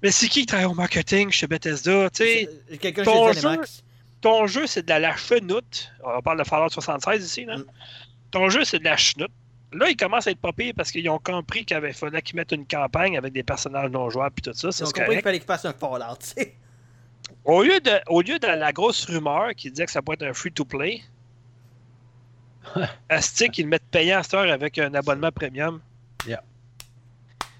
Mais c'est qui qui travaille au marketing chez Bethesda? Tu sais, ton ton jeu, c'est de la, la chenoute. On parle de Fallout 76 ici, là. Mm. Ton jeu, c'est de la chenoute. Là, il commence à être pas pire parce qu'ils ont compris qu'il fallait qu'ils mettent une campagne avec des personnages non jouables et tout ça. Ils Ça, ont compris qu'il fallait qu'ils fassent un Fallout, tu sais. Au lieu, de, au lieu de la grosse rumeur qui disait que ça pourrait être un free-to-play, Astic, ils le mettent payant à cette heure avec un abonnement premium.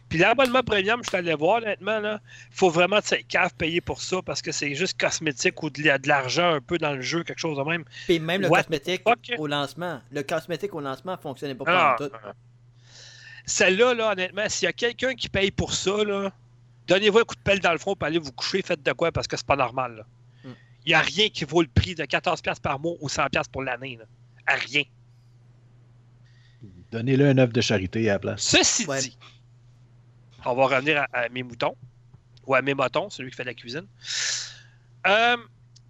Puis l'abonnement premium, je suis allé voir honnêtement, là, faut vraiment que cave payer pour ça parce que c'est juste cosmétique ou de, la- de l'argent un peu dans le jeu, quelque chose de même. Puis même le What cosmétique au lancement. Le cosmétique au lancement fonctionnait pas Ah, pour tout. Celle-là, là, honnêtement, s'il y a quelqu'un qui paye pour ça, là, donnez-vous un coup de pelle dans le front pour aller vous coucher, faites de quoi parce que c'est pas normal. là. Mm. Il n'y a rien qui vaut le prix de 14$ par mois ou 100$ pour l'année. À rien. Donnez-le un œuf de charité à la place. Ceci Ouais. dit, on va revenir à, à mes moutons, ou à mes motons, celui qui fait la cuisine. Euh,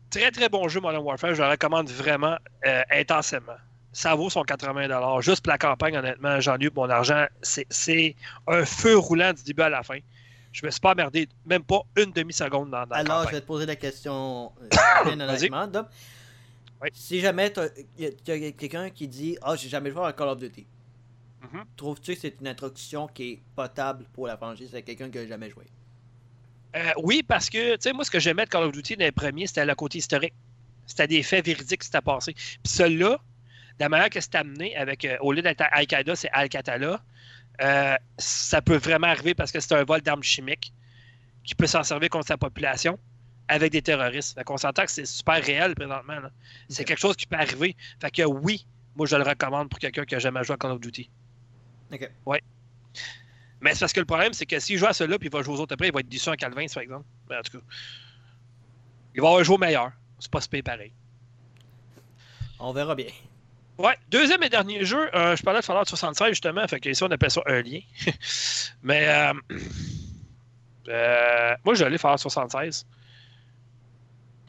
très très bon jeu Modern Warfare, je le recommande vraiment euh, intensément. Ça vaut son 80$. Juste pour la campagne, honnêtement, j'en ai eu mon argent. C'est- un feu roulant du début à la fin. Je me suis pas emmerdé, même pas une demi-seconde dans, dans la Alors, je campagne. vais te poser la question euh, *coughs* bien honnêtement. Oui. Si jamais il y a, quelqu'un qui dit Ah, j'ai jamais joué à Call of Duty, Mhm. trouves-tu que c'est une introduction qui est potable pour la franchise à quelqu'un qui n'a jamais joué? Euh, oui, parce que, tu sais, moi, ce que j'aimais de Call of Duty dans les premiers, c'était le côté historique. C'était des faits véridiques qui s'étaient passés. Puis celui-là, de la manière que c'est amené, avec, euh, au lieu d'être Al-Qaïda, c'est Al-Qatala, euh, ça peut vraiment arriver parce que c'est un vol d'armes chimiques qui peut s'en servir contre sa population avec des terroristes. Fait qu'on s'entend que c'est super réel présentement. C'est quelque chose qui peut arriver. Fait que oui, moi, je le recommande pour quelqu'un qui n'a jamais joué à Call of Duty. Ok. Mais c'est parce que le problème, c'est que s'il joue à celui-là puis il va jouer aux autres après, il va être déçu en Calvin, par exemple. Ben, en tout cas, il va avoir un jeu meilleur. C'est pas super pareil. On verra bien. Ouais, deuxième et dernier jeu, euh, je parlais de Fallout 76 justement, fait que ici on appelle ça un lien. *laughs* Mais euh, *clears throat* euh, moi je l'ai Fallout 76.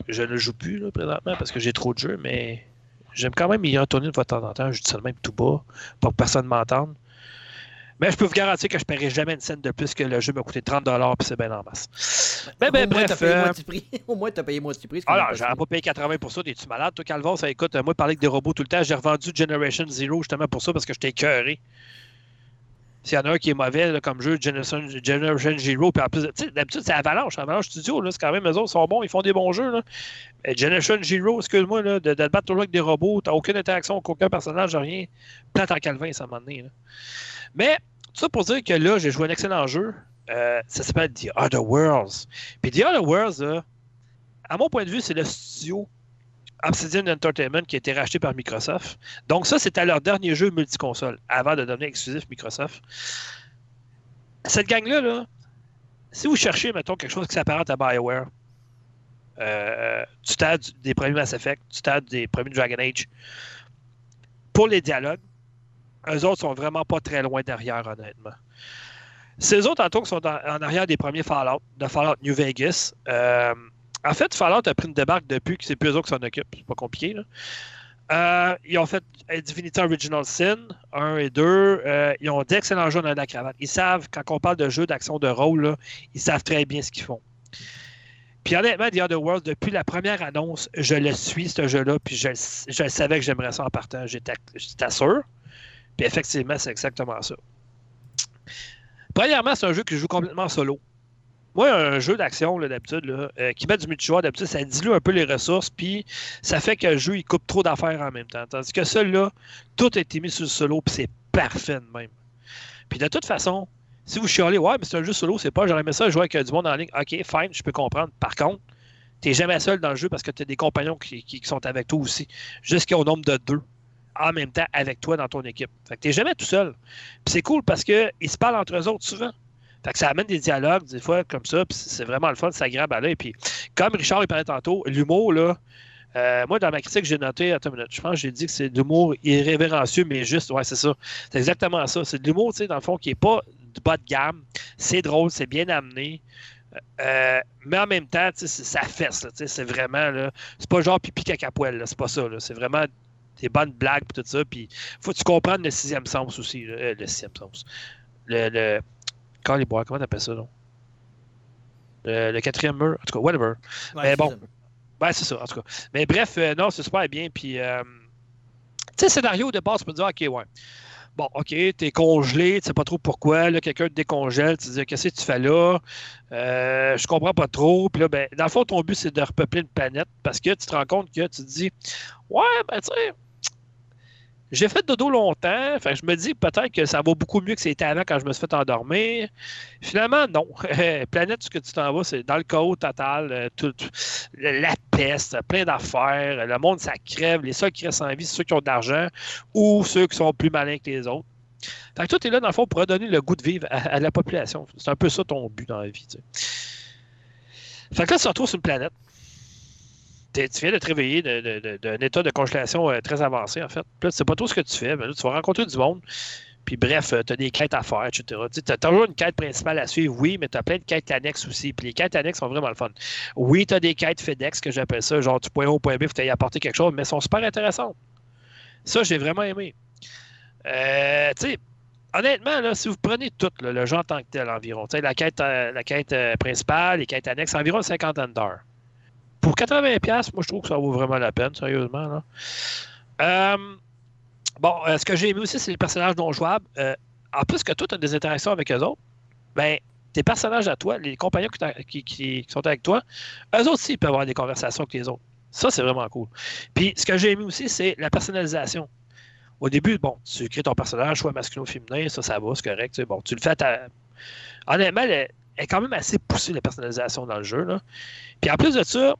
Je ne joue plus là, présentement parce que j'ai trop de jeux, mais j'aime quand même y retourner de fois en temps. Je dis ça de même tout bas, pour que personne ne m'entende. Mais je peux vous garantir que je ne paierai jamais une scène de plus que le jeu m'a coûté 30$ puis c'est bien en masse. Mais ben, Au moins, t'as bref. payé euh. *laughs* Au moins, t'as payé moitié prix. qui ah j'aurais pas payé 80 pour ça. T'es-tu malade, toi, Calvin? Ça écoute, euh, moi, parler avec des robots tout le temps. J'ai revendu Generation Zero justement pour ça parce que j'étais écœuré. S'il y en a un qui est mauvais là, comme jeu, Generation, Generation Zero, puis en plus, tu sais, d'habitude, c'est Avalanche. Avalanche Studio, c'est quand même, eux autres sont bons, ils font des bons jeux. Là. Mais Generation Zero, excuse-moi, de, de te battre toujours avec des robots, t'as aucune interaction avec aucun personnage, rien. Plante en Calvin, ça m'a donné. là. Mais, tout ça pour dire que là, j'ai joué un excellent jeu. Euh, ça s'appelle The Other Worlds. Puis The Other Worlds, à mon point de vue, c'est le studio Obsidian Entertainment qui a été racheté par Microsoft. Donc ça, c'était leur dernier jeu multiconsole avant de devenir exclusif Microsoft. Cette gang-là, là, si vous cherchez, mettons, quelque chose qui s'apparente à BioWare, euh, du stade des premiers Mass Effect, du stade des premiers Dragon Age, pour les dialogues, eux autres sont vraiment pas très loin derrière, honnêtement. Ces autres, tantôt, qui sont en, en arrière des premiers Fallout, de Fallout New Vegas, euh, en fait, Fallout a pris une débarque depuis que c'est plus eux autres qui s'en occupent. C'est pas compliqué. Euh, ils ont fait Divinity Original Sin 1 et 2. Euh, ils ont d'excellents jeux dans la cravate. Ils savent, quand on parle de jeux d'action de rôle, ils savent très bien ce qu'ils font. Puis honnêtement, The Other Worlds, depuis la première annonce, je le suis, ce jeu-là, puis je, je savais que j'aimerais ça en partant. J'étais sûr. Puis effectivement, c'est exactement ça. Premièrement, c'est un jeu je joue complètement solo. Moi, un jeu d'action, d'habitude, euh, qui met du multijoueur, d'habitude, ça dilue un peu les ressources, puis ça fait que le jeu, il coupe trop d'affaires en même temps. Tandis que celui-là, tout a été mis sur le solo, puis c'est parfait de même. Puis de toute façon, si vous chialez, ouais, mais c'est un jeu solo, c'est pas, j'aurais aimé ça jouer avec du monde en ligne. Ok, fine, je peux comprendre. Par contre, t'es jamais seul dans le jeu parce que tu as des compagnons qui, qui- qui sont avec toi aussi, jusqu'au nombre de deux en même temps avec toi dans ton équipe. Fait que t'es jamais tout seul. Puis c'est cool parce qu'ils se parlent entre eux autres souvent. Fait que ça amène des dialogues, des fois, comme ça, puis c'est vraiment le fun, c'est agréable à l'œil. Puis, comme Richard il parlait tantôt, l'humour, là, Euh, moi, dans ma critique, j'ai noté, attends une minute, je pense que j'ai dit que c'est de l'humour irrévérencieux, mais juste, ouais, c'est ça. C'est exactement ça. C'est de l'humour, tu sais, dans le fond, qui n'est pas du bas de gamme. C'est drôle, c'est bien amené. Euh, mais en même temps, ça fesse. C'est vraiment. C'est pas genre pipi cacapoel. là, C'est pas ça. C'est vraiment des bonnes blagues et tout ça. Puis faut que tu comprennes le sixième sens aussi. là, euh, le sixième sens. Le. le... Quand les bois, comment t'appelles ça, non? Le, le quatrième mur. En tout cas, whatever. Ouais, Mais bon. Ben, c'est ça, en tout cas. Mais bref, euh, non, c'est super bien. Puis, euh, tu sais, scénario de base, tu peux dire, OK, ouais. Bon, OK, t'es congelé, tu sais pas trop pourquoi. Là, quelqu'un te décongèle, tu te dis, qu'est-ce que tu fais là? Euh, je comprends pas trop. Puis là, ben, dans le fond, ton but, c'est de repeupler une planète parce que tu te rends compte que tu te dis, ouais, ben, tu sais, j'ai fait dodo longtemps. Je me dis peut-être que ça va beaucoup mieux que c'était avant quand je me suis fait endormir. Finalement, non. *laughs* planète, ce que tu t'en vas, c'est dans le chaos total. euh, tout- tout- la peste, plein d'affaires. Le monde, ça crève. Les seuls qui restent en vie, c'est ceux qui ont de l'argent ou ceux qui sont plus malins que les autres. Fait que es là, dans le fond, pour redonner le goût de vivre à, la population. C'est un peu ça ton but dans la vie. Fait que là, tu te retrouves sur une planète. Tu viens de te réveiller d'un état de congélation euh, très avancé, en fait. Puis là, tu sais pas trop ce que tu fais. mais là, tu vas rencontrer du monde. Puis bref, tu as des quêtes à faire, etc. Tu as toujours une quête principale à suivre, oui, mais tu as plein de quêtes annexes aussi. Puis les quêtes annexes sont vraiment le fun. Oui, tu as des quêtes FedEx, que j'appelle ça, genre du point A au point B, faut y apporter quelque chose, mais elles sont super intéressantes. Ça, j'ai vraiment aimé. Euh, tu sais, honnêtement, si vous prenez tout, le en tant que tel environ, la quête, euh, la euh, principale, les quêtes annexes, environ une cinquantaine d'heures. Pour 80$, moi, je trouve que ça vaut vraiment la peine, sérieusement. Euh, bon, euh, ce que j'ai aimé aussi, c'est les personnages non jouables. Euh, en plus que toi, tu as des interactions avec eux autres, ben, tes personnages à toi, les compagnons qui, sont avec toi, eux autres aussi ils peuvent avoir des conversations avec les autres. Ça, c'est vraiment cool. Puis, ce que j'ai aimé aussi, c'est la personnalisation. Au début, bon, tu crées ton personnage, soit masculin ou féminin, ça, ça va, c'est correct. tu. Bon, tu le fais à ta... Honnêtement, elle est, quand même assez poussée, la personnalisation dans le jeu. Puis en plus de ça,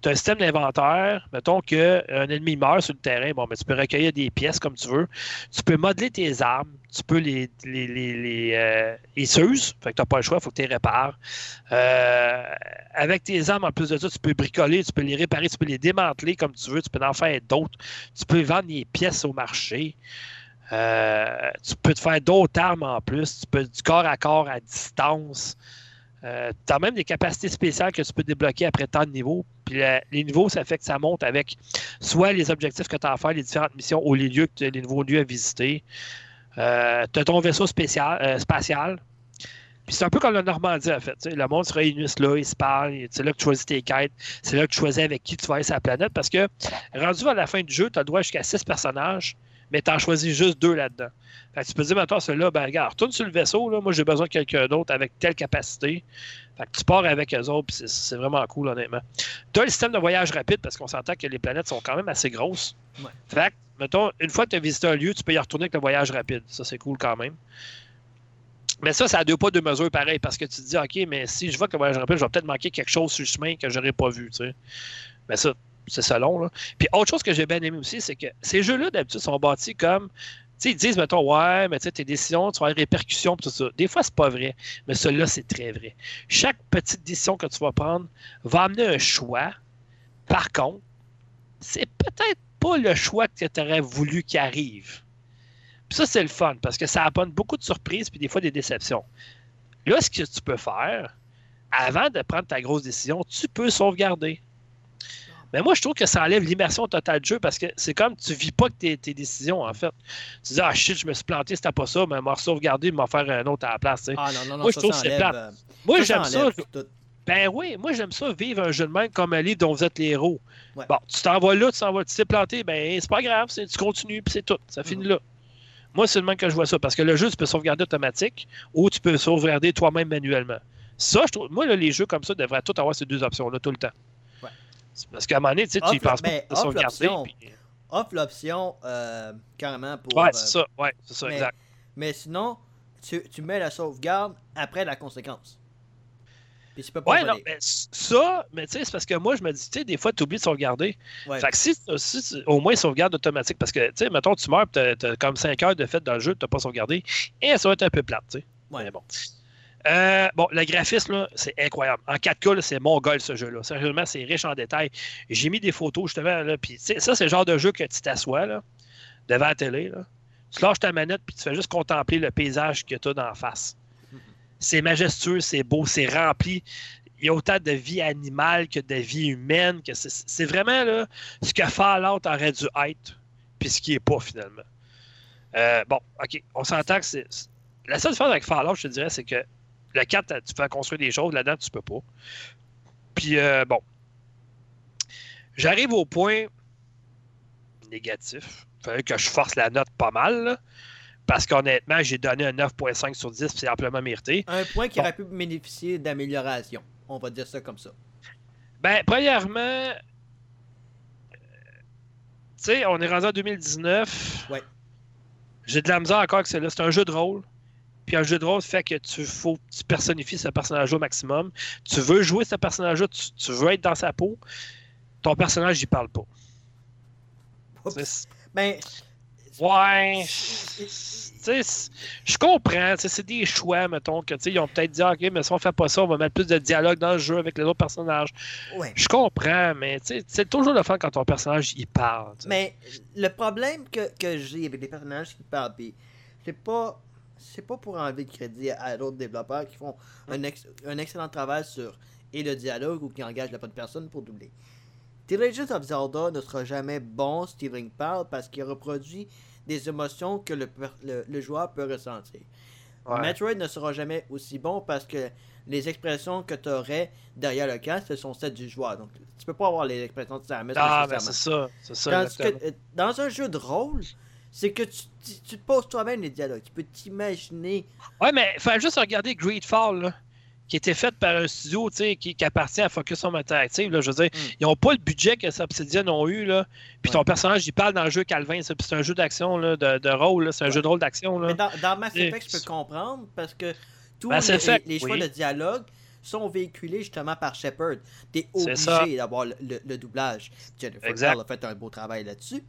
tu as un système d'inventaire. Mettons qu'un ennemi meurt sur le terrain, bon, mais tu peux recueillir des pièces comme tu veux. Tu peux modeler tes armes. Tu peux les, les, les, les, euh. Fait que tu n'as pas le choix, il faut que tu les répares. Euh, avec tes armes, en plus de ça, tu peux bricoler, tu peux les réparer, tu peux les démanteler comme tu veux. Tu peux en faire d'autres. Tu peux vendre des pièces au marché. Euh, tu peux te faire d'autres armes en plus. Tu peux du corps à corps à distance. Tu as même des capacités spéciales que tu peux débloquer après tant de niveaux. Puis les niveaux, ça fait que ça monte avec soit les objectifs que tu as à faire, les différentes missions ou les lieux, que les nouveaux lieux à visiter. tu as ton vaisseau euh, spatial. Puis c'est un peu comme la Normandie, en fait. Le monde se réunit là, ils se parlent. C'est là que tu choisis tes quêtes. C'est là que tu choisis avec qui tu vas aller sur la planète. Parce que rendu à la fin du jeu, tu as le droit jusqu'à six personnages, mais tu en choisis juste deux là-dedans. Fait que tu peux dire, maintenant, celui-là, ben, regarde, retourne sur le vaisseau. Là, moi, j'ai besoin de quelqu'un d'autre avec telle capacité. Fait que tu pars avec eux autres, puis c'est- vraiment cool, honnêtement. Tu as le système de voyage rapide parce qu'on s'entend que les planètes sont quand même assez grosses. Ouais. Fait que, mettons, une fois que tu as visité un lieu, tu peux y retourner avec le voyage rapide. Ça, c'est cool quand même. Mais ça, ça a deux pas, deux mesures pareil parce que tu te dis, OK, mais si je vois que le voyage rapide, je vais peut-être manquer quelque chose sur le chemin que j'aurais pas vu, tu sais. Mais ça, c'est selon, là. Puis autre chose que j'ai bien aimé aussi, c'est que ces jeux-là, d'habitude, sont bâtis comme. Tu sais, ils disent, mettons, ouais, mais tu sais, tes décisions, tu vas avoir des répercussions, tout ça. Des fois, c'est pas vrai. Mais celui-là, c'est très vrai. Chaque petite décision que tu vas prendre va amener un choix. Par contre, c'est peut-être pas le choix que tu aurais voulu qu'il arrive. Puis ça, c'est le fun, parce que ça apporte beaucoup de surprises, puis des fois des déceptions. Là, ce que tu peux faire, avant de prendre ta grosse décision, tu peux sauvegarder. Mais moi, je trouve que ça enlève l'immersion totale du jeu parce que c'est comme tu vis pas que tes, tes décisions, en fait. Tu dis, ah shit, je me suis planté, c'était pas ça, mais m'a sauvegarder, m'en faire un autre à la place. Ah non, non, non, Moi, je trouve que c'est plate. euh, moi, j'aime ça. Ben oui, moi j'aime ça, vivre un jeu de même comme un livre dont vous êtes les héros. Ouais. Bon, tu t'en vas là, tu t'en vas, tu t'es planté, ben c'est pas grave, tu continues, puis c'est tout. Ça finit Mhm. là. Moi, c'est le même que je vois ça, parce que le jeu, tu peux sauvegarder automatique ou tu peux sauvegarder toi-même manuellement. Ça, je trouve, moi, là, les jeux comme ça devraient tout avoir ces deux options-là tout le temps. Parce qu'à un moment donné, tu y penses ben, pas de sauvegarder. puis- Offre l'option euh, carrément pour. Ouais, euh, c'est ça, ouais, c'est ça, mais- exact. Mais sinon, tu, tu mets la sauvegarde après la conséquence. Puis tu peux pas Ouais, non, mais ça, mais tu sais, c'est parce que moi, je me dis, tu sais, des fois, tu oublies de sauvegarder. Ouais. Fait que si, au moins sauvegarde automatique, parce que, tu sais, mettons, tu meurs, tu as, comme 5 heures de fait dans le jeu, tu n'as pas sauvegardé, et ça va être un peu plate, tu sais. Ouais. Mais bon. Euh, bon, le graphisme, c'est incroyable. En 4K, là, c'est mon goal, ce jeu-là. Sérieusement, c'est riche en détails. J'ai mis des photos, justement, là, sais, ça, c'est le genre de jeu que tu t'assois, devant la télé. Tu lâches ta manette, puis tu fais juste contempler le paysage que tu as d'en face. C'est majestueux, c'est beau, c'est rempli. Il y a autant de vie animale que de vie humaine. C'est vraiment là, ce que Fallout aurait dû être, puis ce qui n'est pas finalement. Euh, bon, OK, on s'entend que c'est- La seule différence avec Fallout, je te dirais, c'est que le 4, tu peux construire des choses, là-dedans, tu peux pas. Puis, euh, bon. J'arrive au point négatif. Il fallait que je force la note pas mal, là, parce qu'honnêtement, j'ai donné un 9.5 sur 10, puis c'est amplement mérité. Un point qui Bon. aurait pu bénéficier d'amélioration. On va dire ça comme ça. Ben, premièrement, euh, tu sais, on est rendu en 2019. Ouais. J'ai de la misère encore avec celle-là. C'est un jeu de rôle. Puis un jeu de rôle fait que tu faut tu personnifies ce personnage au maximum. Tu veux jouer ce personnage-là, tu, tu veux être dans sa peau. Ton personnage, il parle pas. Ben, Ouais. Je comprends. C'est des choix, mettons, que ils ont peut-être dit, Ah, OK, mais si on fait pas ça, on va mettre plus de dialogue dans le jeu avec les autres personnages. ouais. Je comprends, mais tu sais, c'est toujours le fun quand ton personnage il parle. Mais le problème que, que j'ai avec les personnages qui parlent, c'est pas c'est pas pour enlever de crédit à, d'autres développeurs qui font un, ex- un excellent travail sur et le dialogue ou qui engagent la bonne personne pour doubler. The Legend of Zelda ne sera jamais bon si Link parle parce qu'il reproduit des émotions que le, le, le joueur peut ressentir. Ouais. Metroid ne sera jamais aussi bon parce que les expressions que tu aurais derrière le casque ce sont celles du joueur. Donc tu peux pas avoir les expressions de Samus Ah, ben c'est ça. Ça. Que euh, dans un jeu de rôle, c'est que tu, tu, tu te poses toi-même les dialogues. Tu peux t'imaginer. Ouais, mais il fallait juste regarder Greedfall, là, qui était fait par un studio qui, qui appartient à Focus Home Interactive. Là, je veux dire, Mm. ils n'ont pas le budget que Obsidian ont eu. Là. Puis ton personnage, il parle dans le jeu Calvin. C'est un jeu d'action, là, de, de rôle. C'est un Ouais. jeu de rôle d'action. dans, dans Mass Effect, je peux comprendre parce que tous les, les choix oui. de dialogue sont véhiculés justement par Shepard. T'es obligé d'avoir le, le- le doublage. Jennifer. Bell a fait un beau travail là-dessus.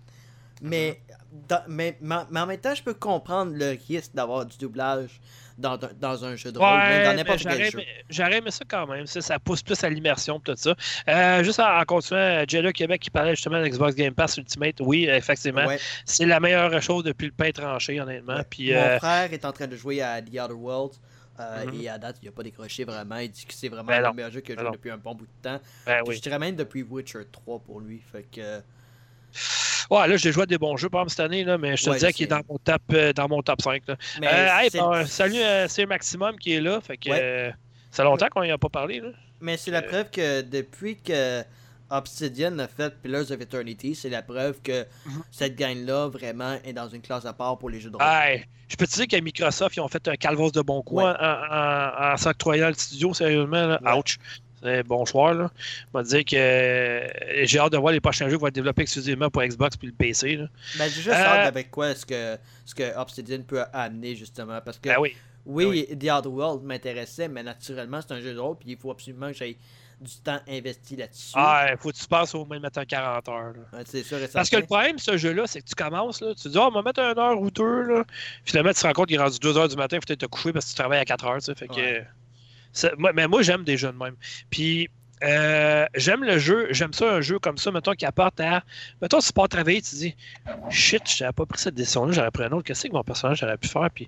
Mais, dans- mais, mais, mais en même temps, je peux comprendre le risque d'avoir du doublage dans, dans- un jeu de rôle, même dans Ouais, n'importe quel jeu. aimé- j'aurais aimé ça quand même. Ça, ça pousse plus à l'immersion tout ça. Euh, juste en, en continuant, Jello Québec qui parlait justement de Xbox Game Pass Ultimate. Oui, effectivement. Ouais. C'est la meilleure chose depuis le pain tranché, honnêtement. Ouais. Puis, Mon euh, frère est en train de jouer à The Outer Worlds. euh, Mhm. Et à date, il n'a pas décroché vraiment. Il dit que c'est vraiment Ben le meilleur jeu a Ben joué non. depuis un bon bout de temps. ben Je dirais même depuis Witcher 3 pour lui. Fait que. Ouais, là, j'ai joué à des bons jeux, par exemple, cette année, là, mais je te Ouais, disais qu'il est dans mon top, euh, dans mon top 5. Là. Euh, hey, salut, euh, c'est Maximum qui est là. Fait que, Ouais. euh, ça fait longtemps qu'on n'y a pas parlé. Là. Mais c'est la preuve que depuis que Obsidian a fait Pillars of Eternity, c'est la preuve que Mhm. cette gang-là vraiment est dans une classe à part pour les jeux de rôle. Hey, je peux te dire qu'à Microsoft, ils ont fait un calvos de bon coup Ouais. en, en, en s'octroyant le studio, sérieusement. Là. Ouais. Ouch. C'est bonsoir. Là. On va dire que euh, j'ai hâte de voir les prochains jeux qui vont être développés exclusivement pour Xbox puis le PC. Là. Ben, j'ai juste Euh, hâte avec quoi est-ce que, ce que Obsidian peut amener justement. Parce que Ben oui. oui, The Outer World m'intéressait, mais naturellement c'est un jeu de rôle, puis il faut absolument que j'aie du temps investi là-dessus. Ah, faut que tu passes au moins mettre un 40 heures. Ouais, c'est sûr et Parce que le problème ce jeu-là, c'est que tu commences, là, tu te dis, oh, on va mettre une heure ou deux. Là. Finalement, tu te rends compte qu'il est rendu 2 heures du matin, il faut peut-être te coucher parce que tu travailles à 4 heures. Fait que, Ouais. Mais moi, j'aime des jeux de même. Puis, euh, j'aime le jeu, j'aime ça, un jeu comme ça, mettons, qui apporte à. Mettons, si tu pars travailler, tu dis, shit, j'avais pas pris cette décision-là, j'aurais pris un autre. Qu'est-ce que mon personnage aurait pu faire? Puis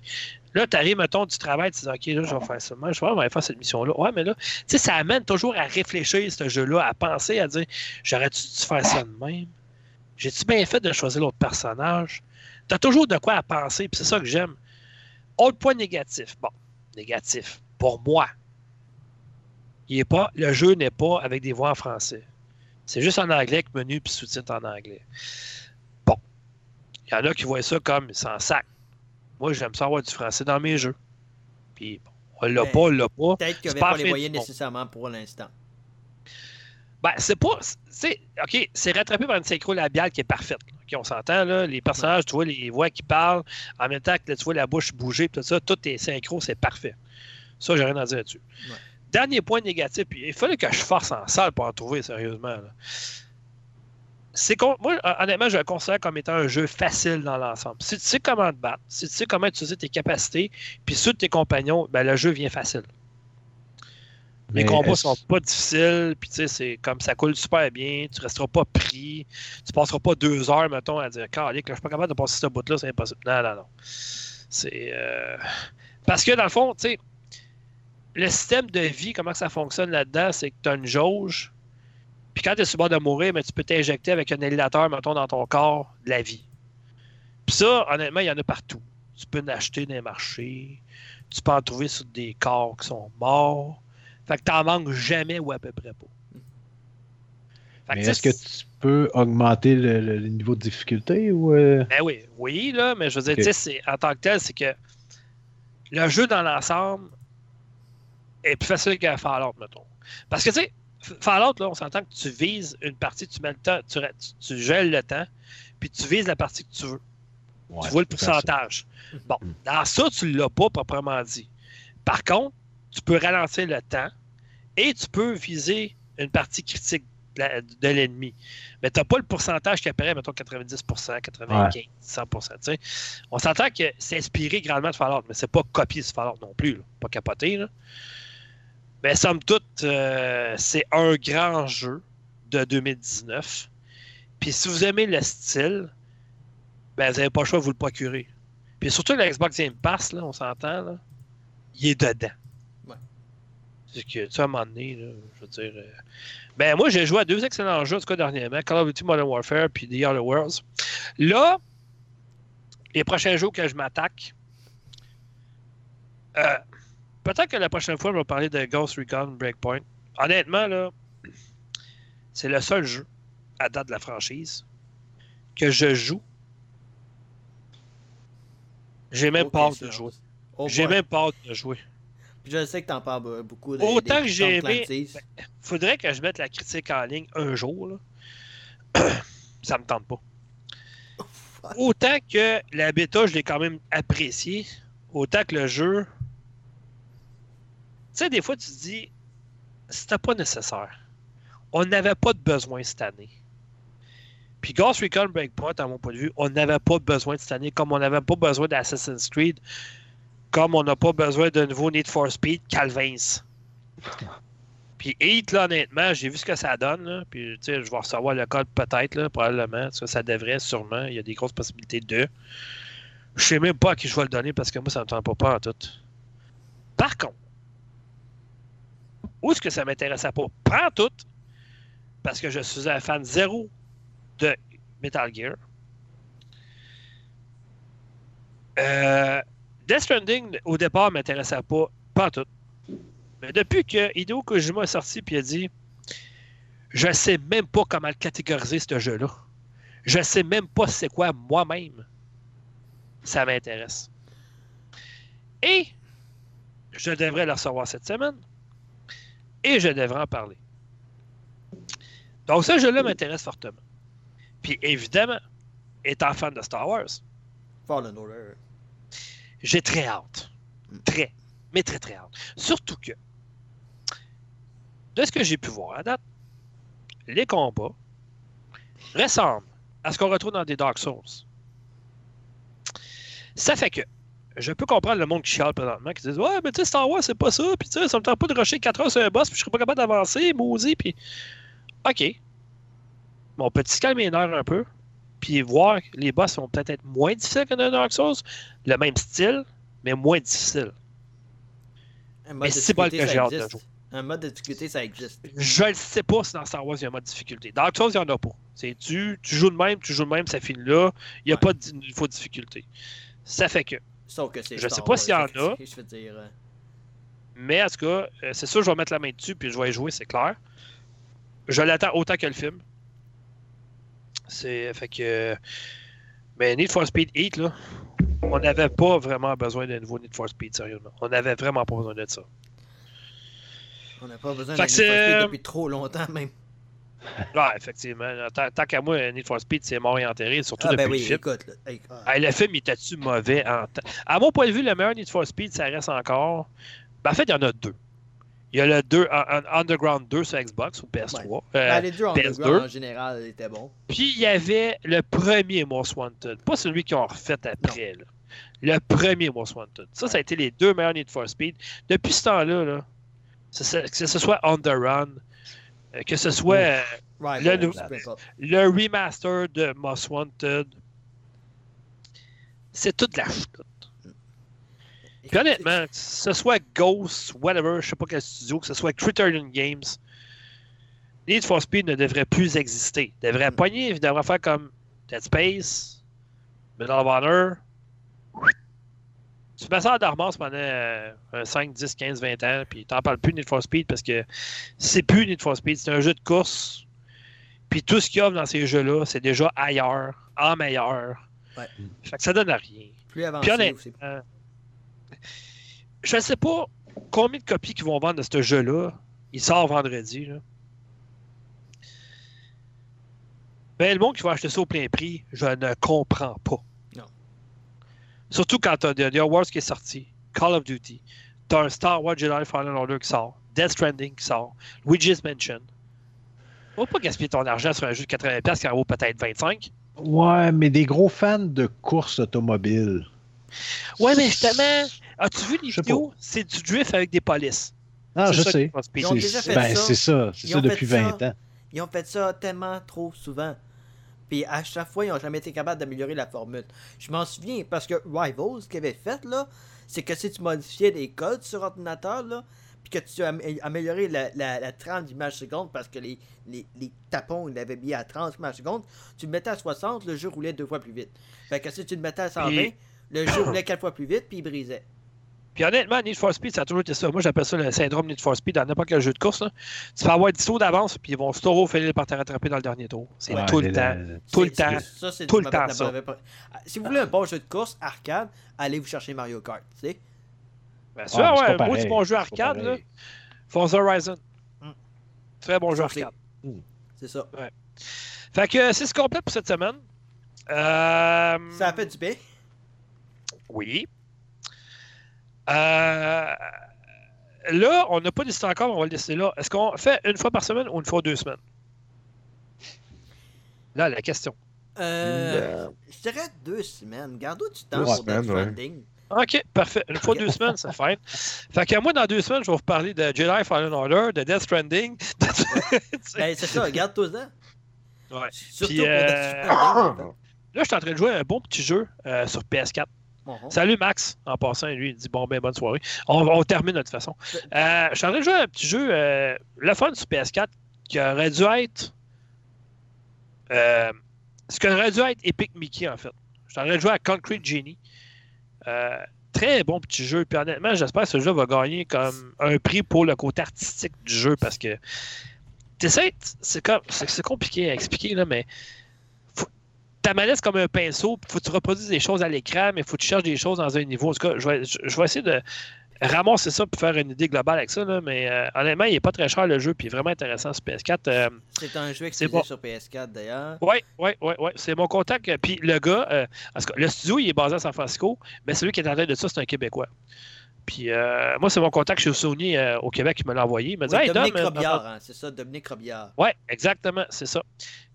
là, tu arrives, mettons, du travail, tu dis, OK, là, je vais faire ça. Moi, je vais faire cette mission-là. Ouais, mais là, tu sais, ça amène toujours à réfléchir, ce jeu-là, à penser, à dire, j'aurais-tu dû faire ça de même? J'ai-tu bien fait de choisir l'autre personnage? T'as toujours de quoi à penser, puis c'est ça que j'aime. Autre point négatif. Bon, négatif. Pour moi, il est pas, le jeu n'est pas avec des voix en français. C'est juste en anglais avec menu puis sous-titres en anglais. Bon. Il y en a qui voient ça comme sans sac. Moi, j'aime ça avoir du français dans mes jeux. Puis, bon, on l'a Mais- pas, on l'a pas. Peut-être qu'il n'y avait pas pas les moyens nécessairement pour l'instant. Ben, c'est pas. C'est, OK, c'est rattrapé par une synchro labiale qui est parfaite. on s'entend, là. Les personnages, tu vois les voix qui parlent, en même temps que là, tu vois la bouche bouger, tout ça, tout est synchro, c'est parfait. Ça, j'ai rien à dire là-dessus. Ouais. Dernier point négatif, puis il fallait que je force en salle pour en trouver, sérieusement. c'est con- moi, honnêtement, je le considère comme étant un jeu facile dans l'ensemble. Si tu sais comment te battre, si tu sais comment utiliser tes capacités, puis ceux de tes compagnons, ben, le jeu vient facile. Les Mais combats sont pas difficiles, puis tu sais, c'est comme ça coule super bien, tu resteras pas pris, tu passeras pas deux heures, mettons, à dire là, je suis pas capable de passer ce bout-là, c'est impossible. Non, non, non. C'est. euh, Parce que dans le fond, tu sais, le système de vie, comment ça fonctionne là-dedans, c'est que tu as une jauge, puis quand tu es sur le bord de mourir, mais tu peux t'injecter avec un éliminateur, mettons, dans ton corps, de la vie. Puis ça, honnêtement, il y en a partout. Tu peux en acheter dans les marchés, tu peux en trouver sur des corps qui sont morts. Fait que t'en manques jamais ou à peu près pas. Mais est-ce que tu peux augmenter le, le- le niveau de difficulté ou. euh, Ben oui, oui, là, mais je veux dire, Ok. tu sais, c'est- en tant que tel, c'est que le jeu dans l'ensemble est plus facile que Fallout, mettons. Parce que, tu sais, Fallout, là, on s'entend que tu vises une partie, tu mets le temps, tu, gèles le temps, puis tu vises la partie que tu veux. ouais, tu vois le pourcentage. Bon, Mm. dans ça, tu ne l'as pas proprement dit. Par contre, tu peux ralentir le temps et tu peux viser une partie critique de l'ennemi. Mais tu n'as pas le pourcentage qui apparaît, mettons 90%, 95%, 100%. tu sais. On s'entend que c'est inspiré grandement de Fallout, mais c'est pas copié de Fallout non plus. là. Pas capoté. Là. Mais somme toute, euh, c'est un grand jeu de 2019. Puis si vous aimez le style, ben, vous n'avez pas le choix de vous le procurer. Puis surtout le Xbox Game Pass, là, on s'entend, là, il est dedans. Ouais. C'est que, tu sais, à un moment donné, là, je veux dire. euh, Ben, moi, j'ai joué à deux excellents jeux, en tout cas, dernièrement Call of Duty Modern Warfare puis The Other Worlds. Là, les prochains jours que je m'attaque, euh, peut-être que la prochaine fois, je vais parler de Ghost Recon Breakpoint. Honnêtement, là, c'est le seul jeu à date de la franchise que je joue. J'ai même hâte de jouer. Oh J'ai même hâte de jouer. Puis je sais que t'en parles be- beaucoup. Des, Autant des que j'ai aimé- Clancy's. Faudrait que je mette la critique en ligne un jour. Là. *coughs* Ça me tente pas. Autant que la bêta, je l'ai quand même apprécié, autant que le jeu. Tu sais, des fois, tu te dis, c'était pas nécessaire. On n'avait pas de besoin cette année. Puis Ghost Recon Breakpoint, à mon point de vue, on n'avait pas besoin de cette année, comme on n'avait pas besoin d'Assassin's Creed, comme on n'a pas besoin de nouveau Need for Speed, Calvins. *laughs* Puis Heat, là, honnêtement, j'ai vu ce que ça donne. Là. Puis, tu sais, je vais recevoir le code peut-être, probablement. Ça, ça devrait, sûrement. Il y a des grosses possibilités de. Je sais même pas à qui je vais le donner parce que moi, ça ne me tente pas, pas en tout. Par contre, où est-ce que ça m'intéressait pas? Pas tout. Parce que je suis un fan zéro de Metal Gear. Euh, Death Stranding, au départ, ne m'intéressait pas, pas tout. Mais depuis que Hideo Kojima est sorti et a dit Je sais même pas comment le catégoriser, ce jeu-là. Je sais même pas c'est quoi moi-même. Ça m'intéresse. Et je devrais le recevoir cette semaine. Et je devrais en parler. Donc, ce jeu-là m'intéresse fortement. Puis évidemment, étant fan de Star Wars, Fallen Order. j'ai très hâte. Très, mais très, très hâte. Surtout que, de ce que j'ai pu voir à date, les combats ressemblent à ce qu'on retrouve dans des Dark Souls. Ça fait que, je peux comprendre le monde qui chiale présentement, qui dit Ouais, mais tu sais, Star Wars, c'est pas ça, puis tu sais, ça me tente pas de rusher 4 heures sur un boss, puis je serais pas capable d'avancer, maudit, puis. Ok. Bon, se calmer les nerfs un peu, puis voir que les boss vont peut-être être moins difficiles que dans Dark Souls, le même style, mais moins difficile. Un Mais mode de c'est pas le difficulté, que j'ai hâte de jouer. Un mode de difficulté, ça existe. Je ne sais pas si dans Star Wars, il y a un mode difficulté. Dark Souls, il n'y en a pas. C'est tu, tu joues de même, tu joues de même, ça finit là. Il n'y a Ouais. pas de niveau de difficulté. Ça fait que. Sauf que c'est Je sais pas Wars, s'il y en a. c'est- Je veux dire. euh, Mais en tout cas, euh, c'est sûr, je vais mettre la main dessus puis je vais y jouer, c'est clair. Je l'attends autant que le film. C'est. Fait que. Mais Need for Speed Heat, là, on n'avait pas vraiment besoin d'un nouveau Need for Speed, sérieusement. On n'avait vraiment pas besoin de ça. On n'a pas besoin que Need for Speed depuis trop longtemps, même. Ouais, effectivement. Tant, tant qu'à moi, Need for Speed, c'est mort et enterré, surtout Ah, depuis ben le oui, film. écoute. Là, hey, ah. Le film, il était-tu mauvais en temps? À mon point de vue, le meilleur Need for Speed, ça reste encore. Ben, en fait, il y en a deux. Il y a le 2, un- un Underground 2 sur Xbox ou PS3. Euh, Ben, les deux en PS2. underground, en général étaient bons. Puis il y avait le premier Most Wanted, pas celui qu'ils ont refait après. là. Le premier Most Wanted. Ça, ça a été les deux meilleurs Need for Speed. Depuis ce temps-là, là, que ce- soit On the Run, euh, que ce soit euh, Right, Le remaster de Most Wanted, c'est toute la chute. Puis honnêtement, que ce soit Ghost, whatever, je sais pas quel studio, que ce soit Criterion Games, Need for Speed ne devrait plus exister. Il devrait Mm. pogner, il devrait faire comme Dead Space, Medal of Honor. Tu mets ça en dormance pendant euh, un 5, 10, 15, 20 ans, puis t'en parles plus de Need for Speed parce que c'est plus Need for Speed, c'est un jeu de course. Puis tout ce qu'il y a dans ces jeux-là, c'est déjà ailleurs, en meilleur. Ouais. Fait que ça donne à rien. Plus avancé Puis honnête- aussi. Euh, je ne sais pas combien de copies qu'ils vont vendre de ce jeu-là. Il sort vendredi. Là. Ben, le monde qui va acheter ça au plein prix, je ne comprends pas. Surtout quand tu as The Wars qui est sorti, Call of Duty, tu as un Star Wars Jedi Fallen Order qui sort, Death Stranding qui sort, Luigi's Mansion. Faut pas gaspiller ton argent sur un jeu de 80$ qui en vaut peut-être 25$. Ouais, mais des gros fans de course automobile. Ouais, mais justement, as-tu vu les vidéos? C'est du drift avec des polices. Ah, je ça sais. va. Ils ont C'est- déjà fait ben, ça. c'est ça. C'est Ils ça ont fait depuis ça. 20 ans. Ils ont fait ça tellement trop souvent. Puis à chaque fois, ils n'ont jamais été capables d'améliorer la formule. Je m'en souviens parce que Rivals, ce qu'ils avaient fait, là, c'est que si tu modifiais des codes sur ordinateur, là, puis que tu as amé- amélioré la, la, la 30 images secondes parce que les, les, les tapons, ils l'avaient mis à 30 images secondes, tu le mettais à 60, le jeu roulait deux fois plus vite. Fait que si tu le mettais à 120, Puis- le jeu roulait quatre fois plus vite, puis il brisait. Puis honnêtement, Need for Speed, ça a toujours été ça. Moi, j'appelle ça le syndrome Need for Speed dans n'importe quel jeu de course. là. Tu peux avoir 10 tours d'avance, puis ils vont toujours finir par te rattraper dans le dernier tour. C'est Ouais, tout le temps. Tout le temps. Ça, c'est Tout du le temps, ça. Ah, Si vous voulez un bon jeu de course arcade, allez vous chercher Mario Kart, tu sais. Bien Ah, sûr, ouais, un beau bon jeu arcade. Là. Forza Horizon. Mm. Très bon jeu arcade. C'est ça. Fait que euh, c'est ce complet pour cette semaine. Euh, Ça a fait du bien. Oui. Euh, Là, on n'a pas décidé encore, mais on va le décider là. Est-ce qu'on fait une fois par semaine ou une fois deux semaines? Là, la question. Euh, je dirais deux semaines. Garde du temps Deux pour semaines, Death ouais. Stranding. OK, parfait. Une fois deux semaines, c'est fine. Fait que moi, dans deux semaines, je vais vous parler de Jedi Fallen Order, de Death Stranding. de- *laughs* Ben, c'est ça, garde toi ça. Ouais. Surtout Puis, pour euh, Death Stranding. Là, je suis en train de jouer à un bon petit jeu euh, sur PS4. Bon, bon. Salut Max, en passant, lui, il dit bon, ben, bonne soirée. On, on termine de toute façon. Euh, je suis en train de jouer à un petit jeu, euh, le fun sur PS4, qui aurait dû être. euh, ce qui aurait dû être Epic Mickey, en fait. Je suis en train de jouer à Concrete Genie. Euh, très bon petit jeu. Puis honnêtement, j'espère que ce jeu va gagner comme un prix pour le côté artistique du jeu parce que. C'est compliqué à expliquer, là, mais. Ta manette, c'est comme un pinceau, il faut que tu reproduises des choses à l'écran, mais il faut que tu cherches des choses dans un niveau. En tout cas, je vais, je, je vais essayer de ramasser ça pour faire une idée globale avec ça, là, mais euh, honnêtement, il n'est pas très cher le jeu, puis il est vraiment intéressant sur PS4. Euh, C'est un jeu exclusif bon. sur PS4 d'ailleurs. oui, oui, oui, oui. C'est mon contact. euh, Puis le gars, euh, le studio, il est basé à San Francisco, mais celui qui est en tête de ça, c'est un Québécois. Puis euh, moi, c'est mon contact chez Sony euh, au Québec qui me l'a envoyé. Il m'a dit Oui, Hey, Dominique Dom, Robillard, hein, c'est ça, Dominique Robillard. Ouais, exactement, c'est ça.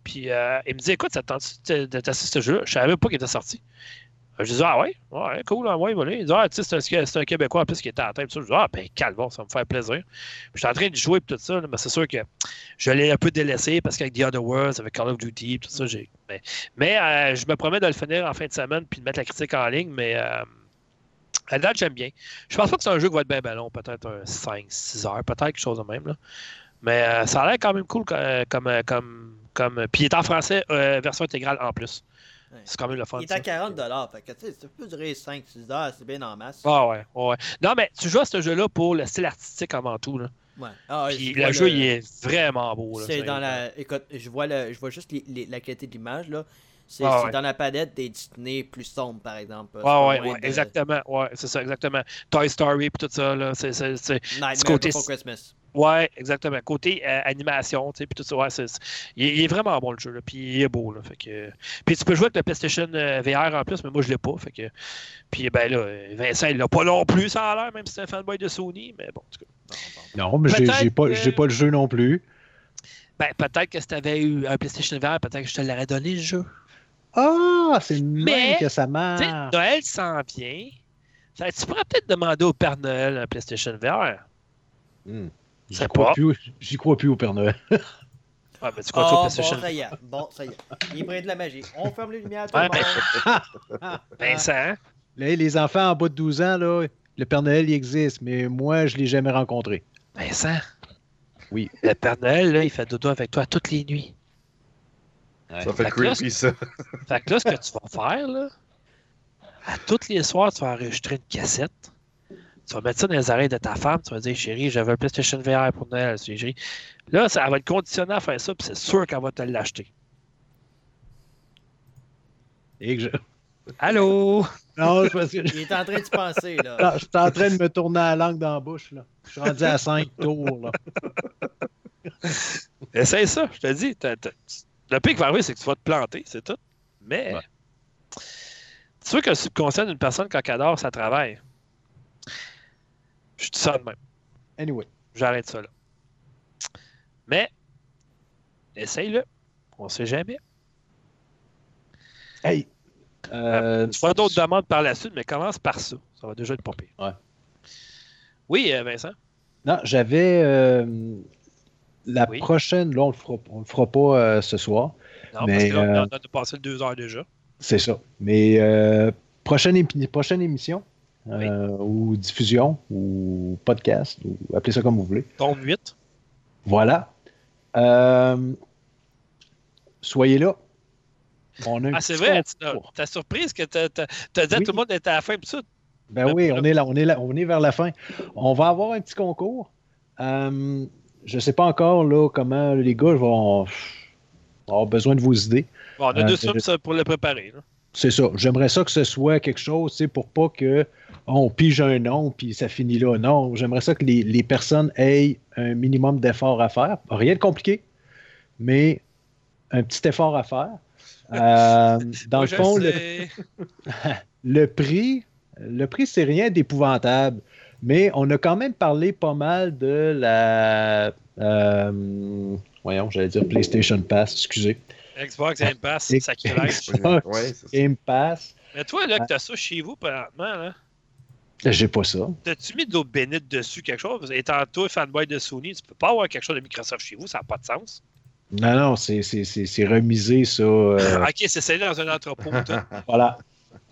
Puis euh, il me dit Écoute, ça te tente de de tester ce jeu-là? Je savais pas qu'il était sorti. Euh, Je dis Ah ouais, ouais, cool, ah ouais, voilà. Il dit Ah, tu sais, c'est un, Québécois en plus qui était en tête. Je dis Ah, ben, calme, ça va me faire plaisir. Puis j'étais en train de jouer, puis tout ça, mais c'est sûr que je l'ai un peu délaissé parce qu'avec The Other Worlds, avec Call of Duty, tout ça, j'ai. Mais, mais, euh, je me promets de le finir en fin de semaine, puis de mettre la critique en ligne, mais. Euh, à date, j'aime bien. Je pense pas que c'est un jeu qui va être bien ballon, peut-être un 5-6 heures, peut-être quelque chose de même. Mais ça a l'air quand même cool comme. comme, comme puis il est en français, euh, version intégrale en plus. Ouais. C'est quand même le fun. Il est à 40 fait que tu sais, ça peut durer 5-6 heures, c'est bien en masse. Ah ouais, ouais. Non, mais tu joues à ce jeu-là pour le style artistique avant tout. Là. Ouais. Ah, Puis le jeu, il est vraiment beau. C'est dans la. Écoute, je vois, le... je vois juste les- les- la qualité de l'image, là. C'est Ah, ouais. dans la palette des Disney plus sombres, par exemple. C'est Ouais, de exactement. Ouais, c'est ça, exactement. Toy Story puis tout ça, là. C'est, c'est, c'est- Nightmare côté- Before Christmas. Ouais, exactement. Côté euh, animation, tu sais, puis tout ça, ouais, c'est, c'est- il, est, il est vraiment bon le jeu, là, puis il est beau, là, fait que... Puis tu peux jouer avec le PlayStation euh, VR en plus, mais moi je l'ai pas, fait que... Puis ben là, Vincent, il l'a pas non plus, ça a l'air, même si c'est un fanboy de Sony, mais bon, en tout cas. Non, mais j'ai pas, pas le jeu non plus. Ben, peut-être que si t'avais eu un PlayStation VR, peut-être que je te l'aurais donné, le jeu. Ah, c'est le Mais, même que ça Tu sais, marche. Noël s'en vient. Tu pourrais peut-être demander au Père Noël un PlayStation VR. Hmm. J'y crois, pas. plus- *laughs* j'y crois plus au Père Noël. Ouais, *laughs* mais tu crois Oh, bon, ça y est. Bon, ça y est. Il de la magie. On ferme les lumières, tout Ouais, le monde. Vincent, hein? *laughs* Là, les enfants en bas de 12 ans, là, le Père Noël, il existe, mais moi, je l'ai jamais rencontré. Vincent. Oui. Le Père Noël, là, il fait dodo avec toi toutes les nuits. Ça Fait fait que là, creepy, ça. Fait que là, ce que tu vas faire, là, à tous les soirs, tu vas enregistrer une cassette. Tu vas mettre ça dans les oreilles de ta femme. Tu vas dire, chérie, j'avais un PlayStation VR pour Noël. chérie. Là, ça elle va être conditionné à faire ça, puis c'est sûr qu'elle va te l'acheter. Et que je... Allô? *laughs* Non, c'est parce que Il est en train de penser, là. Non, je suis en train de me tourner la langue dans la bouche. Là. Je suis rendu à 5 tours. Là. *laughs* Essaye ça, je te dis. Le pire qui va arriver, c'est que tu vas te planter, c'est tout. Mais Ouais. tu sais que le subconscient d'une personne, quand elle adore, ça travaille? Je dis ça de même. Anyway. J'arrête ça là. Mais, essaye-le. On sait jamais. Hey! Euh, Tu feras d'autres demandes par la suite, mais commence par ça. Ça va déjà être pas pire. Ouais. Oui, euh, Vincent? non, j'avais euh, la Oui. prochaine. Là, on le fera, on le fera pas euh, ce soir. Non, Mais, parce que là, on a passé deux heures déjà. C'est ça. Mais prochaine, épi- prochaine émission, euh, ou diffusion, ou podcast, ou appelez ça comme vous voulez. Tombe 8. Voilà. Euh, soyez là. On a Ah, c'est vrai. T'as surprise que t'as t'as- t'as dit à tout le monde d'être à la fin, ça. Ben oui, on est là, on est là, on est vers la fin. On va avoir un petit concours. Euh, je ne sais pas encore là, comment les gars vont avoir besoin de vos idées. Bon, on a Euh, deux semaines pour le préparer. C'est ça. J'aimerais ça que ce soit quelque chose, tu pour pas que on pige un nom puis ça finit là. Non, j'aimerais ça que les, les personnes aient un minimum d'effort à faire. Rien de compliqué, mais un petit effort à faire. *laughs* Euh, dans Moi, le fond, *laughs* le, prix, le prix, c'est rien d'épouvantable. Mais on a quand même parlé pas mal de la. euh, voyons, j'allais dire PlayStation Pass, excusez. Xbox Game Pass. Ouais, c'est ça. Game Pass, Mais toi, là, que t'as ça chez vous, présentement, là, j'ai pas ça. t'as-tu mis de l'eau bénite dessus, quelque chose? Étant toi, fanboy de Sony, tu peux pas avoir quelque chose de Microsoft chez vous, ça n'a pas de sens. Non, non, c'est- c'est c'est- c'est remisé, ça. euh, ok, c'est celle dans un entrepôt. *laughs* voilà.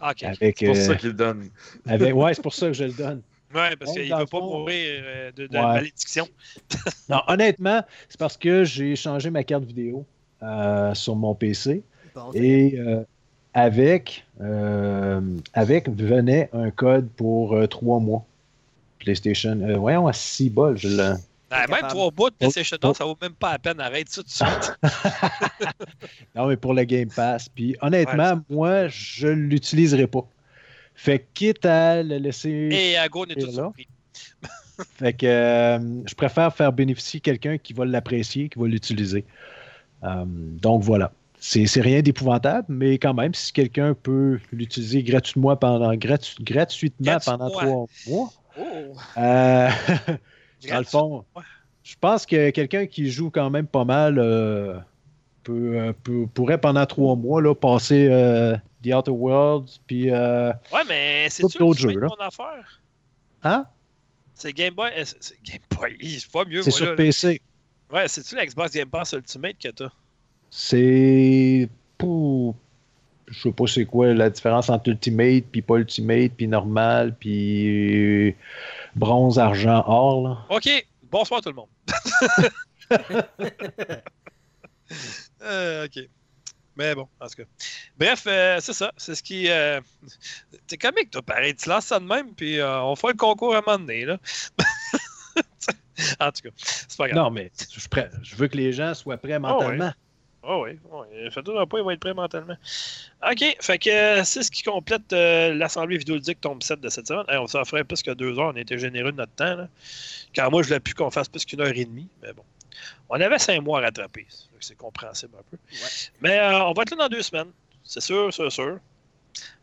Ok. Avec, C'est pour euh, ça qu'il le donne. avec, ouais, c'est pour ça que je le donne. Ouais, parce qu'il dans veut pas fond- mourir euh, de, de Ouais. malédiction. *laughs* Non, honnêtement, c'est parce que j'ai changé ma carte vidéo euh, sur mon PC. Bon. Et euh, avec, euh, avec venait un code pour euh, trois mois. PlayStation. euh, voyons, à 6 bols, je l'ai. Ben, même trois bouts de PlayStation Oh, oh. 4, ça vaut même pas la peine. Arrête ça tout de suite. *laughs* Non, mais pour le Game Pass. Puis honnêtement, Ouais, moi, je ne l'utiliserai pas. Fait que quitte à le laisser. Et à go, on est là? surpris. *laughs* Fait que euh, je préfère faire bénéficier quelqu'un qui va l'apprécier, qui va l'utiliser. Euh, donc voilà. C'est c'est rien d'épouvantable, mais quand même, si quelqu'un peut l'utiliser gratuitement pendant, gratu- gratuitement pendant trois mois, Oh! euh, *laughs* dans le fond, je pense que quelqu'un qui joue quand même pas mal euh, peut, euh, peut- pourrait pendant trois mois là, passer euh, The Outer Worlds, puis euh, Ouais, mais c'est d'autres jeux, là. affaire. hein? C'est Game Boy. Game Boy. *laughs* C'est pas mieux. c'est moi, sur là. PC. Ouais, c'est-tu l'Xbox Game Pass Ultimate que t'as? C'est pour. Je sais pas c'est quoi la différence entre Ultimate, puis pas Ultimate, puis normal, puis euh, bronze, argent, or. Là. OK. Bonsoir tout le monde. *laughs* Euh, OK. Mais bon, en tout cas. Bref, euh, c'est ça. C'est ce qui. euh, T'es comique, toi, pareil. Tu lances ça de même, puis euh, on fera le concours à un moment donné, là. *laughs* en tout cas, c'est pas grave. Non, mais je, je veux que les gens soient prêts mentalement. Oh oui, oui. Faites-toi pas, il va être prêt mentalement. OK, fait que euh, c'est ce qui complète euh, l'Assemblée vidéoludique tombe 7 de cette semaine. Hey, on s'en ferait plus que deux heures, on était généreux de notre temps. Là. Car moi, je voulais plus qu'on fasse plus qu'une heure et demie, mais bon. On avait cinq mois à rattraper, c'est compréhensible un peu. Ouais. Mais euh, on va être là dans deux semaines, c'est sûr, c'est sûr.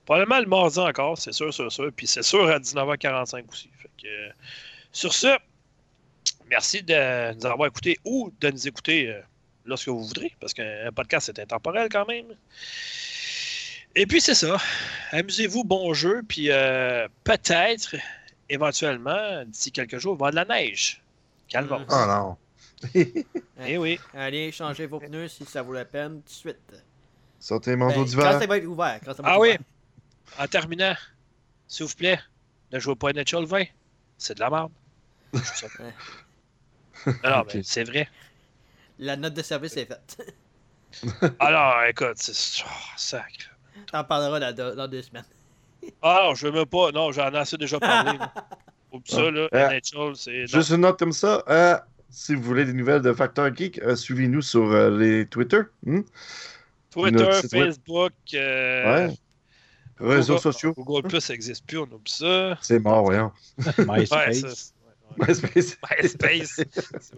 Probablement le mardi encore, c'est sûr, c'est sûr. Puis c'est sûr à 19h45 aussi. Fait que, euh, sur ce, merci de nous avoir écoutés ou de nous écouter lorsque vous voudrez, parce qu'un podcast c'est intemporel quand même. Et puis c'est ça. Amusez-vous, bon jeu, puis euh, peut-être, éventuellement, d'ici quelques jours, il va y avoir de la neige. Calme. Mhm. Oh non. *laughs* Eh oui. Allez, changez vos pneus si ça vaut la peine tout de suite. Sortez les manteaux Ben, d'hiver. quand ça va être ouvert. Quand ça va Ah oui. En terminant, s'il vous plaît, ne jouez pas à Natural 20. C'est de la merde. *laughs* Alors, *laughs* Ok. ben, c'est vrai. La note de service est faite. *laughs* Alors, écoute, c'est. Oh, sacre. T'en parleras dans, deux- dans deux semaines. Ah non, je veux même pas. Non, j'en ai assez déjà parlé. ça, là, Euh, NHL, c'est. Juste une note comme ça. euh, si vous voulez des nouvelles de Factor Geek, euh, suivez-nous sur euh, les Twitter. hmm? Twitter, notre. Facebook. euh, Ouais. Réseaux Google- sociaux. Google Plus n'existe plus, on oublie ça. C'est mort, voyons. *laughs* MySpace. ouais. MySpace. MySpace.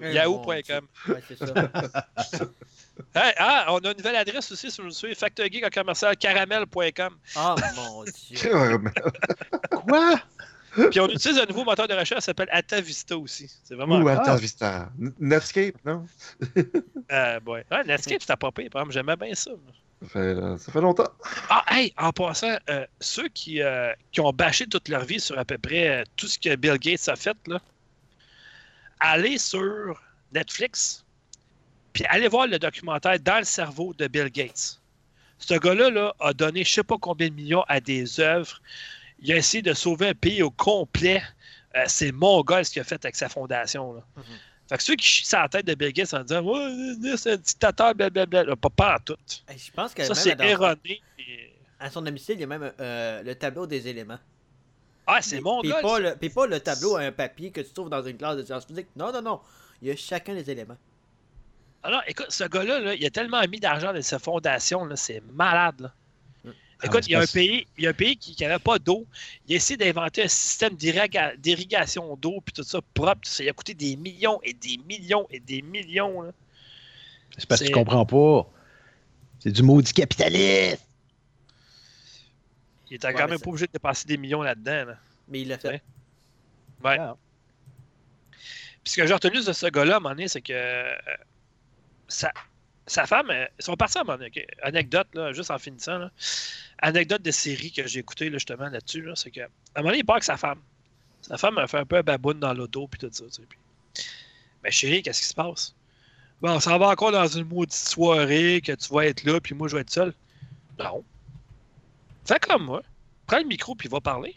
Yahoo.com. Ouais, c'est ça. *laughs* Hey, ah, on a une nouvelle adresse aussi sur le site factorgeek en commercial caramel.com. Oh mon dieu. Caramel. *laughs* Quoi? Puis on utilise un nouveau moteur de recherche qui s'appelle Atavista aussi. C'est vraiment. Ouh, cool. Alta Vista. N- Netscape, non? Euh, ouais. ouais, Netscape, c'était pas pire. Par exemple, j'aimais bien ça. moi. Ça fait, euh, ça fait longtemps. Ah, hey, en passant, euh, ceux qui, euh, qui ont bâché toute leur vie sur à peu près euh, tout ce que Bill Gates a fait, là, allez sur Netflix, puis allez voir le documentaire Dans le cerveau de Bill Gates. Ce gars-là là, a donné je sais pas combien de millions à des œuvres. Il a essayé de sauver un pays au complet. Euh, c'est Mongol ce qu'il a fait avec sa fondation. Là. Mhm. Fait que ceux qui chient la tête de Bill Gates en disant Ouais, c'est un dictateur, blablabla, pas, pas en tout. Je pense que Ça, c'est erroné. à son domicile, il y a même euh, le tableau des éléments. Ah, c'est mon gars. pas, ça. le, puis pas le tableau à un papier que tu trouves dans une classe de sciences physiques. Non, non, non. Il y a chacun des éléments. Alors, écoute, ce gars-là, là, il a tellement mis d'argent dans sa fondation, c'est malade. là. Mm. Ah, Écoute, il y a un pays, il y a un pays qui n'avait pas d'eau. Il a essayé d'inventer un système d'irriga- d'irrigation d'eau, puis tout ça propre. tout ça. Il a coûté des millions et des millions et des millions. C'est parce que tu comprends pas. C'est du maudit capitalisme. Il était Ouais, quand même pas obligé de dépenser des millions là-dedans. là. Mais il l'a fait. Ouais. Ouais. Ah. Puis ce que j'ai retenu de ce gars-là, à un moment donné, c'est que euh, sa, sa femme, euh, ils sont partis à un moment donné. ok? Anecdote, là, juste en finissant. là. Anecdote de série que j'ai écouté là, justement là-dessus, là, c'est qu'à un moment donné, il part avec sa femme. Sa femme a fait un peu un baboune dans l'auto, puis tout ça. tu sais, puis- Mais chérie, qu'est-ce qui se passe? Bon, on s'en va encore dans une maudite soirée, que tu vas être là, puis moi, je vais être seul. Non. Fais comme moi. Prends le micro, puis va parler.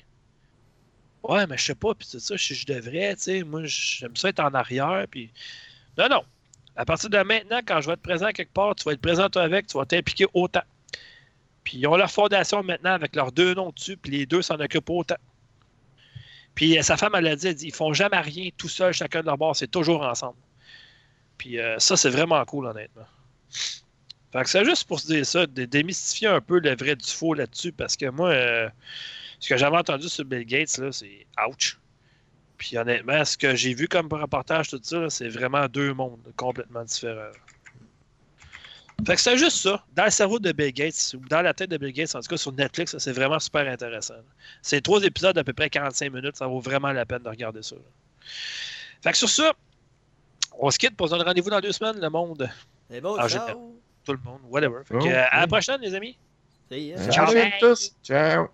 Ouais, mais je sais pas, puis tout ça, je devrais, tu sais, moi, j'aime ça être en arrière, puis... Non, non. À partir de maintenant, quand je vais être présent quelque part, tu vas être présent toi avec, tu vas t'impliquer autant. Puis ils ont leur fondation maintenant avec leurs deux noms dessus, puis les deux s'en occupent autant. Puis euh, sa femme, elle a dit, elle dit, ils font jamais rien tout seul, chacun de leur bord, c'est toujours ensemble. Puis euh, ça, c'est vraiment cool, honnêtement. Fait que c'est juste pour se dire ça, de démystifier un peu le vrai du faux là-dessus, parce que moi, euh, ce que j'avais entendu sur Bill Gates, là, c'est ouch. Puis honnêtement, ce que j'ai vu comme reportage, tout ça, là, c'est vraiment deux mondes complètement différents. Fait que c'est juste ça. Dans le cerveau de Bill Gates, ou dans la tête de Bill Gates, en tout cas sur Netflix, là, c'est vraiment super intéressant. là. C'est trois épisodes d'à peu près 45 minutes, ça vaut vraiment la peine de regarder ça. Fait que sur ça, on se quitte pour se donner rendez-vous dans deux semaines, le monde, C'est beau, Ah, ciao. Tout le monde, whatever. Fait que, Oh, à la prochaine, les amis. See ya. Ciao. Salut à tous. Ciao.